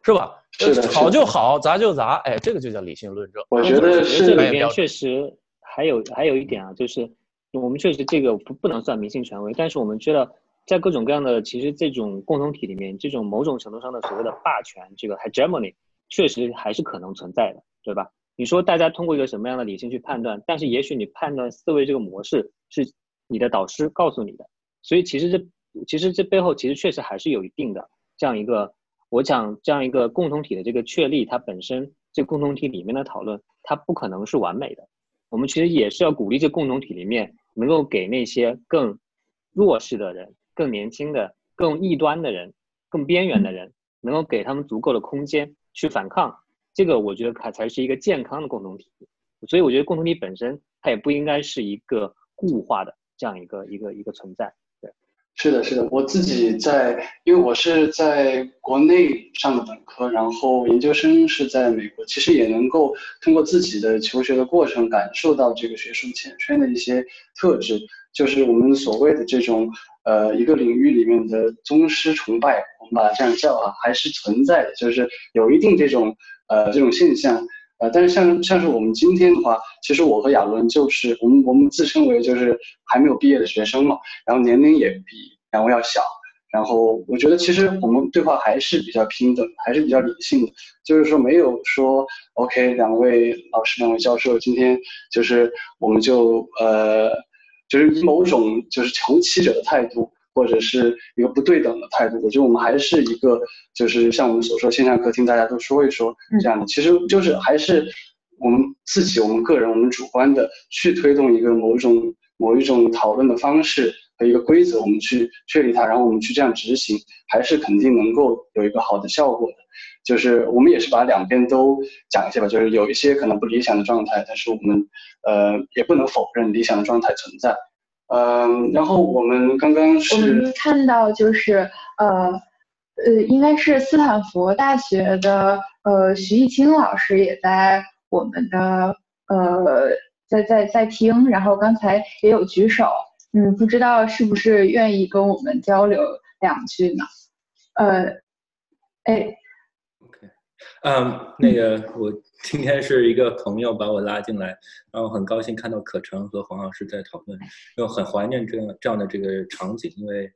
S5: 是吧？
S1: 是的，
S5: 好就好，砸就砸，哎，这个就叫理性论证。
S1: 我觉得是
S6: 这里面确实还有还有一点啊，就是我们确实这个不不能算迷信权威，但是我们知道在各种各样的其实这种共同体里面，这种某种程度上的所谓的霸权，这个 hegemony 确实还是可能存在的，对吧？你说大家通过一个什么样的理性去判断，但是也许你判断思维这个模式是你的导师告诉你的，所以其实这其实这背后其实确实还是有一定的这样一个。我讲这样一个共同体的这个确立，它本身这共同体里面的讨论，它不可能是完美的。我们其实也是要鼓励这共同体里面能够给那些更弱势的人、更年轻的、更异端的人、更边缘的人，能够给他们足够的空间去反抗。这个我觉得它才是一个健康的共同体。所以我觉得共同体本身它也不应该是一个固化的这样一个一个一个存在。
S1: 是的，是的，我自己在，因为我是在国内上的本科，然后研究生是在美国，其实也能够通过自己的求学的过程，感受到这个学术圈圈的一些特质，就是我们所谓的这种，呃，一个领域里面的宗师崇拜，我们把它这样叫啊，还是存在的，就是有一定这种，呃，这种现象。但是像像是我们今天的话，其实我和亚伦就是我们我们自称为就是还没有毕业的学生嘛，然后年龄也比两位要小，然后我觉得其实我们对话还是比较平等，还是比较理性的，就是说没有说 OK，两位老师、两位教授今天就是我们就呃就是以某种就是求欺者的态度。或者是一个不对等的态度，我觉得我们还是一个，就是像我们所说线下课听，大家都说一说这样的，其实就是还是我们自己、我们个人、我们主观的去推动一个某种某一种讨论的方式和一个规则，我们去确立它，然后我们去这样执行，还是肯定能够有一个好的效果的。就是我们也是把两边都讲一下吧，就是有一些可能不理想的状态，但是我们呃也不能否认理想的状态存在。嗯，然后我们刚刚是，
S3: 我们看到就是呃呃，应该是斯坦福大学的呃徐艺清老师也在我们的呃在在在听，然后刚才也有举手，嗯，不知道是不是愿意跟我们交流两句呢？呃，哎
S7: 嗯，那个我。今天是一个朋友把我拉进来，然后很高兴看到可成和黄老师在讨论，又很怀念这样这样的这个场景，因为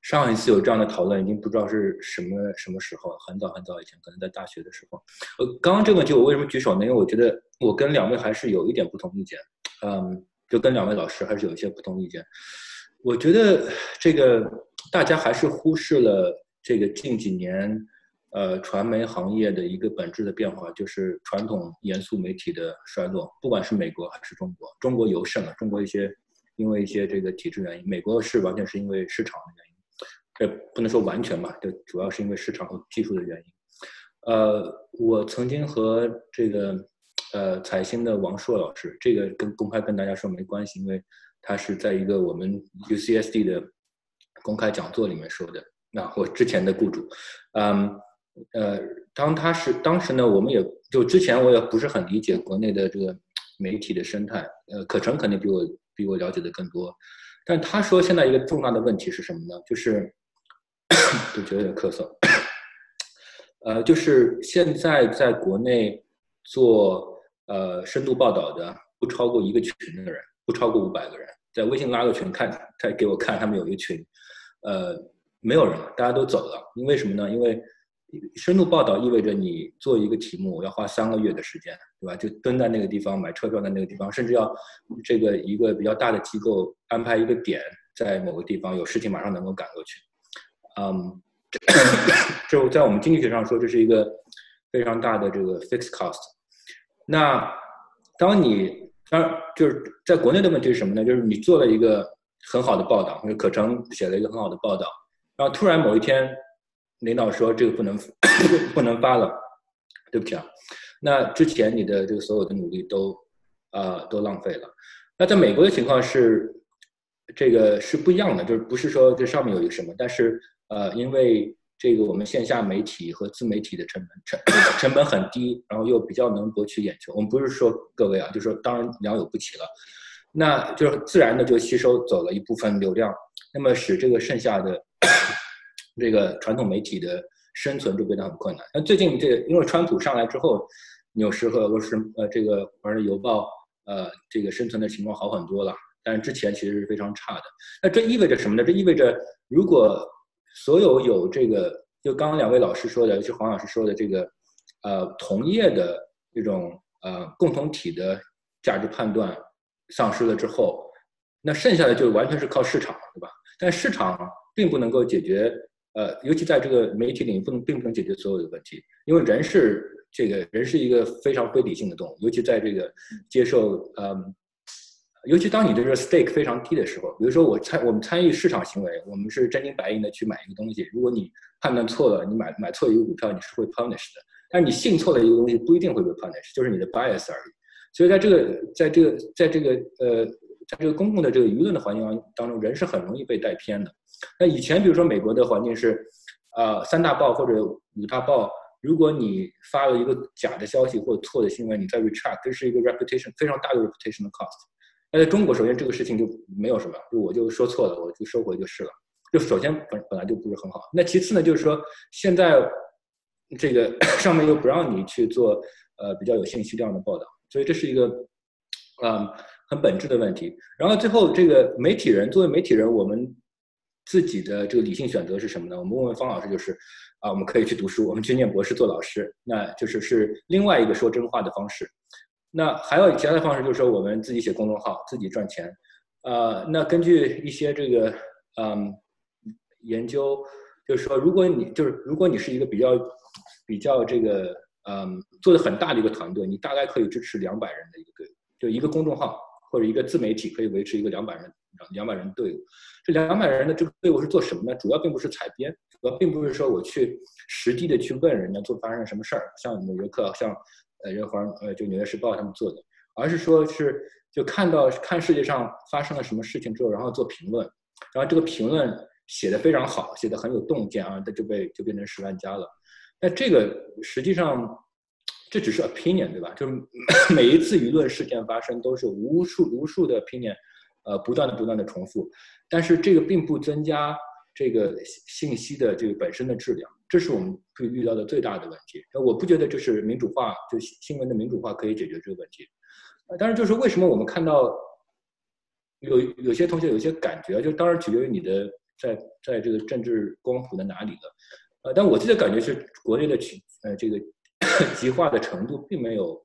S7: 上一次有这样的讨论已经不知道是什么什么时候，很早很早以前，可能在大学的时候。呃，刚刚这个问题我为什么举手呢？因为我觉得我跟两位还是有一点不同意见，嗯，就跟两位老师还是有一些不同意见。我觉得这个大家还是忽视了这个近几年。呃，传媒行业的一个本质的变化，就是传统严肃媒体的衰落。不管是美国还是中国，中国尤甚了。中国一些因为一些这个体制原因，美国是完全是因为市场的原因，这不能说完全吧，就主要是因为市场和技术的原因。呃，我曾经和这个呃彩星的王硕老师，这个跟公开跟大家说没关系，因为他是在一个我们 UCSD 的公开讲座里面说的。那我之前的雇主，嗯。呃，当他是当时呢，我们也就之前我也不是很理解国内的这个媒体的生态。呃，可成肯定比我比我了解的更多。但他说现在一个重大的问题是什么呢？就是 就觉得有点咳嗽。呃，就是现在在国内做呃深度报道的不超过一个群的人，不超过五百个人，在微信拉个群看，他给我看他们有一个群，呃，没有人，大家都走了。因为什么呢？因为深度报道意味着你做一个题目要花三个月的时间，对吧？就蹲在那个地方，买车票在那个地方，甚至要这个一个比较大的机构安排一个点在某个地方，有事情马上能够赶过去。嗯，就在我们经济学上说，这是一个非常大的这个 fixed cost。那当你当就是在国内的问题是什么呢？就是你做了一个很好的报道，或者可成写了一个很好的报道，然后突然某一天。领导说这个不能 不能发了，对不起啊。那之前你的这个所有的努力都啊都浪费了。那在美国的情况是，这个是不一样的，就是不是说这上面有一个什么，但是呃，因为这个我们线下媒体和自媒体的成本成 成本很低，然后又比较能博取眼球。我们不是说各位啊，就是说当然良莠不齐了，那就是自然的就吸收走了一部分流量，那么使这个剩下的这个传统媒体的生存就变得很困难。那最近这个因为川普上来之后，纽时和俄罗斯呃这个《华尔街邮报》呃这个生存的情况好很多了，但是之前其实是非常差的。那这意味着什么呢？这意味着如果所有有这个，就刚刚两位老师说的，就黄老师说的这个，呃，同业的这种呃共同体的价值判断丧失了之后，那剩下的就完全是靠市场，对吧？但市场并不能够解决，呃，尤其在这个媒体领域，不能并不能解决所有的问题，因为人是这个人是一个非常非理性的动物，尤其在这个接受，嗯。尤其当你这个 stake 非常低的时候，比如说我参我们参与市场行为，我们是真金白银的去买一个东西。如果你判断错了，你买买错一个股票，你是会 punish 的。但是你信错了一个东西，不一定会被 punish，就是你的 bias 而已。所以在这个在这个在这个呃在这个公共的这个舆论的环境当中，人是很容易被带偏的。那以前比如说美国的环境是，呃三大报或者五大报，如果你发了一个假的消息或者错的新闻，你再 retract，这是一个 reputation 非常大的 reputation 的 cost。那在中国，首先这个事情就没有什么，就我就说错了，我就收回就是了。就首先本本来就不是很好。那其次呢，就是说现在这个 上面又不让你去做呃比较有信息量的报道，所以这是一个嗯很本质的问题。然后最后这个媒体人作为媒体人，我们自己的这个理性选择是什么呢？我们问问方老师，就是啊，我们可以去读书，我们去念博士做老师，那就是是另外一个说真话的方式。那还有其他的方式，就是说我们自己写公众号，自己赚钱。呃，那根据一些这个嗯研究，就是说，如果你就是如果你是一个比较比较这个嗯做的很大的一个团队，你大概可以支持两百人的一个队，就一个公众号或者一个自媒体可以维持一个两百人两百人队伍。这两百人的这个队伍是做什么呢？主要并不是采编，主要并不是说我去实地的去问人家做发生了什么事儿，像纽约客，像。呃，人华呃，就《纽约时报》他们做的，而是说是就看到看世界上发生了什么事情之后，然后做评论，然后这个评论写的非常好，写的很有洞见啊，那就被就变成十万加了。那这个实际上这只是 opinion 对吧？就是 每一次舆论事件发生都是无数无数的 opinion，呃，不断的不断的重复，但是这个并不增加。这个信息的这个本身的质量，这是我们会遇到的最大的问题。我不觉得就是民主化，就新闻的民主化可以解决这个问题。呃，当然就是为什么我们看到有有些同学有些感觉，就当然取决于你的在在这个政治光谱的哪里了。呃，但我自己的感觉是，国内的极呃这个 极化的程度并没有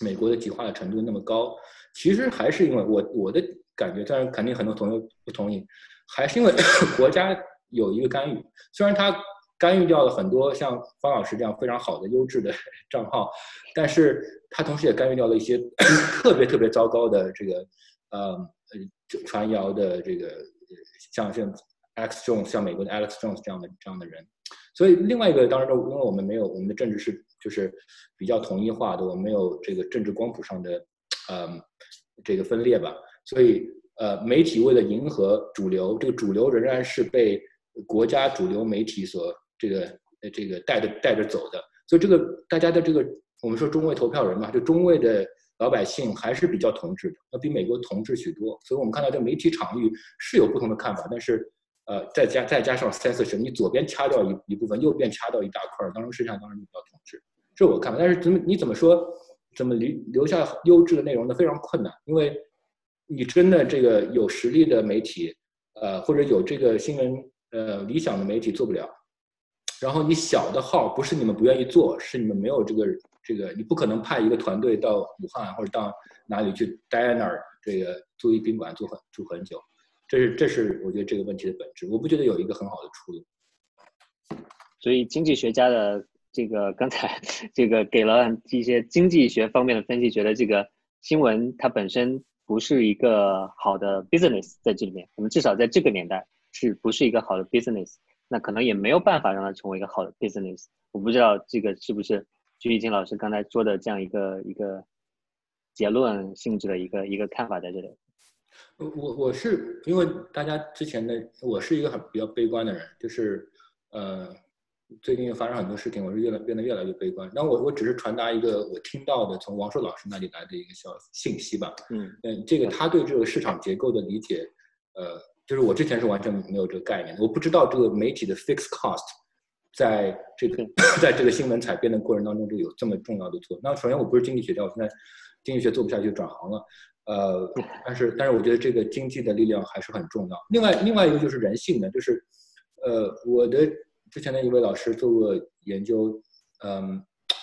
S7: 美国的极化的程度那么高。其实还是因为我我的感觉，但是肯定很多同学不同意。还是因为 国家有一个干预，虽然他干预掉了很多像方老师这样非常好的优质的 账号，但是他同时也干预掉了一些 特别特别糟糕的这个呃传谣的这个像像 X Jones 像美国的 Alex Jones 这样的这样的人。所以另外一个当然，因为我们没有我们的政治是就是比较统一化的，我们没有这个政治光谱上的呃这个分裂吧，所以。呃，媒体为了迎合主流，这个主流仍然是被国家主流媒体所这个呃这个带着带着走的，所以这个大家的这个我们说中位投票人嘛，就中位的老百姓还是比较同质的，要比美国同质许多。所以我们看到这媒体场域是有不同的看法，但是呃再加再加上 censorship，你左边掐掉一一部分，右边掐掉一大块，当然实际上当然比较同质，这我看法。但是怎么你怎么说怎么留留下优质的内容呢？非常困难，因为。你真的这个有实力的媒体，呃，或者有这个新闻呃理想的媒体做不了。然后你小的号不是你们不愿意做，是你们没有这个这个，你不可能派一个团队到武汉或者到哪里去待在那儿，这个租一宾馆住很住很久。这是这是我觉得这个问题的本质。我不觉得有一个很好的出路。
S6: 所以经济学家的这个刚才这个给了一些经济学方面的分析，觉得这个新闻它本身。不是一个好的 business 在这里面，我们至少在这个年代是不是一个好的 business？那可能也没有办法让它成为一个好的 business。我不知道这个是不是鞠一金老师刚才说的这样一个一个结论性质的一个一个看法在这里。
S7: 我我我是因为大家之前的，我是一个很比较悲观的人，就是呃，最近发生很多事情，我是越来变得越来越悲观。那我我只是传达一个我听到的从王硕老师那里来的一个小信息吧。
S6: 嗯
S7: 嗯，这个他对这个市场结构的理解，呃，就是我之前是完全没有这个概念的，我不知道这个媒体的 fixed cost 在这个 在这个新闻采编的过程当中就有这么重要的作用。那首先我不是经济学家，我现在经济学做不下去转行了。呃，但是但是我觉得这个经济的力量还是很重要。另外另外一个就是人性的，就是呃，我的之前的一位老师做过研究，嗯，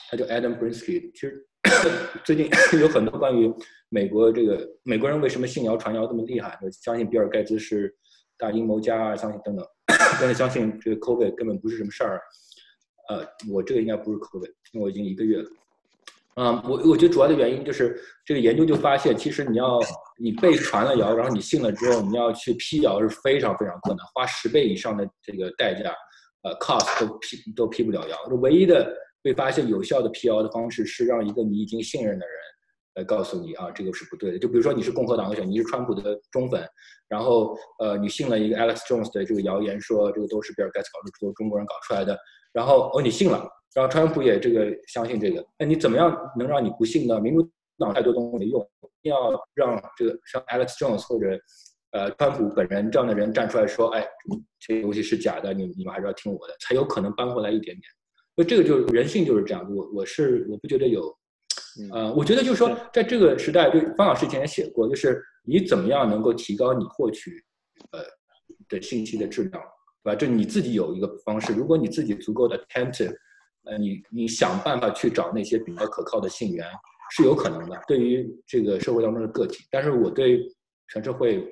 S7: 他叫 Adam Brinsky。其实 最近 有很多关于美国这个美国人为什么信谣传谣这么厉害，相信比尔盖茨是大阴谋家啊，相信等等，但是相信这个 COVID 根本不是什么事儿。呃，我这个应该不是 COVID，因为我已经一个月了。嗯，我我觉得主要的原因就是这个研究就发现，其实你要你被传了谣，然后你信了之后，你要去辟谣是非常非常困难，花十倍以上的这个代价，呃，cost 都辟都辟不了谣。唯一的被发现有效的辟谣的方式是让一个你已经信任的人来告诉你啊，这个是不对的。就比如说你是共和党的选，你是川普的忠粉，然后呃你信了一个 Alex Jones 的这个谣言，说这个都是比尔盖茨搞出，中国人搞出来的，然后哦你信了。然后川普也这个相信这个，那你怎么样能让你不信呢？民主党太多东西没用，一定要让这个像 Alex Jones 或者呃川普本人这样的人站出来说，哎，这个东西是假的，你你们还是要听我的，才有可能扳回来一点点。所以这个就是人性就是这样。我我是我不觉得有，呃，我觉得就是说，在这个时代，对方老师以前也写过，就是你怎么样能够提高你获取呃的信息的质量，对吧？就你自己有一个方式，如果你自己足够的 attentive。呃，你你想办法去找那些比较可靠的信源是有可能的，对于这个社会当中的个体。但是我对全社会，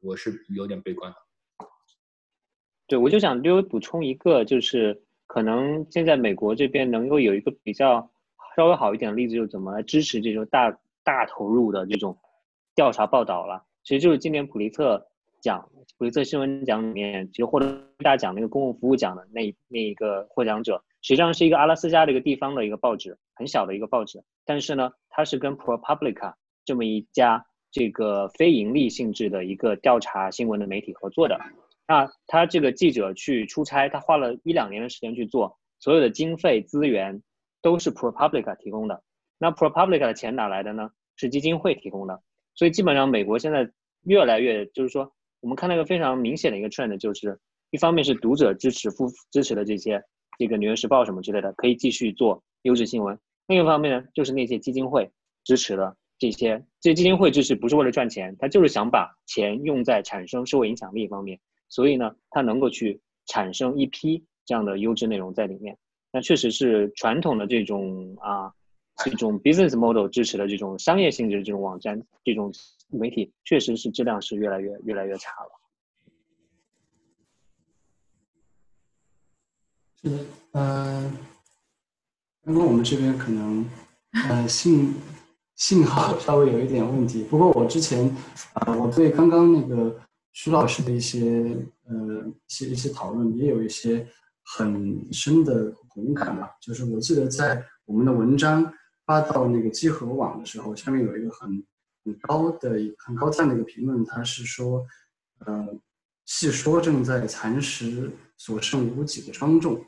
S7: 我是有点悲观的。
S6: 对，我就想略微补充一个，就是可能现在美国这边能够有一个比较稍微好一点的例子，就是怎么来支持这种大大投入的这种调查报道了。其实就是今年普利策奖。普利策新闻奖里面，其实获得大奖那个公共服务奖的那那一个获奖者，实际上是一个阿拉斯加的一个地方的一个报纸，很小的一个报纸。但是呢，它是跟 ProPublica 这么一家这个非盈利性质的一个调查新闻的媒体合作的。那他这个记者去出差，他花了一两年的时间去做，所有的经费资源都是 ProPublica 提供的。那 ProPublica 的钱哪来的呢？是基金会提供的。所以基本上美国现在越来越就是说。我们看到一个非常明显的一个 trend，就是一方面是读者支持、付支持的这些，这个《纽约时报》什么之类的，可以继续做优质新闻；另一方面呢，就是那些基金会支持的这些，这些基金会就是不是为了赚钱，他就是想把钱用在产生社会影响力方面，所以呢，他能够去产生一批这样的优质内容在里面。那确实是传统的这种啊，这种 business model 支持的这种商业性质的这种网站，这种。媒体确实是质量是越来越越来越差了。
S1: 是的，呃，刚刚我们这边可能呃信信号稍微有一点问题，不过我之前啊，我对刚刚那个徐老师的一些呃一些一些讨论也有一些很深的同感吧。就是我记得在我们的文章发到那个集合网的时候，下面有一个很。很高的很高赞的一个评论，他是说，呃，细说正在蚕食所剩无几的庄重，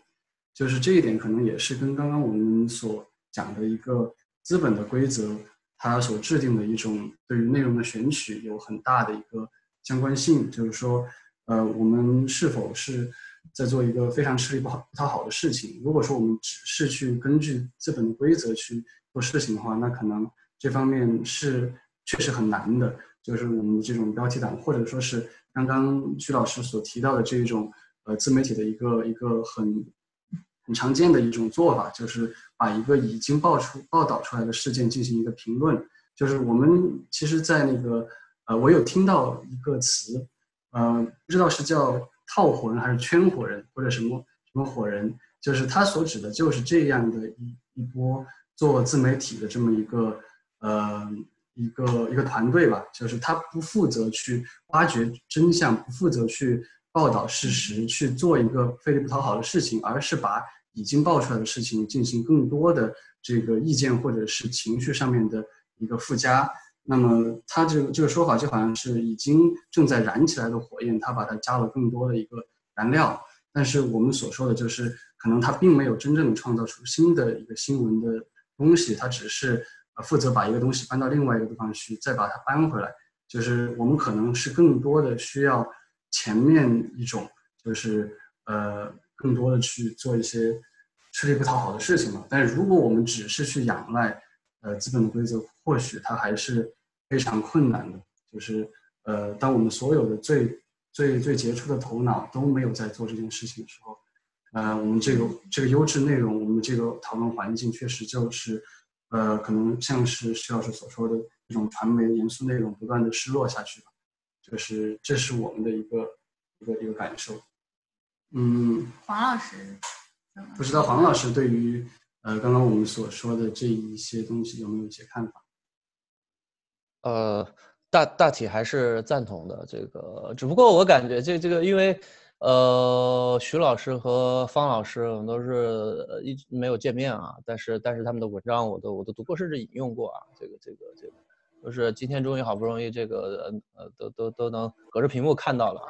S1: 就是这一点可能也是跟刚刚我们所讲的一个资本的规则，它所制定的一种对于内容的选取有很大的一个相关性。就是说，呃，我们是否是在做一个非常吃力不好不讨好的事情？如果说我们只是去根据资本的规则去做事情的话，那可能这方面是。确实很难的，就是我们这种标题党，或者说是刚刚徐老师所提到的这一种呃自媒体的一个一个很很常见的一种做法，就是把一个已经爆出报道出来的事件进行一个评论。就是我们其实，在那个呃，我有听到一个词，呃，不知道是叫套火人还是圈火人或者什么什么火人，就是他所指的就是这样的一一波做自媒体的这么一个呃。一个一个团队吧，就是他不负责去挖掘真相，不负责去报道事实，去做一个费力不讨好的事情，而是把已经爆出来的事情进行更多的这个意见或者是情绪上面的一个附加。
S8: 那么他这个这个说法就好像是已经正在燃起来的火焰，他把它加了更多的一个燃料。但是我们所说的就是，可能它并没有真正创造出新的一个新闻的东西，它只是呃负责把一个东西搬到另外一个地方去，再把它搬回来。就是我们可能是更多的需要前面一种，就是呃更多的去做一些吃力不讨好的事情嘛。但是如果我们只是去仰赖呃资本的规则，或许它还是非常困难的。就是呃当我们所有的最最最杰出的头脑都没有在做这件事情的时候，呃，我们这个这个优质内容，我们这个讨论环境确实就是，呃，可能像是徐老师所说的这种传媒严肃内容不断的失落下去吧，就是这是我们的一个一个一个感受。嗯，
S9: 黄老师，
S8: 不知道黄老师对于呃刚刚我们所说的这一些东西有没有一些看法？
S5: 呃。大大体还是赞同的，这个只不过我感觉这这个，因为呃，徐老师和方老师我们都是一直没有见面啊，但是但是他们的文章我都我都读过，甚至引用过啊，这个这个这个，就是今天终于好不容易这个呃都都都能隔着屏幕看到了，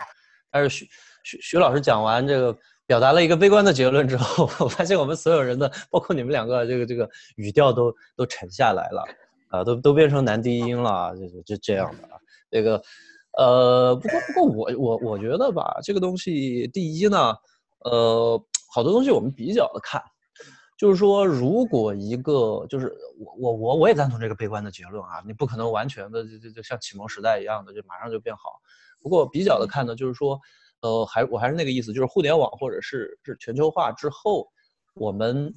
S5: 但是徐徐徐老师讲完这个，表达了一个悲观的结论之后，我发现我们所有人的，包括你们两个，这个这个语调都都沉下来了。啊，都都变成男低音了，就就这样的啊。这个，呃，不过不过我我我觉得吧，这个东西第一呢，呃，好多东西我们比较的看，就是说，如果一个就是我我我我也赞同这个悲观的结论啊，你不可能完全的就就就像启蒙时代一样的就马上就变好。不过比较的看呢，就是说，呃，还我还是那个意思，就是互联网或者是是全球化之后，我们。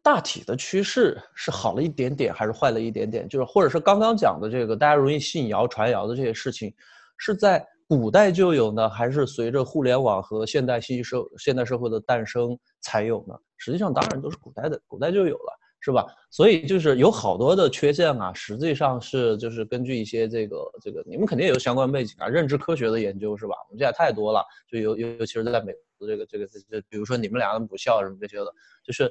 S5: 大体的趋势是好了一点点，还是坏了一点点？就是或者是刚刚讲的这个，大家容易信谣传谣的这些事情，是在古代就有呢，还是随着互联网和现代信息社现代社会的诞生才有呢？实际上，当然都是古代的，古代就有了，是吧？所以就是有好多的缺陷啊，实际上是就是根据一些这个这个，你们肯定也有相关背景啊，认知科学的研究是吧？我们现在太多了，就尤尤尤其是在美国这个这个这，比如说你们俩的母校什么这些的，就是。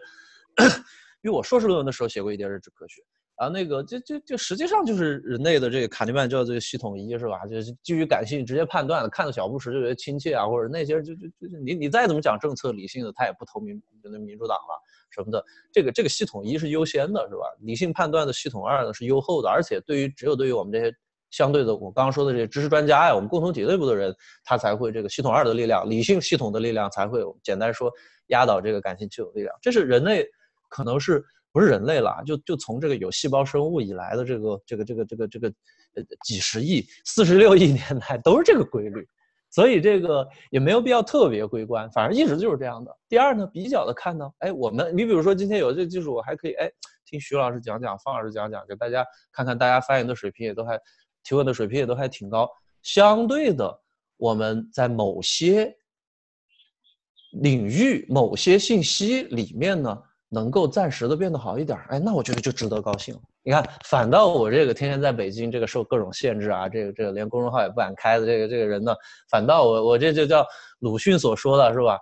S5: 因为我硕士论文的时候写过一点认知科学啊，那个就就就实际上就是人类的这个卡尼曼叫这个系统一是吧？就是基于感性直接判断的，看到小布什就觉得亲切啊，或者那些就就就你你再怎么讲政策理性的，他也不投民就那民主党了什么的。这个这个系统一是优先的，是吧？理性判断的系统二呢是优后的，而且对于只有对于我们这些相对的我刚刚说的这些知识专家呀，我们共同体内部的人，他才会这个系统二的力量，理性系统的力量才会简单说压倒这个感性系统力量。这是人类。可能是不是人类了？就就从这个有细胞生物以来的这个这个这个这个这个呃几十亿、四十六亿年来都是这个规律，所以这个也没有必要特别悲观，反正一直就是这样的。第二呢，比较的看呢，哎，我们你比如说今天有这个技术，我还可以哎听徐老师讲讲，方老师讲讲，给大家看看，大家发言的水平也都还提问的水平也都还挺高。相对的，我们在某些领域、某些信息里面呢。能够暂时的变得好一点，哎，那我觉得就值得高兴。你看，反倒我这个天天在北京，这个受各种限制啊，这个这个连公众号也不敢开的这个这个人呢，反倒我我这就叫鲁迅所说的是吧？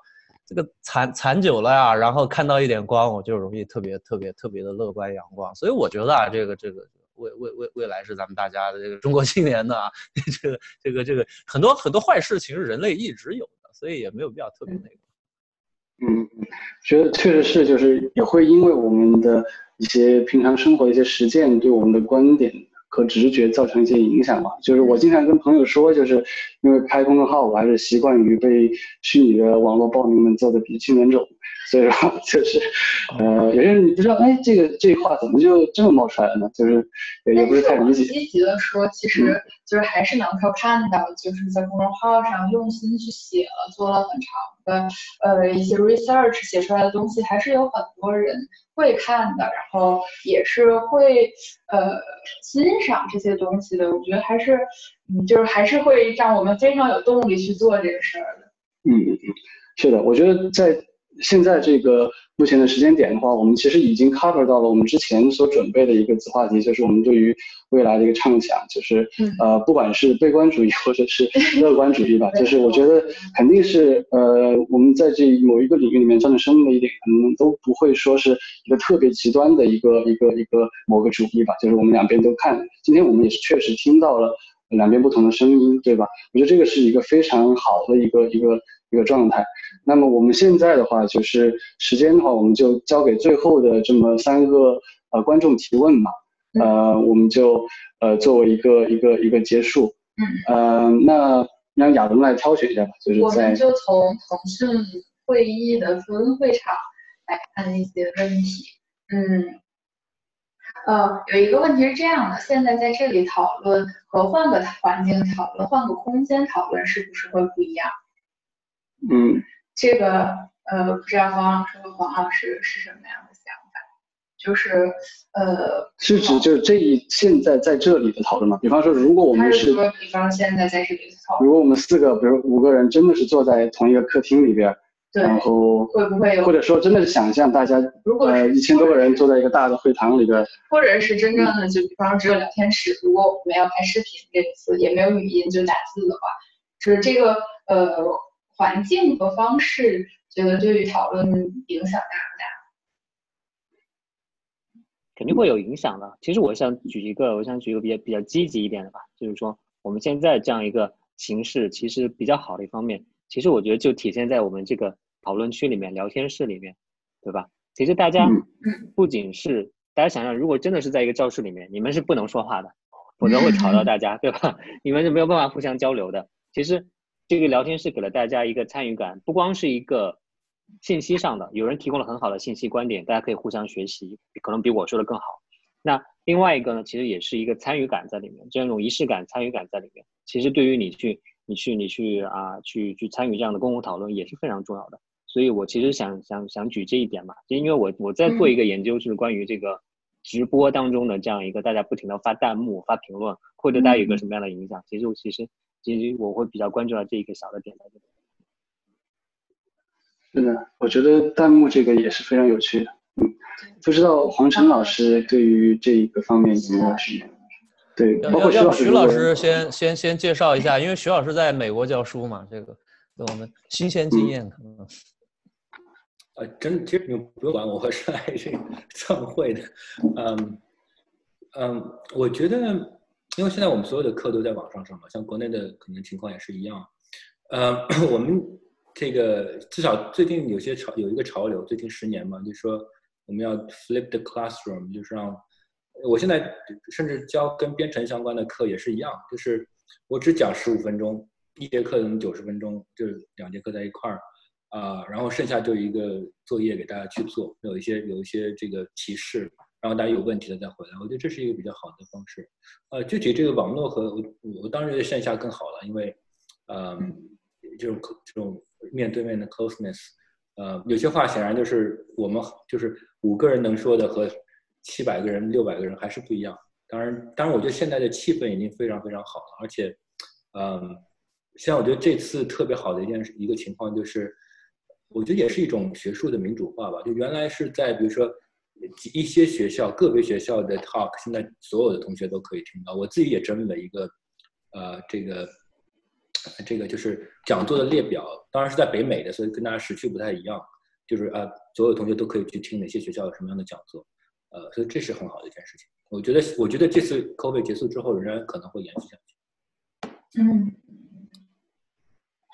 S5: 这个惨惨久了呀，然后看到一点光，我就容易特别特别特别的乐观阳光。所以我觉得啊，这个这个未未未未来是咱们大家的这个中国青年的啊，这个这个这个很多很多坏事情是人类一直有的，所以也没有必要特别那个。
S1: 嗯，觉得确实是，就是也会因为我们的一些平常生活的一些实践，对我们的观点和直觉造成一些影响吧。就是我经常跟朋友说，就是因为开公众号，我还是习惯于被虚拟的网络暴民们揍得鼻青脸肿。所以说，就是，呃，有些人你不知道，哎，这个这话怎么就这么冒出来了呢？就是也不是太理解。
S3: 积极的说，其实就是还是能够看到，就是在公众号上用心去写了，做了很长的呃一些 research 写出来的东西，还是有很多人会看的，然后也是会呃欣赏这些东西的。我觉得还是，嗯，就是还是会让我们非常有动力去做这个事儿的。
S1: 嗯嗯嗯，是的，我觉得在。现在这个目前的时间点的话，我们其实已经 cover 到了我们之前所准备的一个子话题，就是我们对于未来的一个畅想，就是呃，不管是悲观主义或者是 乐观主义吧，就是我觉得肯定是呃，我们在这某一个领域里面战胜生命的一点，可能都不会说是一个特别极端的一个一个一个某个主义吧，就是我们两边都看。今天我们也是确实听到了两边不同的声音，对吧？我觉得这个是一个非常好的一个一个一个状态。那么我们现在的话，就是时间的话，我们就交给最后的这么三个呃观众提问嘛，呃，我们就呃作为一个一个一个结束，嗯，呃，那让亚龙来挑选一下吧，就是
S3: 我们就从腾讯会议的分会场来看一些问题，嗯，呃，有一个问题是这样的，现在在这里讨论和换个环境讨论、换个空间讨论，是不是会不一样？
S1: 嗯。
S3: 这个呃，不知道黄老师和黄老师是什么样的想法？就是呃，
S1: 是指就是这一现在在这里的讨论吗？比方说，如果我们是，
S3: 比方现在在这里讨论，
S1: 如果我们四个，比如五个人，真的是坐在同一个客厅里边，然后
S3: 会不会有？
S1: 或者说，真的是想象大家，
S3: 如果
S1: 呃一千多个人坐在一个大的会堂里边，
S3: 或者是真正的就比方只有聊天室，如果我们没有开视频这次，也没有语音，就打字的话，就是这个呃。环境和方式，觉得对于讨论影响大不大？
S6: 肯定会有影响的。其实我想举一个，我想举一个比较比较积极一点的吧，就是说我们现在这样一个形式，其实比较好的一方面，其实我觉得就体现在我们这个讨论区里面、聊天室里面，对吧？其实大家不仅是大家想想，如果真的是在一个教室里面，你们是不能说话的，否则会吵到大家，对吧？你们是没有办法互相交流的。其实。这个聊天室给了大家一个参与感，不光是一个信息上的，有人提供了很好的信息观点，大家可以互相学习，可能比我说的更好。那另外一个呢，其实也是一个参与感在里面，这样一种仪式感、参与感在里面。其实对于你去、你去、你去啊，去去参与这样的公共讨论也是非常重要的。所以我其实想想想举这一点嘛，就因为我我在做一个研究，就是关于这个直播当中的这样一个大家不停的发弹幕、发评论，会对大家有个什么样的影响？其实我其实。其实我会比较关注到这一个小的点在这里。
S1: 是的，我觉得弹幕这个也是非常有趣的。嗯，不知道黄晨老师对于这一个方面有没有什么？对，包括
S5: 徐老师先先先介绍一下，因为徐老师在美国教书嘛，这个我们新鲜经验可能。
S7: 呃，真其实你不用管我，我是来这个参会的。嗯嗯，我觉得。因为现在我们所有的课都在网上上嘛，像国内的可能情况也是一样。呃，我们这个至少最近有些潮有一个潮流，最近十年嘛，就是说我们要 flip the classroom，就是让我现在甚至教跟编程相关的课也是一样，就是我只讲十五分钟，一节课能九十分钟，就是两节课在一块儿啊，然后剩下就一个作业给大家去做，有一些有一些这个提示。然后大家有问题了再回来，我觉得这是一个比较好的方式。呃，具体这个网络和我，我当然觉得线下更好了，因为，呃，这种这种面对面的 closeness，呃，有些话显然就是我们就是五个人能说的和七百个人、六百个人还是不一样。当然，当然，我觉得现在的气氛已经非常非常好了，而且，嗯，像我觉得这次特别好的一件一个情况就是，我觉得也是一种学术的民主化吧。就原来是在比如说。一些学校，个别学校的 talk，现在所有的同学都可以听到。我自己也整理了一个，呃，这个，这个就是讲座的列表。当然是在北美的，所以跟大家时区不太一样。就是啊，所有同学都可以去听哪些学校有什么样的讲座，呃，所以这是很好的一件事情。我觉得，我觉得这次 COVID 结束之后，仍然可能会延续下
S3: 去。嗯，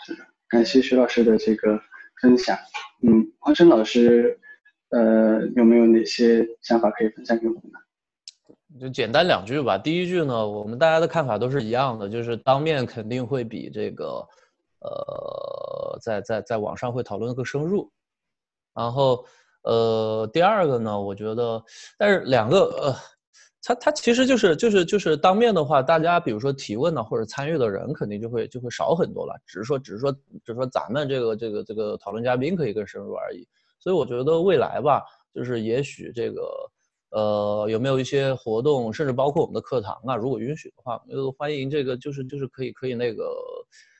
S1: 是的，感谢徐老师的这个分享。嗯，黄生老师。呃，有没有哪些想法可以分享给我们呢？
S5: 就简单两句吧。第一句呢，我们大家的看法都是一样的，就是当面肯定会比这个，呃，在在在网上会讨论更深入。然后，呃，第二个呢，我觉得，但是两个，呃，他他其实就是就是就是当面的话，大家比如说提问呢，或者参与的人肯定就会就会少很多了。只是说只是说只是说咱们这个这个这个讨论嘉宾可以更深入而已。所以我觉得未来吧，就是也许这个，呃，有没有一些活动，甚至包括我们的课堂啊，如果允许的话，呃，欢迎这个，就是就是可以可以那个，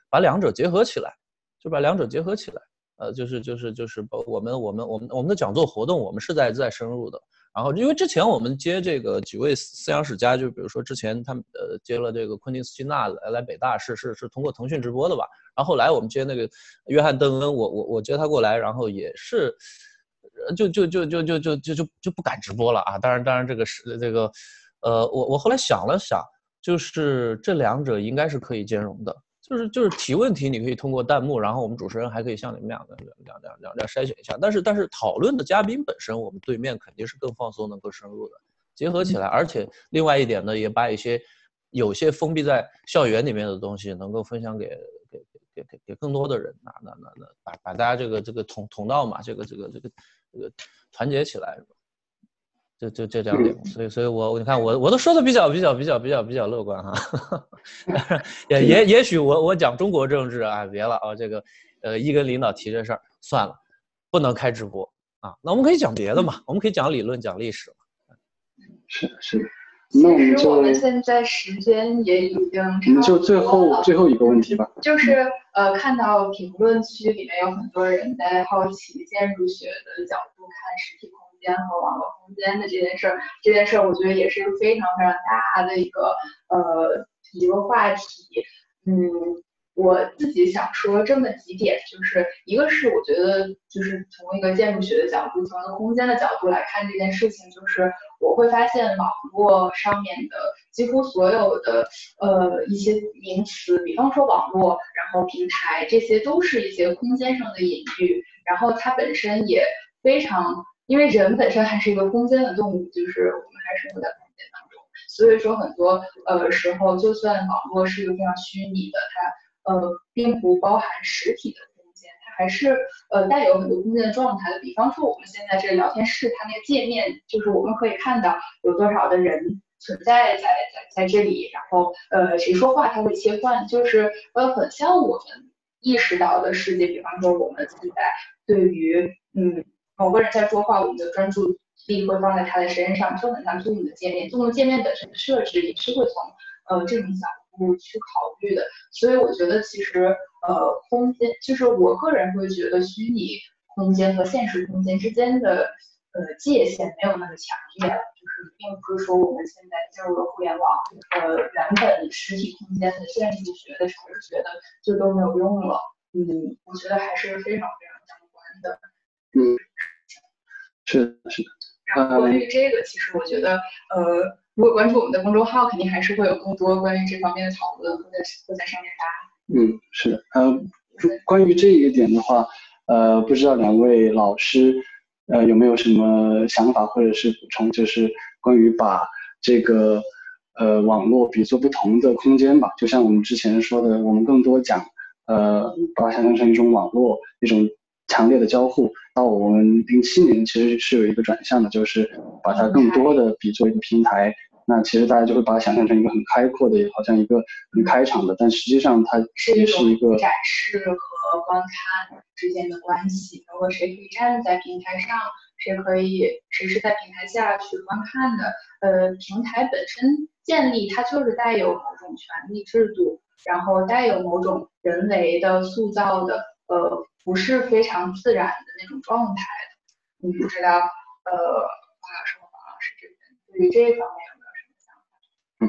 S5: 把两者结合起来，就把两者结合起来，呃，就是就是就是包我们我们我们我们的讲座活动，我们是在在深入的。然后因为之前我们接这个几位思想史家，就比如说之前他们呃接了这个昆汀斯基纳来来北大，是是是通过腾讯直播的吧？然后来我们接那个约翰邓恩，我我我接他过来，然后也是，就就就就就就就就就不敢直播了啊！当然当然这个是这个，呃，我我后来想了想，就是这两者应该是可以兼容的。就是就是提问题，你可以通过弹幕，然后我们主持人还可以像你们两个两两两两两筛选一下。但是但是讨论的嘉宾本身，我们对面肯定是更放松、能更深入的结合起来。而且另外一点呢，也把一些有些封闭在校园里面的东西，能够分享给给给给给更多的人。那那那那把把大家这个这个同同道嘛，这个这个这个这个团结起来。就就就就这样点，所以所以我你看我我都说的比较比较比较比较比较乐观哈，也也也许我我讲中国政治啊别了啊这个呃一跟领导提这事儿算了，不能开直播啊，那我们可以讲别的嘛，我们可以讲理论讲历史
S1: 嘛，是的是。的，
S3: 那我们就我们现在时间也已经，我
S1: 们就最后最后一个问题吧，
S3: 就是呃看到评论区里面有很多人在好奇建筑学的角度看实体空。间和网络空间的这件事儿，这件事儿我觉得也是一个非常非常大的一个呃一个话题。嗯，我自己想说这么几点，就是一个是我觉得就是从一个建筑学的角度，从一个空间的角度来看这件事情，就是我会发现网络上面的几乎所有的呃一些名词，比方说网络，然后平台，这些都是一些空间上的隐喻，然后它本身也非常。因为人本身还是一个空间的动物，就是我们还生活在空间当中，所以说很多呃时候，就算网络是一个非常虚拟的，它呃并不包含实体的空间，它还是呃带有很多空间的状态的。比方说我们现在这聊天室，它那个界面，就是我们可以看到有多少的人存在在在在这里，然后呃谁说话它会切换，就是呃很像我们意识到的世界。比方说我们现在对于嗯。某个人在说话，我们的专注力会放在他的身上，就很像 Zoom 的界面，Zoom 界面本身的设置也是会从呃这种角度去考虑的。所以我觉得其实呃空间，就是我个人会觉得虚拟空间和现实空间之间的呃界限没有那么强烈了，就是并不是说我们现在进入了互联网，呃原本实体空间的建筑学的、城市学的就都没有用了。嗯，我觉得还是非常非常相关的。
S1: 嗯。是的，是的。
S3: 然后关于这个，其实我觉得，呃，如果关注我们的公众号，肯定还是会有更多关于这方面的讨论，会在会在上面发。
S1: 嗯，是的。呃，关于这一点的话，呃，不知道两位老师，呃，有没有什么想法或者是补充？就是关于把这个呃网络比作不同的空间吧，就像我们之前说的，我们更多讲，呃，把它想象成一种网络，一种。强烈的交互，到我们零七年其实是有一个转向的，就是把它更多的比作一个平台。那其实大家就会把它想象成一个很开阔的，好像一个很开场的，但实际上它也是一个
S3: 展示和观看之间的关系。如果谁可以站在平台上，谁可以谁是在平台下去观看的。呃，平台本身建立它就是带有某种权利制度，然后带有某种人为的塑造的，呃。不是非常自然的那种状态的，你不知道，呃，黄老师和黄老师这边对于这方面有没有什么想法？
S6: 嗯，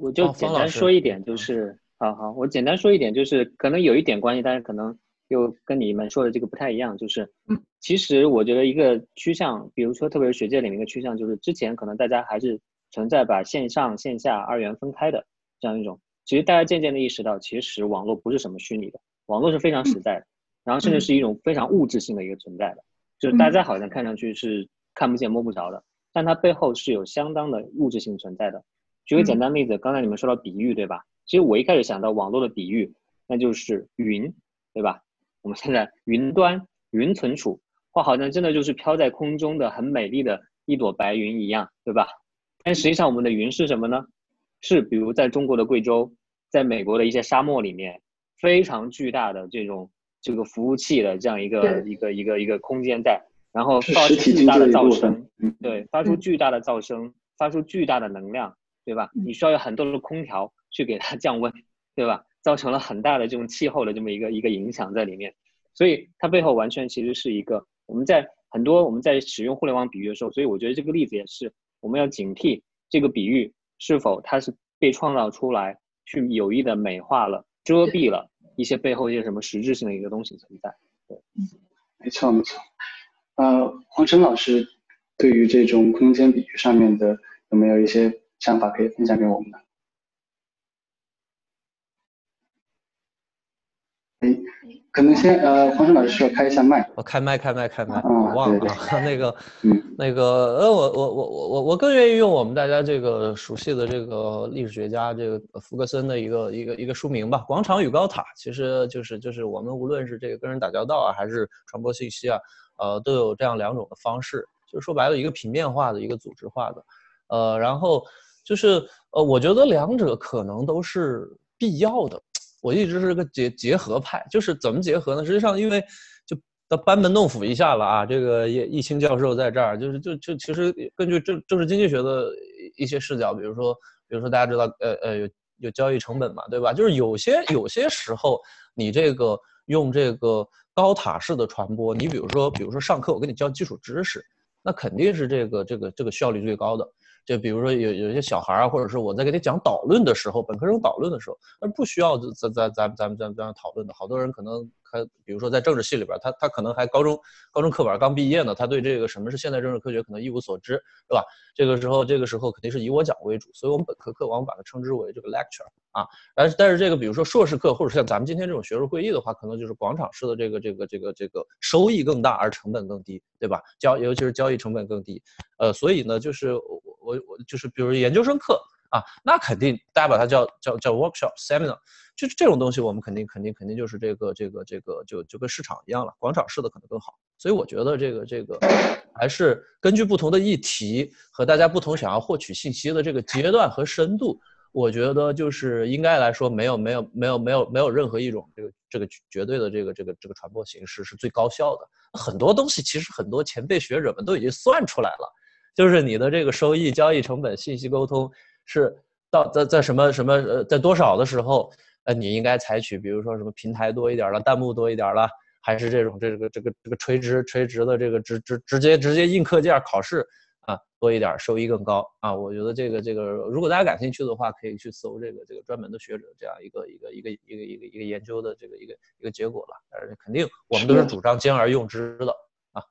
S6: 我就简单说一点，就是，好好，我简单说一点，就是可能有一点关系，但是可能又跟你们说的这个不太一样，就是，嗯，其实我觉得一个趋向，比如说特别是学界里面一个趋向，就是之前可能大家还是存在把线上线下二元分开的这样一种，其实大家渐渐的意识到，其实网络不是什么虚拟的。网络是非常实在的，然后甚至是一种非常物质性的一个存在的，就是大家好像看上去是看不见摸不着的，但它背后是有相当的物质性存在的。举个简单例子，刚才你们说到比喻，对吧？其实我一开始想到网络的比喻，那就是云，对吧？我们现在云端、云存储，或好像真的就是飘在空中的很美丽的一朵白云一样，对吧？但实际上我们的云是什么呢？是比如在中国的贵州，在美国的一些沙漠里面。非常巨大的这种这个服务器的这样一个一个一个一个空间在，然后发出巨大的噪声，对，发出巨大的噪声，发出巨大的能量，对吧？你需要有很多的空调去给它 降温，对吧？造成了很大的这种气候的这么一个一个影响在里面。所以它背后完全其实是一个我们在很多我们在使用互联网比喻的时候，所以我觉得这个例子也是我们要警惕这个比喻是否它是被创造出来去有意的美化了、遮蔽了一些背后一些什么实质性的一个东西存在。对，
S1: 没错没错。呃，黄晨老师对于这种空间比喻上面的有没有一些想法可以分享给我们呢？哎，可能先呃，黄生老师需要开一下麦。
S5: 我开麦，开麦，开麦，
S1: 啊
S5: 我忘了
S1: 对
S5: 啊。那个，
S1: 嗯
S5: 那个，呃，我我我我我我更愿意用我们大家这个熟悉的这个历史学家这个福格森的一个一个一个书名吧，《广场与高塔》，其实就是就是我们无论是这个跟人打交道啊，还是传播信息啊，呃，都有这样两种的方式，就是说白了，一个平面化的，一个组织化的，呃，然后就是呃，我觉得两者可能都是必要的。我一直是个结结合派，就是怎么结合呢？实际上，因为就到班门弄斧一下了啊。这个叶易清教授在这儿，就是就就其实根据政政治经济学的一些视角，比如说比如说大家知道，呃呃有有交易成本嘛，对吧？就是有些有些时候你这个用这个高塔式的传播，你比如说比如说上课我给你教基础知识，那肯定是这个这个这个效率最高的。就比如说有有一些小孩儿啊，或者是我在给他讲导论的时候，本科生导论的时候，那不需要咱咱咱咱们咱们这样讨论的。好多人可能他，比如说在政治系里边，他他可能还高中高中课本刚毕业呢，他对这个什么是现代政治科学可能一无所知，对吧？这个时候这个时候肯定是以我讲为主，所以我们本科课往往把它称之为这个 lecture 啊。但是但是这个比如说硕士课或者像咱们今天这种学术会议的话，可能就是广场式的这个这个这个这个收益更大而成本更低，对吧？交尤其是交易成本更低，呃，所以呢，就是我我我就是比如研究生课啊，那肯定大家把它叫叫叫 workshop seminar，就是这种东西，我们肯定肯定肯定就是这个这个这个就就跟市场一样了，广场式的可能更好。所以我觉得这个这个还是根据不同的议题和大家不同想要获取信息的这个阶段和深度，我觉得就是应该来说没有没有没有没有没有任何一种这个这个绝对的这个这个这个传播形式是最高效的。很多东西其实很多前辈学者们都已经算出来了。就是你的这个收益、交易成本、信息沟通是到在在什么什么呃在多少的时候，呃，你应该采取，比如说什么平台多一点了，弹幕多一点了，还是这种这个这个这个垂直垂直的这个直直直接直接印课件考试啊多一点，收益更高啊。我觉得这个这个，如果大家感兴趣的话，可以去搜这个这个专门的学者这样一个一个一个一个一个一个研究的这个一个一个结果了。但是肯定我们都是主张兼而用之的啊。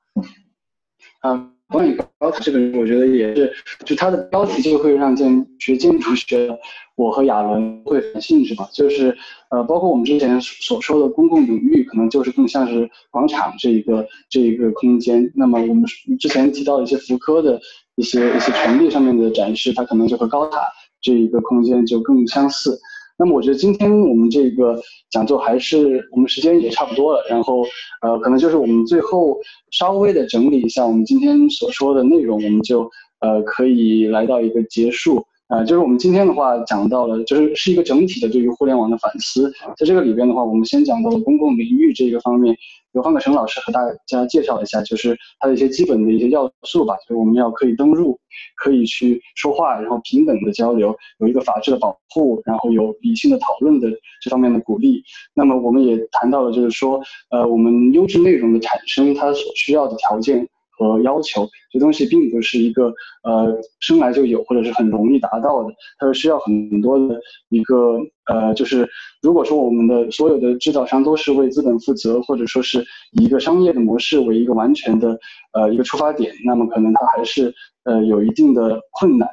S1: 啊，关于高塔这个，我觉得也是，就它的标题就会让建学建筑学的我和亚伦会很兴趣嘛。就是呃，包括我们之前所说的公共领域，可能就是更像是广场这一个这一个空间。那么我们之前提到的一些福柯的一些一些权利上面的展示，它可能就和高塔这一个空间就更相似。那么我觉得今天我们这个讲座还是我们时间也差不多了，然后呃，可能就是我们最后稍微的整理一下我们今天所说的内容，我们就呃可以来到一个结束。呃，就是我们今天的话讲到了，就是是一个整体的对于互联网的反思。在这个里边的话，我们先讲到了公共领域这个方面，由方可成老师和大家介绍一下，就是它的一些基本的一些要素吧。就是我们要可以登入，可以去说话，然后平等的交流，有一个法治的保护，然后有理性的讨论的这方面的鼓励。那么我们也谈到了，就是说，呃，我们优质内容的产生，它所需要的条件。和要求，这东西并不是一个呃生来就有或者是很容易达到的，它是需要很多的一个呃，就是如果说我们的所有的制造商都是为资本负责，或者说是以一个商业的模式为一个完全的呃一个出发点，那么可能它还是呃有一定的困难。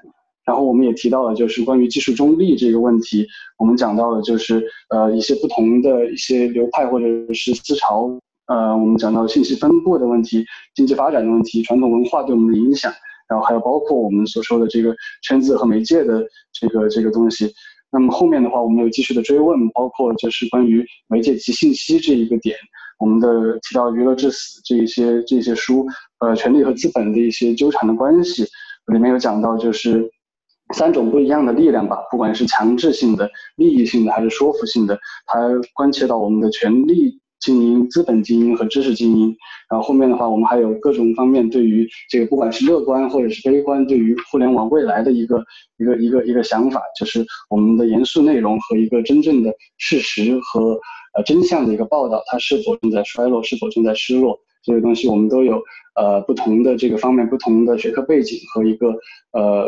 S1: 然后我们也提到了就是关于技术中立这个问题，我们讲到了就是呃一些不同的一些流派或者是思潮。呃，我们讲到信息分布的问题、经济发展的问题、传统文化对我们的影响，然后还有包括我们所说的这个圈子和媒介的这个这个东西。那么后面的话，我们有继续的追问，包括就是关于媒介及信息这一个点，我们的提到《娱乐至死》这一些这些书，呃，权力和资本的一些纠缠的关系，里面有讲到就是三种不一样的力量吧，不管是强制性的、利益性的还是说服性的，它关切到我们的权利。精英、资本精英和知识精英。然后后面的话，我们还有各种方面对于这个不管是乐观或者是悲观，对于互联网未来的一个一个一个一个想法，就是我们的严肃内容和一个真正的事实和呃真相的一个报道，它是否正在衰落，是否正在失落，这些东西我们都有呃不同的这个方面、不同的学科背景和一个呃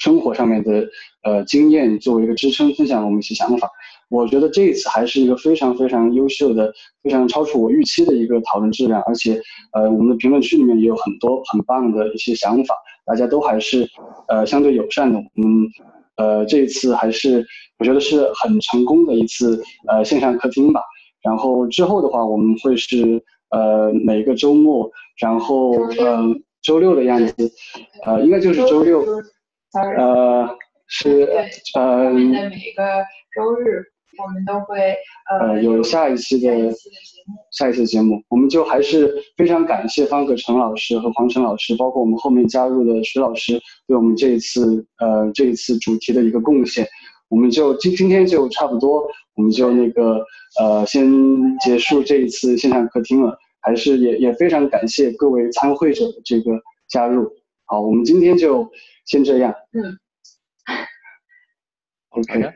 S1: 生活上面的呃经验作为一个支撑，分享我们一些想法。我觉得这一次还是一个非常非常优秀的、非常超出我预期的一个讨论质量，而且，呃，我们的评论区里面也有很多很棒的一些想法，大家都还是，呃，相对友善的。我们，呃，这一次还是我觉得是很成功的一次，呃，线上客厅吧。然后之后的话，我们会是，呃，每个周末，然后，呃，周六的样子，呃，应该就是周六，呃，是，呃，
S3: 每个周日。我们都会呃
S1: 有下一期的下一期的节目，我们就还是非常感谢方可成老师和黄晨老师，包括我们后面加入的徐老师对我们这一次呃这一次主题的一个贡献。我们就今今天就差不多，我们就那个呃先结束这一次线上客厅了，还是也也非常感谢各位参会者的这个加入。好，我们今天就先这样。
S3: 嗯。
S1: OK。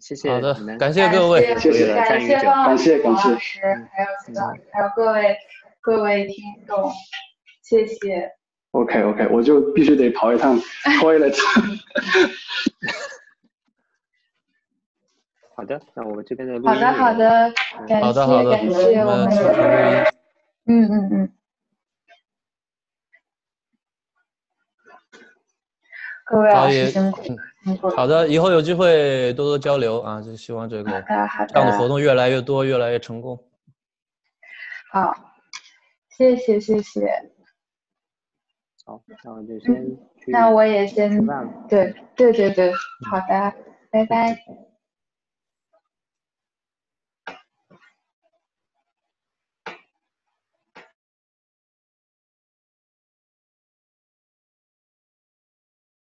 S6: 谢谢，
S5: 好的，感谢各位，
S1: 谢谢
S3: 感谢
S1: 感谢感谢，
S3: 还有还有各位各位听众，谢谢。
S1: OK OK，我就必须得跑一趟 toilet。
S6: 好的，那我们这边的
S3: 好的好的，感谢感谢我们的，嗯嗯嗯。各位老师辛苦。
S5: 好的，以后有机会多多交流啊！就希望这个这样的活动越来越多，越来越成功。
S3: 好，谢谢谢谢。
S6: 好，那我就先去。
S3: 那我也先。对对对对，好的，拜拜。